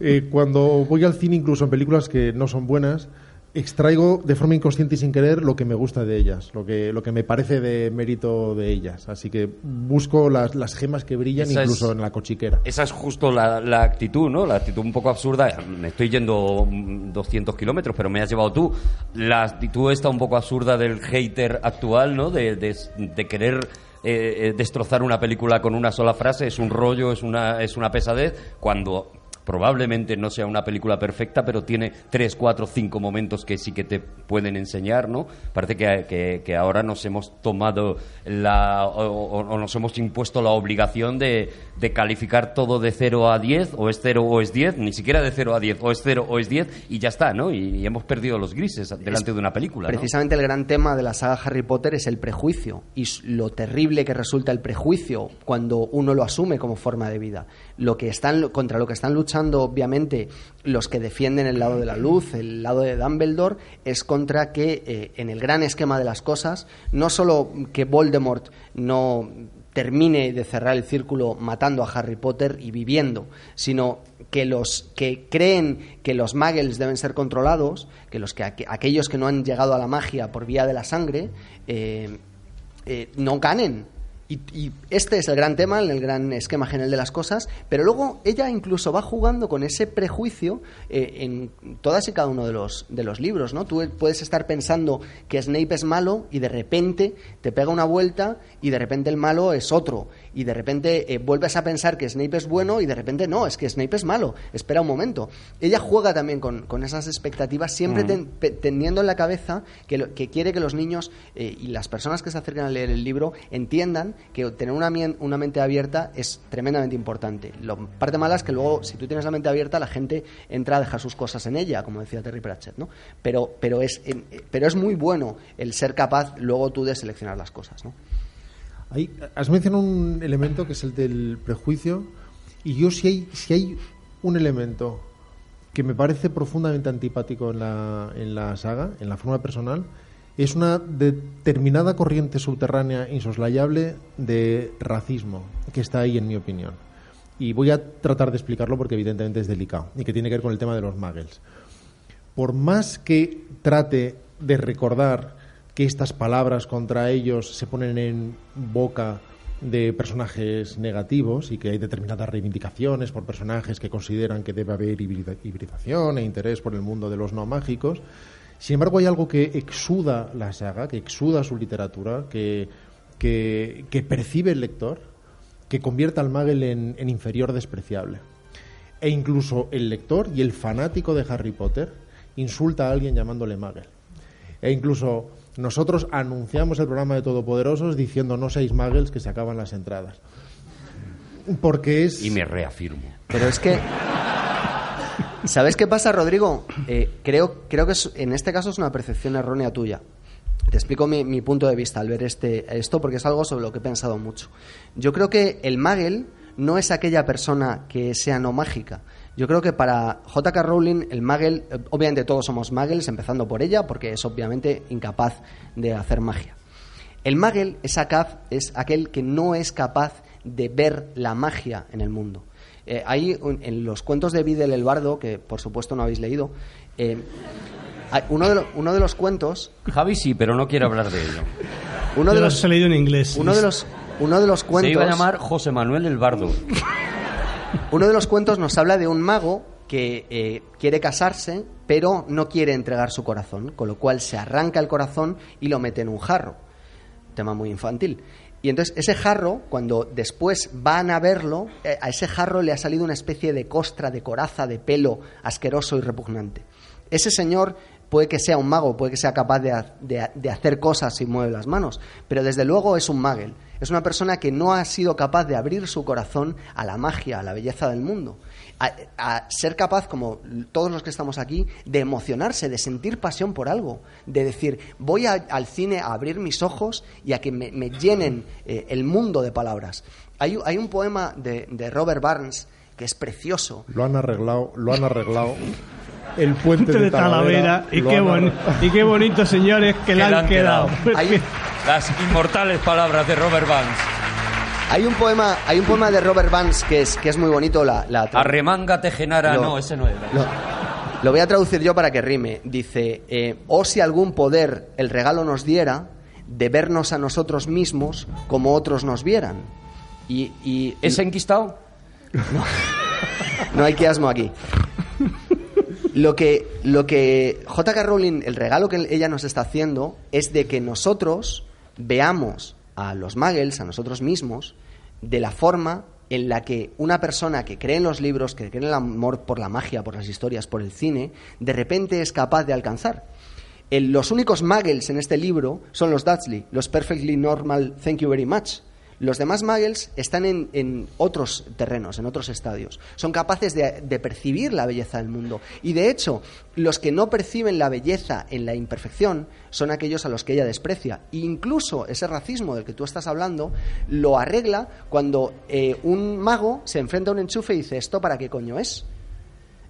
eh, cuando voy al cine, incluso en películas que no son buenas, extraigo de forma inconsciente y sin querer lo que me gusta de ellas, lo que, lo que me parece de mérito de ellas. Así que busco las, las gemas que brillan Esa es- incluso en la cochiquera. Esa es justo la, la actitud, ¿no? La actitud un poco absurda. Me estoy yendo mm, 200 kilómetros, pero me has llevado tú. La actitud esta un poco absurda del hater actual, ¿no? De, de- de querer eh, eh, destrozar una película con una sola frase. Es un rollo, es una, es una pesadez. Cuando probablemente no sea una película perfecta, pero tiene tres, cuatro, cinco momentos que sí que te pueden enseñar, ¿no? Parece que, que- que ahora nos hemos tomado la, o, nos hemos impuesto la obligación de, de calificar todo de 0 a 10, o es 0 o es 10, ni siquiera de 0 a 10, o es 0 o es 10, y ya está, ¿no? Y, y hemos perdido los grises delante de una película, ¿no? Precisamente el gran tema de la saga Harry Potter es el prejuicio y lo terrible que resulta el prejuicio cuando uno lo asume como forma de vida. Lo que están contra lo que están luchando obviamente los que defienden el lado de la luz, el lado de Dumbledore, es contra que eh, en el gran esquema de las cosas no solo que Voldemort no termine de cerrar el círculo matando a Harry Potter y viviendo, sino que los que creen que los muggles deben ser controlados, que los que aqu- aquellos que no han llegado a la magia por vía de la sangre, eh, eh, no ganen. Y, y este es el gran tema, el gran esquema general de las cosas, pero luego ella incluso va jugando con ese prejuicio eh, en todas y cada uno de los, de los libros, ¿no? Tú puedes estar pensando que Snape es malo y de repente te pega una vuelta y de repente el malo es otro. Y de repente eh, vuelves a pensar que Snape es bueno y de repente no, es que Snape es malo. Espera un momento. Ella juega también con, con esas expectativas, siempre ten- pe- teniendo en la cabeza que, lo- que quiere que los niños eh, y las personas que se acercan a leer el libro entiendan que tener una, una mente abierta es tremendamente importante. La parte mala es que luego, si tú tienes la mente abierta, la gente entra a dejar sus cosas en ella, como decía Terry Pratchett, ¿no? Pero, pero, es, eh, pero es muy bueno el ser capaz luego tú de seleccionar las cosas, ¿no? Ahí, has mencionado un elemento que es el del prejuicio y yo si hay, si hay un elemento que me parece profundamente antipático en la, en la saga, en la forma personal, es una determinada corriente subterránea insoslayable de racismo que está ahí en mi opinión. Y voy a tratar de explicarlo porque evidentemente es delicado y que tiene que ver con el tema de los muggles por más que trate de recordar que estas palabras contra ellos se ponen en boca de personajes negativos y que hay determinadas reivindicaciones por personajes que consideran que debe haber hibrida- hibridación e interés por el mundo de los no mágicos, sin embargo hay algo que exuda la saga, que exuda su literatura, que, que, que percibe el lector, que convierte al Magel en, en inferior despreciable e incluso el lector y el fanático de Harry Potter insulta a alguien llamándole Magel. E incluso nosotros anunciamos el programa de Todopoderosos diciendo no seáis Muggles que se acaban las entradas. Porque es... Y me reafirmo. Pero es que. ¿Sabes qué pasa, Rodrigo? Eh, creo, creo que es- en este caso es una percepción errónea tuya. Te explico mi, mi punto de vista al ver este, esto, porque es algo sobre lo que he pensado mucho. Yo creo que el Magel no es aquella persona que sea no mágica. Yo creo que para J.K. Rowling, el Magel, obviamente todos somos Muggles, empezando por ella, porque es obviamente incapaz de hacer magia. El Magel es, acaz- es aquel que no es capaz de ver la magia en el mundo. Eh, hay un- en los cuentos de Videl el Bardo, que por supuesto no habéis leído, eh, uno, de lo- uno de los cuentos, Javi sí, pero no quiere hablar de ello. uno Yo de los los, he leído en inglés. uno de los, uno de los Se cuentos, iba a llamar José Manuel el Bardo. Uno de los cuentos nos habla de un mago que eh, quiere casarse, pero no quiere entregar su corazón, con lo cual se arranca el corazón y lo mete en un jarro. Tema muy infantil. Y entonces ese jarro, cuando después van a verlo, eh, a ese jarro le ha salido una especie de costra, de coraza, de pelo asqueroso y repugnante. Ese señor puede que sea un mago, puede que sea capaz de, de- hacer cosas y mueve las manos, pero desde luego es un magel. Es una persona que no ha sido capaz de abrir su corazón a la magia, a la belleza del mundo. A, ser capaz, como todos los que estamos aquí, de emocionarse, de sentir pasión por algo, de decir, voy al cine a abrir mis ojos y a que me, llenen eh, el mundo de palabras. Hay, hay un poema de, de Robert Barnes que es precioso, Lo han arreglado, lo han arreglado. El puente de de Talavera. Y qué, han boni- y qué bonito, señores, que le han quedado. Hay, Las inmortales palabras de Robert Vance. hay un poema, hay un poema de Robert Barnes que es, que es muy bonito. La, la Arremángate, Genara. Lo- No, ese no era. Lo, lo voy a traducir yo para que rime. Dice, eh, o si algún poder el regalo nos diera, de vernos a nosotros mismos como otros nos vieran. Y, y ¿Es enquistado? no hay quiasmo aquí. Lo que, lo que J.K. Rowling, el regalo que ella nos está haciendo es de que nosotros veamos a los muggles, a nosotros mismos, de la forma en la que una persona que cree en los libros, que cree en el amor por la magia, por las historias, por el cine, de repente es capaz de alcanzar. Los únicos muggles en este libro son los Dudley, los Perfectly Normal Thank You Very Much. Los demás muggles están en, otros terrenos, en otros estadios. Son capaces de, de percibir la belleza del mundo. Y de hecho, los que no perciben la belleza en la imperfección son aquellos a los que ella desprecia. E incluso ese racismo del que tú estás hablando lo arregla cuando eh, un mago se enfrenta a un enchufe y dice, ¿esto para qué coño es?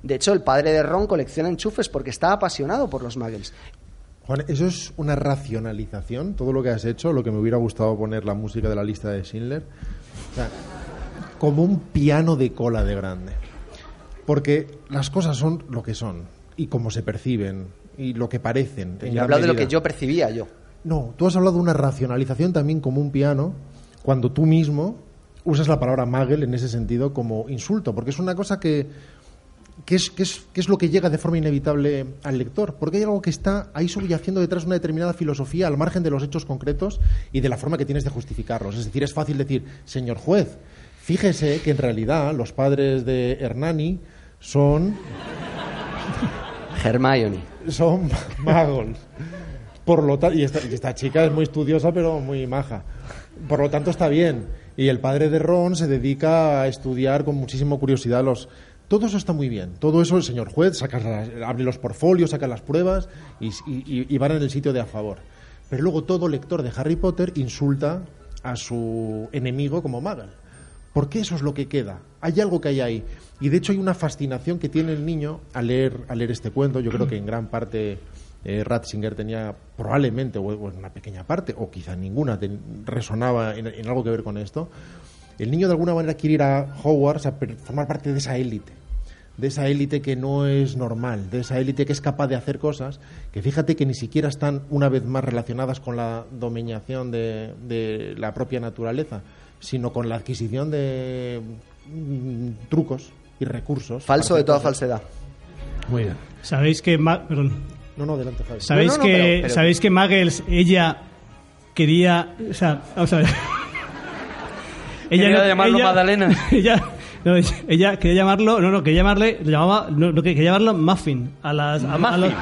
De hecho, el padre de Ron colecciona enchufes porque está apasionado por los muggles. Juan, eso es una racionalización, todo lo que has hecho, lo que me hubiera gustado poner la música de la lista de Schindler, o sea, como un piano de cola de grande. Porque las cosas son lo que son y cómo se perciben y lo que parecen. en Yo he hablado de lo que yo percibía yo. No, tú has hablado de una racionalización también como un piano, cuando tú mismo usas la palabra magel en ese sentido como insulto, porque es una cosa que, que, es, que, es, que es lo que llega de forma inevitable al lector, porque hay algo que está ahí subyaciendo detrás de una determinada filosofía al margen de los hechos concretos y de la forma que tienes de justificarlos. Es decir, es fácil decir, señor juez, fíjese que en realidad los padres de Hernani son Hermione. son magos. Por lo ta- y esta, y esta chica es muy estudiosa, pero muy maja. Por lo tanto, está bien. Y el padre de Ron se dedica a estudiar con muchísima curiosidad los. Todo eso está muy bien. Todo eso el señor juez saca las- abre los portfolios, saca las pruebas y, van en el sitio de a favor. Pero luego todo lector de Harry Potter insulta a su enemigo como Muggle. Porque eso es lo que queda. Hay algo que hay ahí. Y de hecho hay una fascinación que tiene el niño al leer, al leer este cuento. Yo creo que en gran parte eh, Ratzinger tenía probablemente, o en una pequeña parte, o quizá ninguna, resonaba en algo que ver con esto. El niño de alguna manera quiere ir a Hogwarts a formar parte de esa élite. De esa élite que no es normal, de esa élite que es capaz de hacer cosas que fíjate que ni siquiera están una vez más relacionadas con la dominación de, de la propia naturaleza, sino con la adquisición de mm, trucos y recursos. Falso de toda cosas. falsedad. Muy bien. Sabéis que Ma- perdón. No, no, adelante, Javi. Sabéis No, no, no, que pero- pero- sabéis que Muggles ella quería, o sea, vamos a ver. Quería llamarlo Magdalena. Ella, no, ella quería llamarlo, no, no, quería llamarle, llamaba, no, no, quería llamarlo Muffin a las a- a Muffin. los-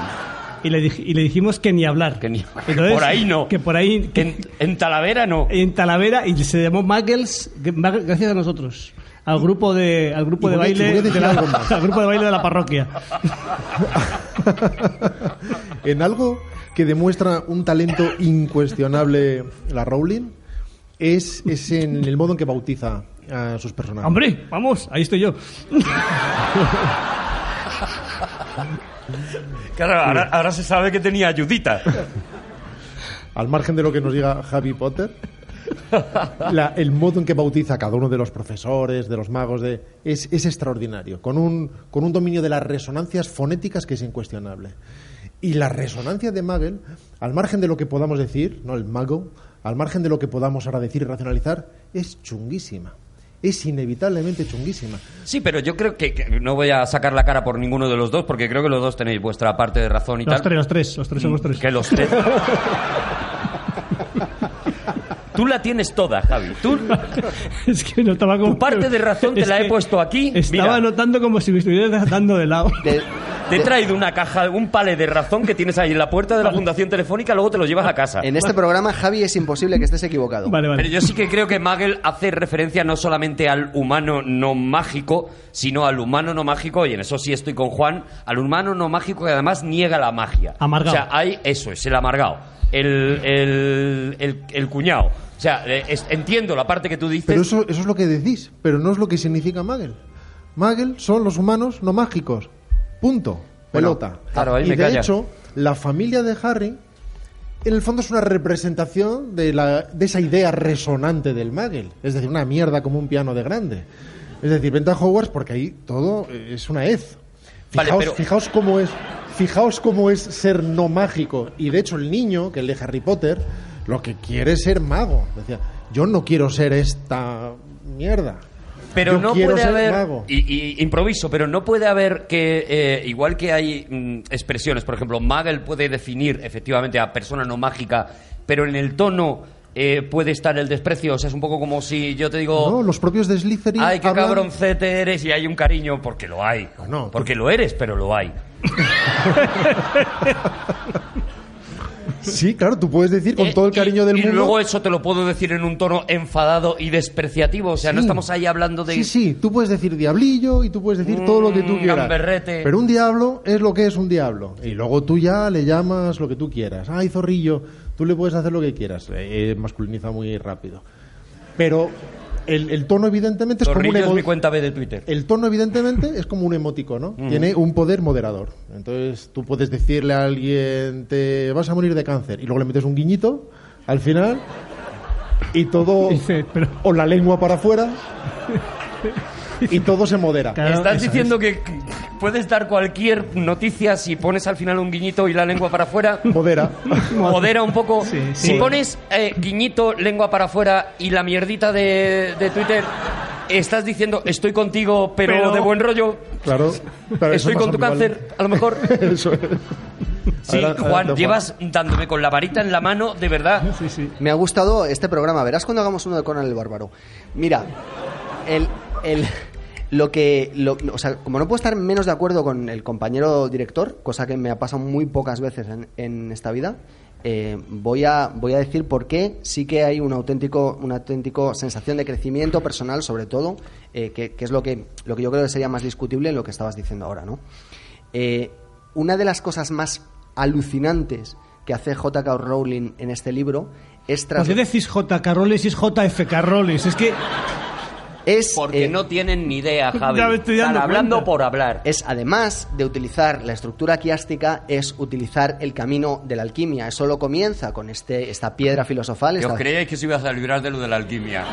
y le, dij- y le dijimos que ni hablar. Que ni- Entonces, por ahí no. Que por ahí que- En, en Talavera no. en Talavera y se llamó Muggles gracias a nosotros. Al grupo de al grupo de a- baile a de la, al grupo de baile de la parroquia. en algo que demuestra un talento incuestionable la Rowling es, es en el modo en que bautiza a sus personajes. Hombre, vamos, ahí estoy yo. Claro, ahora, ahora se sabe que tenía ayudita. Al margen de lo que nos diga Harry Potter, la- el modo en que bautiza a cada uno de los profesores, de los magos, de, es, es extraordinario, con un, con un dominio de las resonancias fonéticas que es incuestionable. Y la resonancia de Muggle, al margen de lo que podamos decir, no el mago, al margen de lo que podamos ahora decir y racionalizar, es chunguísima. Es inevitablemente chunguísima. Sí, pero yo creo que, que no voy a sacar la cara por ninguno de los dos, porque creo que los dos tenéis vuestra parte de razón y Los tal. tres, los tres, los tres somos tres. Que los tres. Tú la tienes toda, Javi. Tú, es que no estaba como... Tu parte de razón te Es la he puesto aquí, Estaba mira. notando como si me estuvieras dando de lado. De- te he traído una caja, un palé de razón que tienes ahí en la puerta de la Fundación Telefónica, luego te lo llevas a casa. en este programa, Javi, es imposible que estés equivocado. Vale, vale. Pero yo sí que creo que Magel hace referencia no solamente al humano no mágico, sino al humano no mágico, y en eso sí estoy con Juan, al humano no mágico que además niega la magia. Amargado. O sea, hay, eso es, el amargado, el, el, el, el cuñado. O sea, eh, es- entiendo la parte que tú dices. Pero eso, eso es lo que decís, pero no es lo que significa Magel. Magel son los humanos no mágicos. Punto. Bueno, Pelota. claro, ahí y me de callas. hecho, la familia de Harry, en el fondo es una representación de, la, de esa idea resonante del Magel. Es decir, una mierda como un piano de grande. Es decir, vente a Hogwarts porque ahí todo es una hez. Vale, Fijaos, pero- fijaos cómo es. Fijaos cómo es ser no mágico. Y de hecho, el niño, que el de Harry Potter, lo que quiere es ser mago. Decía, yo no quiero ser esta mierda. Pero Yo no puede ser haber. mago. Y, y improviso, pero no puede haber que. eh, igual que hay mm, expresiones, por ejemplo, Magel puede definir efectivamente a persona no mágica, pero en el tono eh, puede estar el desprecio. O sea, es un poco como si yo te digo. No, los propios de Slytherin. Ay, qué hablan- cabroncete eres y hay un cariño porque lo hay. Bueno, porque lo eres, pero lo hay. Sí, claro, tú puedes decir con Eh, todo el y- cariño del y mundo. luego eso te lo puedo decir en un tono enfadado y despreciativo. O sea, no estamos ahí hablando de. Sí, sí, tú puedes decir diablillo y tú puedes decir todo lo que tú Mm, quieras. gamberrete. Pero un diablo es lo que es un diablo. Y luego tú ya le llamas lo que tú quieras. Ay, zorrillo, tú le puedes hacer lo que quieras. Eh, masculiniza muy rápido. Pero el, el tono, evidentemente, es como un es mi cuenta B de Twitter. El tono, evidentemente, es como un emoticono. Tiene un poder moderador. Entonces, tú puedes decirle a alguien, te vas a morir de cáncer, y luego le metes un guiñito al final, y todo. O la lengua para afuera. y todo se modera. Claro, Estás diciendo que puedes dar cualquier noticia si pones al final un guiñito y la lengua para afuera. Modera. Modera un poco. Sí, Si pones eh, guiñito, lengua para afuera y la mierdita de, de Twitter, estás diciendo estoy contigo, pero, Pero- de buen rollo. Claro. Pero Estoy es con tu cáncer, a lo mejor. Eso es. Sí, Juan, llevas dándome con la varita en la mano, de verdad. Sí, sí. Me ha gustado este programa. Verás cuando hagamos uno de Conan el Bárbaro. Mira, el, el- lo que. lo- o sea, como no puedo estar menos de acuerdo con el compañero director, cosa que me ha pasado muy pocas veces en, en esta vida, eh, voy, a, voy a decir por qué sí que hay un auténtico, una auténtico sensación de crecimiento personal, sobre todo, eh, que, que es lo que, lo que yo creo que sería más discutible en lo que estabas diciendo ahora, ¿no? Eh, una de las cosas más alucinantes que hace J.K. Rowling en este libro es ¿Por tras- qué decís J.K. Rowling es JFK Rowling? Es que es, Porque eh, no tienen ni idea, Javi. Están hablando cuenta. por hablar. es además de utilizar la estructura quiástica es utilizar el camino de la alquimia. Eso lo comienza con este, esta piedra filosofal, esta, creíais que se ibas a librar de lo de la alquimia.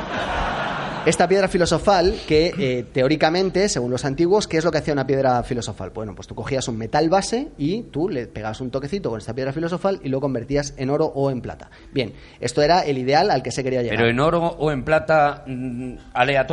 esta piedra filosofal que eh, teóricamente, según los antiguos, ¿qué es lo que hacía una piedra filosofal? Bueno, pues tú cogías un metal base y tú le pegabas un toquecito con esta piedra filosofal y lo convertías en oro o en plata. Bien, esto era el ideal al que se quería llegar. Pero en oro o en plata mm,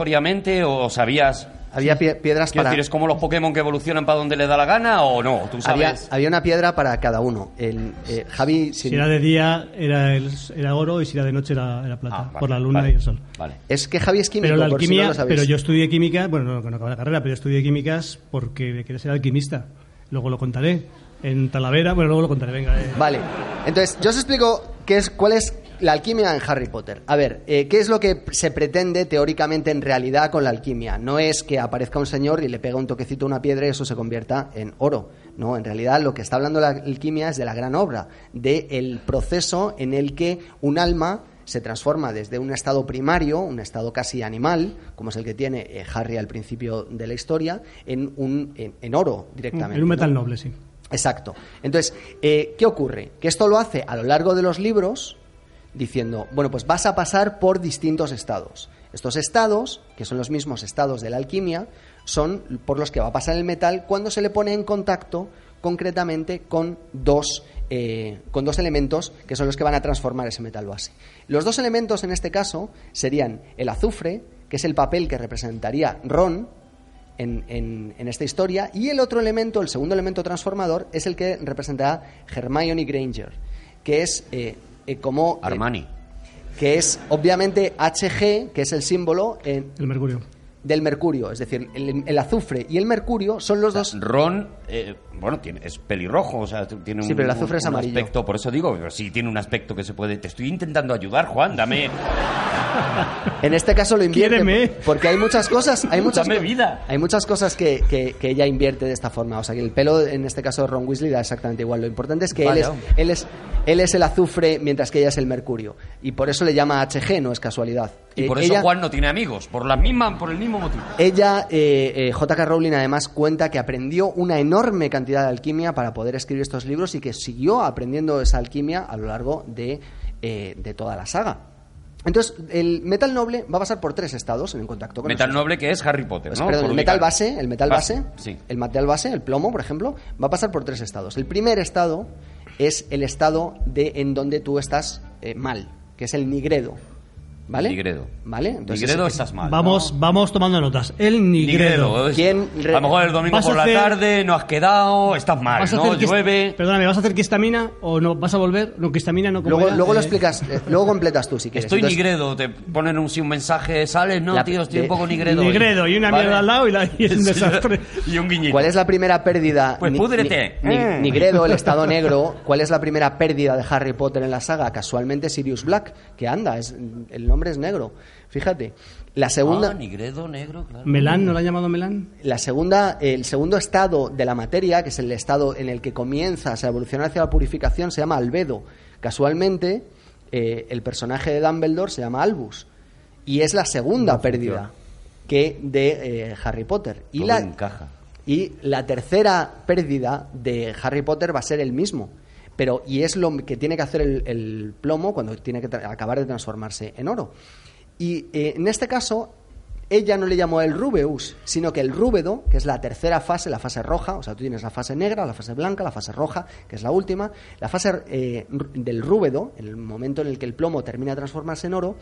aleatoriamente o sabías... Había pie- piedras para... decir, ¿es como los Pokémon que evolucionan para donde le da la gana o no? Tú sabes. había una piedra para cada uno. El, eh, Javi, si- si era de día era, el- era oro y si era de noche era, era plata. Ah, vale, por la luna vale, y el sol. Vale. es que Javi es químico, Pero la por si no alquimia, lo pero yo estudié química, bueno, no, no acabé la carrera, pero yo estudié químicas porque quería ser alquimista. Luego lo contaré. En Talavera, bueno, luego lo contaré, venga. eh. Vale. Entonces, yo os explico qué es, cuál es la alquimia en Harry Potter. A ver, eh, ¿qué es lo que se pretende teóricamente en realidad con la alquimia? No es que aparezca un señor y le pega un toquecito a una piedra y eso se convierta en oro. No, en realidad lo que está hablando la alquimia es de la gran obra, del proceso en el que un alma se transforma desde un estado primario, un estado casi animal, como es el que tiene eh, Harry al principio de la historia, en, un, en, en oro directamente. En un metal ¿no? noble, sí. Exacto. Entonces, eh, ¿qué ocurre? Que esto lo hace a lo largo de los libros diciendo, bueno, pues vas a pasar por distintos estados. Estos estados, que son los mismos estados de la alquimia, son por los que va a pasar el metal cuando se le pone en contacto concretamente con dos, eh, con dos elementos que son los que van a transformar ese metal base. Los dos elementos en este caso serían el azufre, que es el papel que representaría Ron, en, en- en esta historia. Y el otro elemento, el segundo elemento transformador, es el que representará Hermione Granger, que es eh, eh, como... eh, Armani. que es obviamente HG, que es el símbolo eh, El mercurio. Del mercurio. Es decir, el, el azufre y el mercurio son los dos... Ron, eh, bueno, tiene, es pelirrojo, o sea, tiene un, Sí, pero el azufre un- es un amarillo. aspecto, por eso digo, sí, tiene un aspecto que se puede... Te estoy intentando ayudar, Juan, dame... En este caso lo invierte porque hay muchas cosas, hay muchas Dame vida. hay muchas cosas que, que- que ella invierte de esta forma. O sea que el pelo en este caso de Ron Weasley da exactamente igual. Lo importante es que él es, él es él es el azufre mientras que ella es el mercurio y por eso le llama HG, no es casualidad. Y Eh, por eso ella- Juan no tiene amigos, por la misma, por el mismo motivo. Ella, eh, eh, J.K. Rowling, además cuenta que aprendió una enorme cantidad de alquimia para poder escribir estos libros y que siguió aprendiendo esa alquimia a lo largo de, eh, de toda la saga. Entonces, el metal noble va a pasar por tres estados en contacto con Metal nosotros. noble que es Harry Potter, Pues, ¿no? perdón, el metal base, el metal base, Sí. el metal base, el plomo, por ejemplo, va a pasar por tres estados. El primer estado es el estado de en donde tú estás eh, mal, que es el nigredo. ¿Vale? Nigredo. ¿Vale? Entonces, Nigredo es- estás mal. Vamos, ¿no? vamos tomando notas. El nigredo. Nigredo. es- ¿Quién re- A lo mejor el domingo por la hacer- tarde no has quedado, estás mal, ¿Vas a ¿no? hacer que- Llueve. Perdóname, ¿vas a hacer que estamina o no? ¿Vas a volver? No, que estamina no Luego, era, luego lo eh, explicas, eh, luego completas tú si quieres. Estoy Entonces, nigredo, te ponen un, sí, un mensaje, sales, no, La- tío, estoy de- un poco nigredo. hoy. Nigredo y una Vale. mierda al lado y, la- y es un desastre. y un guiñito. ¿Cuál es la primera pérdida? Pues Ni- púdrete. ni- Mm. Nigredo, el estado negro. ¿Cuál es la primera pérdida de Harry Potter en la saga? Casualmente Sirius Black, que anda, es, el nombre es negro. Fíjate. La segunda, Ah, nigredo, negro, claro. ¿Melán? ¿No lo han llamado Melán? la segunda, el segundo estado de la materia, que es el estado en el que comienza a evolucionar hacia la purificación, se llama albedo. Casualmente, eh, el personaje de Dumbledore se llama Albus. Y es la segunda pérdida que de eh, Harry Potter. Y Todo la, encaja. y la tercera pérdida de Harry Potter va a ser el mismo. Pero, y es lo que tiene que hacer el, plomo cuando tiene que acabar de transformarse en oro. Y eh, en este caso, ella no le llamó el Rubeus, sino que el Rúbedo, que es la tercera fase, la fase roja, o sea, tú tienes la fase negra, la fase blanca, la fase roja, que es la última, la fase eh, del Rúbedo, el momento en el que el plomo termina de transformarse en oro,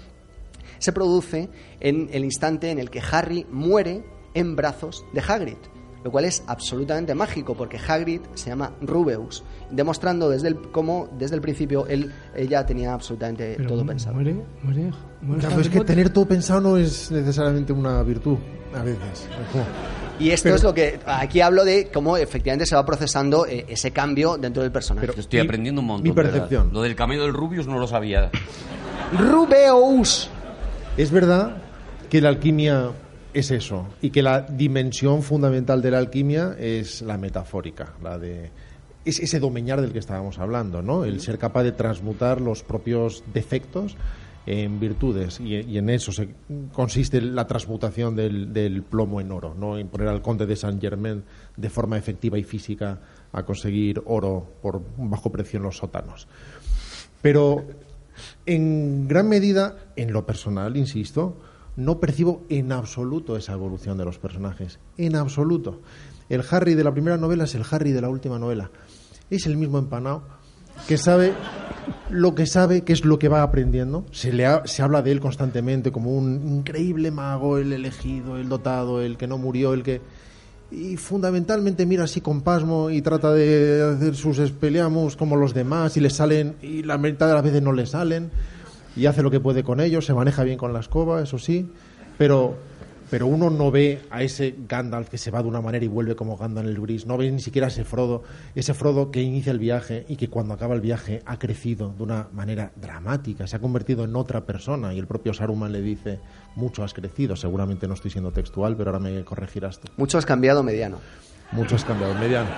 se produce en el instante en el que Harry muere en brazos de Hagrid lo cual es absolutamente mágico porque Hagrid se llama Rubeus, demostrando desde el cómo desde el principio él ella tenía absolutamente todo pensado. Muere, muere, muere Claro, es que tener todo pensado no es necesariamente una virtud, a veces. Y esto es lo que aquí hablo de cómo efectivamente se va procesando eh, ese cambio dentro del personaje. Yo Estoy aprendiendo un montón. mi ¿verdad? percepción. Lo del camello del Rubius no lo sabía. Rubeus. Es verdad que la alquimia es eso y que la dimensión fundamental de la alquimia es la metafórica, la de es ese domeñar del que estábamos hablando, ¿no? El ser capaz de transmutar los propios defectos en virtudes y, y en eso se consiste la transmutación del, del plomo en oro, ¿no? En poner al conde de Saint Germain de forma efectiva y física a conseguir oro por bajo precio en los sótanos. Pero en gran medida, en lo personal, insisto, no percibo en absoluto esa evolución de los personajes. En absoluto. El Harry de la primera novela es el Harry de la última novela. Es el mismo empanado que sabe lo que sabe, que es lo que va aprendiendo. Se, le se habla de él constantemente como un increíble mago, el elegido, el dotado, el que no murió, el que... Y fundamentalmente mira así con pasmo y trata de hacer sus espeleamos como los demás y le salen, y la mitad de las veces no le salen y hace lo que puede con ellos, se maneja bien con la escoba, eso sí, pero, pero uno no ve a ese Gandalf que se va de una manera y vuelve como Gandalf el gris, no ve ni siquiera a ese Frodo, ese Frodo que inicia el viaje y que cuando acaba el viaje ha crecido de una manera dramática, se ha convertido en otra persona y el propio Saruman le dice, mucho has crecido, seguramente no estoy siendo textual, pero ahora me corregirás tú. Mucho has cambiado mediano. Mucho has cambiado, mediano.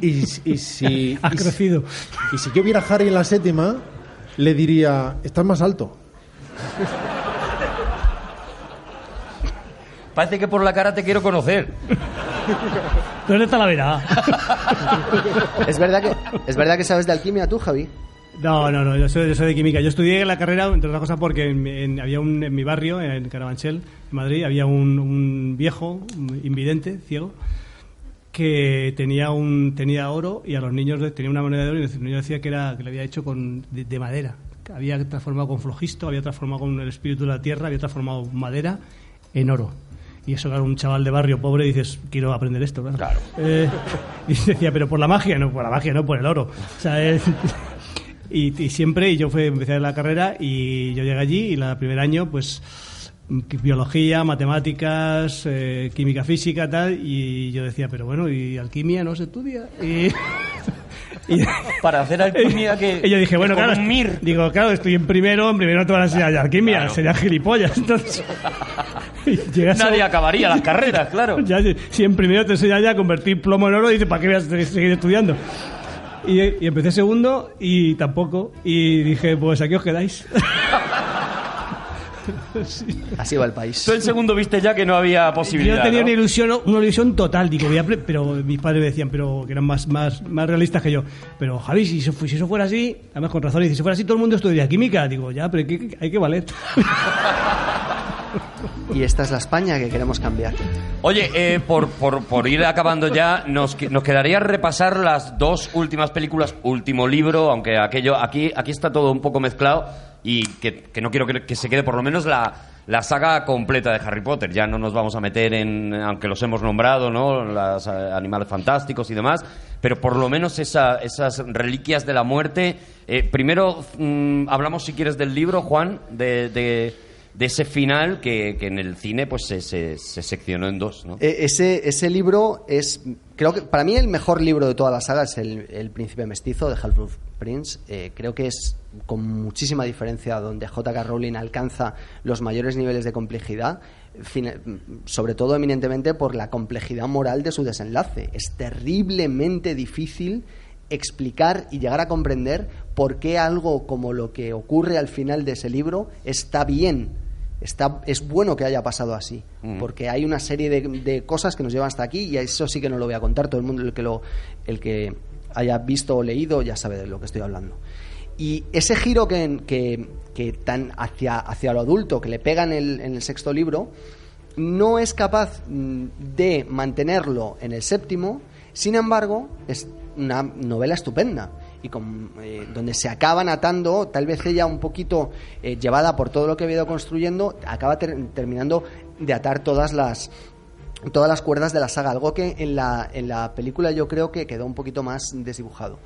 Y, y si, Ha y si- crecido. y si yo viera a Harry en la séptima, le diría, estás más alto. Parece que por la cara te quiero conocer. ¿Dónde está la vera? ¿Es verdad que, ¿Es verdad que sabes de alquimia tú, Javi? No, no, no, yo soy, yo soy de química. Yo estudié la carrera, entre otras cosas, porque en, en- había un, en mi barrio, en Carabanchel, en Madrid, había un, un viejo, un invidente, ciego, que tenía un tenía oro y a los niños tenía una moneda de oro y los niños decía que era que lo había hecho con de, de madera. Que Había transformado con flogisto, había transformado con el espíritu de la tierra, había transformado madera en oro. Y eso, claro, un chaval de barrio pobre dices, quiero aprender esto, claro. Claro. Eh, y decía, pero por la magia, no, por la magia, no por el oro. O sea, es- y, y siempre, y yo fui, empecé la carrera y yo llegué allí y el primer año, pues biología, matemáticas, eh, química física, tal, y yo decía, pero bueno, ¿y alquimia no se estudia? Y, y- Para hacer alquimia que... y yo dije, bueno, claro, mir. digo, claro, estoy en primero, en primero no te van a enseñar ya alquimia, Claro. sería gilipollas, entonces... a- Nadie acabaría las carreras, claro. ya, si- en primero te enseñan ya a convertir plomo en oro, dices, ¿para qué voy a se- seguir estudiando? Y, y empecé segundo y tampoco. Y dije, pues aquí os quedáis. Así va el país. Tú en segundo viste ya que no había Yo posibilidad. tenía ¿no? una ilusión, una ilusión total, digo, pero mis padres me decían, pero que eran más, más, más realistas que yo. Pero Javi, si eso, si eso fuera así, además con razón, y si eso fuera así, todo el mundo estudiaría química. Digo, ya, pero hay que, hay que valer. Y esta es la España que queremos cambiar. Oye, eh, por, por, por ir acabando ya, nos, nos quedaría repasar las dos últimas películas, último libro, aunque aquello aquí, aquí está todo un poco mezclado y que, que no quiero que, se quede por lo menos la, la saga completa de Harry Potter. Ya no nos vamos a meter en, aunque los hemos nombrado, ¿no? Los animales fantásticos y demás, pero por lo menos esa- esas reliquias de la muerte. Eh, primero, mm, hablamos si quieres del libro, Juan, de... de ese final que, que en el cine pues se, se, se seccionó en dos, ¿no? Eh, ese, ese libro es, creo que para mí el mejor libro de toda la saga es El, el Príncipe Mestizo de Half-Blood Prince. Eh, creo que es con muchísima diferencia donde J.K. Rowling alcanza los mayores niveles de complejidad, sobre todo eminentemente por la complejidad moral de su desenlace. Es terriblemente difícil explicar y llegar a comprender por qué algo como lo que ocurre al final de ese libro está bien Está, es bueno que haya pasado así, porque hay una serie de, de cosas que nos llevan hasta aquí y eso sí que no lo voy a contar. Todo el mundo, el que, lo, el que haya visto o leído, ya sabe de lo que estoy hablando. Y ese giro que, que, que tan hacia, hacia lo adulto, que le pega en el, sexto libro, no es capaz mm, de mantenerlo en el séptimo, sin embargo, es una novela estupenda y eh, donde se acaban atando, tal vez ella un poquito eh, llevada por todo lo que ha ido construyendo, acaba ter- terminando de atar todas las todas las cuerdas de la saga, algo que en la, en la película yo creo que quedó un poquito más desdibujado.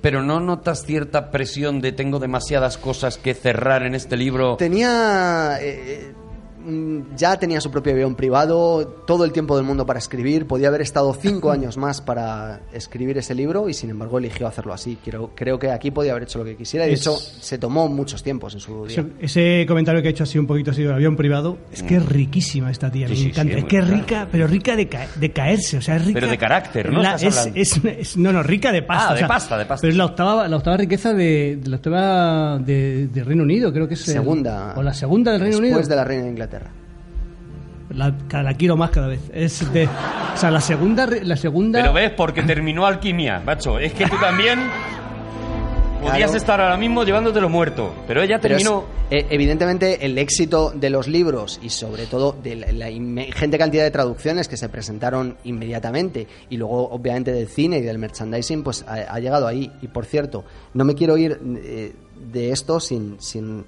Pero ¿no notas cierta presión de tengo demasiadas cosas que cerrar en este libro? Tenía. eh, ya tenía su propio avión privado, todo el tiempo del mundo para escribir. Podía haber estado cinco años más para escribir ese libro y, sin embargo, eligió hacerlo así. Creo, creo que aquí podía haber hecho lo que quisiera. y De Es- hecho, se tomó muchos tiempos en su día. Ese, ese comentario que he hecho así un poquito así de avión privado, es que es riquísima esta tía, Sí, me sí, encanta. sí, es que es rica. pero rica de, ca- de caerse, o sea, es rica. Pero de carácter, ¿no? La- es, hablando. es- es- no, no, rica de pasta. Ah, o de sea, pasta, de pasta. Pero es la octava, la octava riqueza de, de la octava de, de Reino Unido, creo que es. el- Segunda. o la segunda del Reino Después Unido. de la reina de Inglaterra. La, cada- la quiero más cada vez. Es de, o sea, la segunda, la segunda. Pero ves, porque terminó alquimia, macho. Es que tú también podías Claro. estar ahora mismo llevándotelo muerto. Pero ella Pero es, terminó. eh, evidentemente, el éxito de los libros y, sobre todo, de la, la ingente cantidad de traducciones que se presentaron inmediatamente y luego, obviamente, del cine y del merchandising, pues ha, ha llegado ahí. Y por cierto, no me quiero ir eh, de esto sin, sin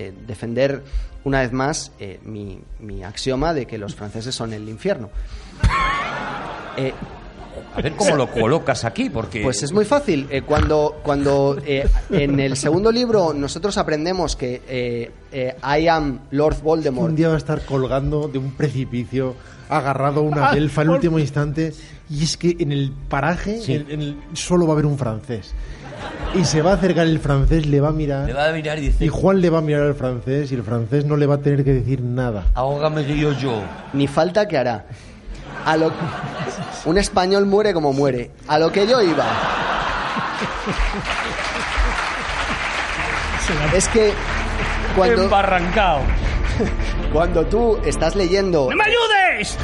eh, defender una vez más eh, mi, mi axioma de que los franceses son el infierno. Eh, A ver cómo lo colocas aquí, porque. pues es muy fácil. Eh, cuando cuando eh, en el segundo libro nosotros aprendemos que eh, eh, I am Lord Un Voldemort. día va a estar colgando de un precipicio, agarrado a una Ah, elfa por- último instante, y es que en el paraje Sí. en- en el- solo va a haber un francés. Y se va a acercar el francés, le va a mirar, Le va a mirar y dice: y Juan le va a mirar al francés, y el francés no le va a tener que decir nada. Ahógame río yo. Ni falta que hará. A lo un español muere como muere. A lo que yo iba. Es que cuando, Embarrancado. cuando tú estás leyendo ¡No me ayudes!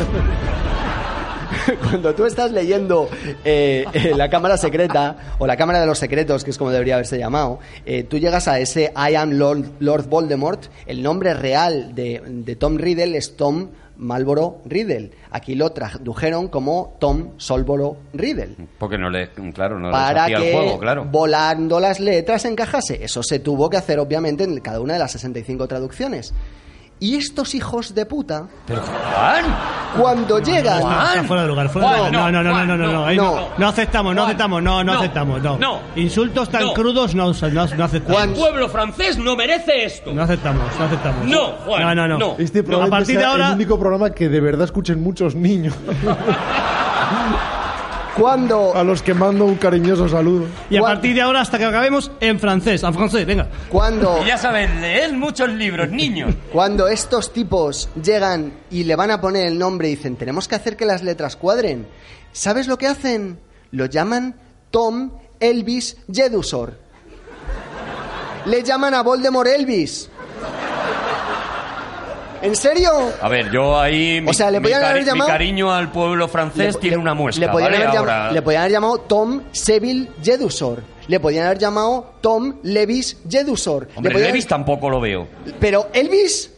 cuando tú estás leyendo eh, eh, la cámara secreta o la cámara de los secretos, que es como debería haberse llamado, eh, tú llegas a ese I am Lord, Lord Voldemort. El nombre real de, de Tom Riddle es Tom Marlboro Riddle. Aquí lo tradujeron como Tom Solboro Riddle. Porque no le. Claro, no Para que el juego, claro. volando las letras encajase. Eso se tuvo que hacer, obviamente, en cada una de las 65 traducciones. Y estos hijos de puta, Pero Juan. cuando llegan. Fuera de lugar, fuera de lugar. No, no, no, no, no, no, no, no, no. no aceptamos, no aceptamos, no, no no, aceptamos, no. no. Insultos tan No. crudos no, no, no aceptamos. Juan- El pueblo francés no merece esto. No aceptamos, no aceptamos. No, Juan, No, no, no. no. Este a probablemente partir de sea ahora, el único programa que de verdad escuchen muchos niños, Cuando, a los que mando un cariñoso saludo. y a partir de ahora hasta que acabemos en francés, en francés, venga. cuando, Y ya saben, leed muchos libros, niños. Cuando estos tipos llegan y le van a poner el nombre y dicen, tenemos que hacer que las letras cuadren, ¿sabes lo que hacen? Lo llaman Tom Elvis Jedusor. Le llaman a Voldemort Elvis. ¿En serio? A ver, yo ahí. Mi, O sea, le mi podían haber mi llamado- cariño al pueblo francés tiene una muesca. Le podían, ¿vale? haber llamado, Ahora- le podían haber llamado Tom Seville Jedusor. Le podían haber llamado Tom Levis Jedusor. Le Hombre, podían- Levis tampoco lo veo. Pero Elvis,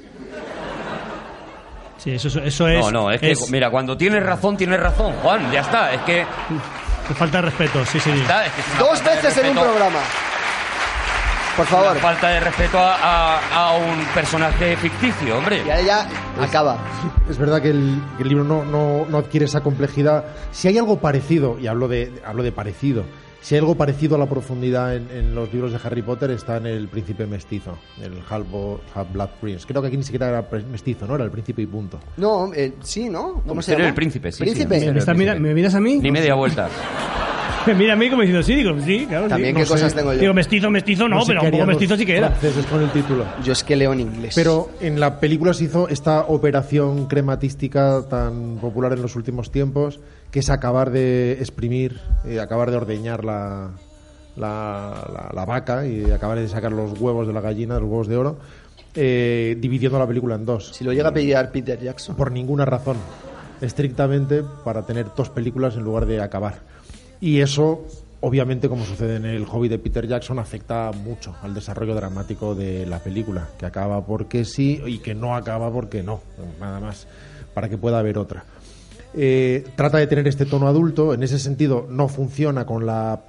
Sí, eso, es. No, no, es que, mira, cuando tienes razón, tienes razón, Juan, ya está. Es que. falta de respeto, sí, sí. está, es que es una dos veces en un programa. Por una favor. falta de respeto a, a- a un personaje ficticio, hombre. Y ahora ya acaba. Es verdad que el, que el libro no, no, no adquiere esa complejidad. Si hay algo parecido, y hablo de, hablo de parecido, si hay algo parecido a la profundidad en, en los libros de Harry Potter está en El Príncipe Mestizo, el Half- Half-Blood Prince. Creo que aquí ni siquiera era mestizo, ¿no? Era el príncipe y punto. No, eh, sí, ¿no? ¿Cómo se llama? del Príncipe, sí, sí, Príncipe. Misterio ¿Me, mira-. ¿Me miras a mí? Ni media vuelta. Me mira a mí como diciendo, sí, digo, sí, claro. sí. También No qué sé. cosas tengo yo. Digo, mestizo, mestizo, no, sé pero un poco mestizo sí que era. franceses con el título. Yo es que leo en inglés. Pero en la película se hizo esta operación crematística tan popular en los últimos tiempos, que es acabar de exprimir, eh, acabar de ordeñar la, la, la- la vaca y acabar de sacar los huevos de la gallina, los huevos de oro, eh, dividiendo la película en dos. Si lo llega a pillar Peter Jackson. Por ninguna razón. Estrictamente para tener dos películas en lugar de acabar. Y eso obviamente, como sucede en el hobby de Peter Jackson, afecta mucho al desarrollo dramático de la película, que acaba porque sí y que no acaba porque no, nada más, para que pueda haber otra. Eh, trata de tener este tono adulto, en ese sentido no funciona con la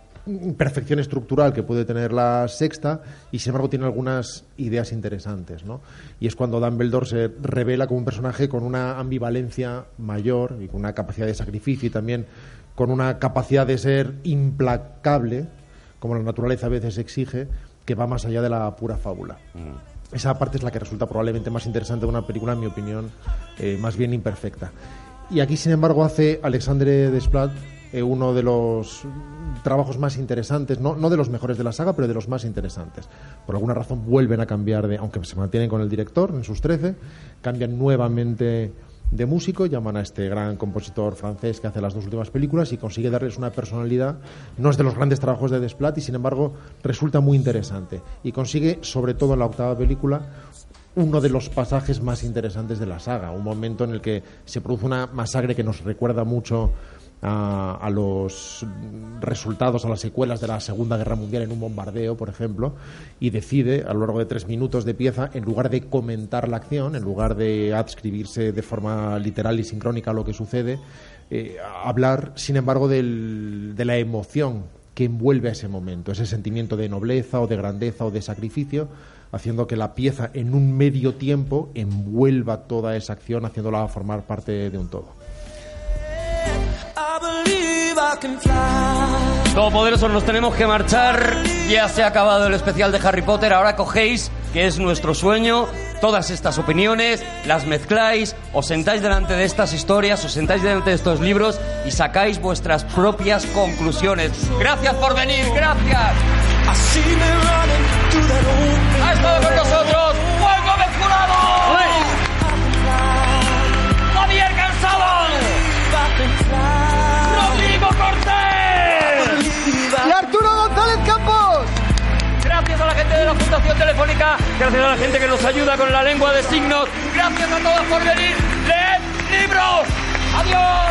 perfección estructural que puede tener la sexta y sin embargo tiene algunas ideas interesantes ¿no? y es cuando Dumbledore se revela como un personaje con una ambivalencia mayor y con una capacidad de sacrificio y también con una capacidad de ser implacable como la naturaleza a veces exige que va más allá de la pura fábula mm. esa parte es la que resulta probablemente más interesante de una película en mi opinión eh, más bien imperfecta y aquí sin embargo hace Alexandre Desplat eh, uno de los trabajos más interesantes, no, no de los mejores de la saga, pero de los más interesantes. Por alguna razón vuelven a cambiar de, aunque se mantienen con el director en sus 13, cambian nuevamente de músico, llaman a este gran compositor francés que hace las dos últimas películas y consigue darles una personalidad, no es de los grandes trabajos de Desplat y sin embargo resulta muy interesante y consigue, sobre todo en la octava película, uno de los pasajes más interesantes de la saga, un momento en el que se produce una masacre que nos recuerda mucho a, los resultados, a las secuelas de la Segunda Guerra Mundial en un bombardeo, por ejemplo, y decide, a lo largo de tres minutos de pieza, en lugar de comentar la acción, en lugar de adscribirse de forma literal y sincrónica a lo que sucede, eh, hablar, sin embargo, de la emoción que envuelve a ese momento, ese sentimiento de nobleza o de grandeza o de sacrificio, haciendo que la pieza en un medio tiempo envuelva toda esa acción, haciéndola formar parte de un todo. Todopoderosos, nos tenemos que marchar. Ya se ha acabado el especial de Harry Potter. Ahora cogéis, que es nuestro sueño, todas estas opiniones, las mezcláis, os sentáis delante de estas historias, os sentáis delante de estos libros y sacáis vuestras propias conclusiones. Gracias por venir, gracias ha estado con nosotros Juan Gómez Javier Cansado, Rodrigo Cortés y Arturo González Campos. Gracias a la gente de la Fundación Telefónica, gracias a la gente que nos ayuda con la lengua de signos, gracias a todos por venir. ¡Leed libros! ¡Adiós!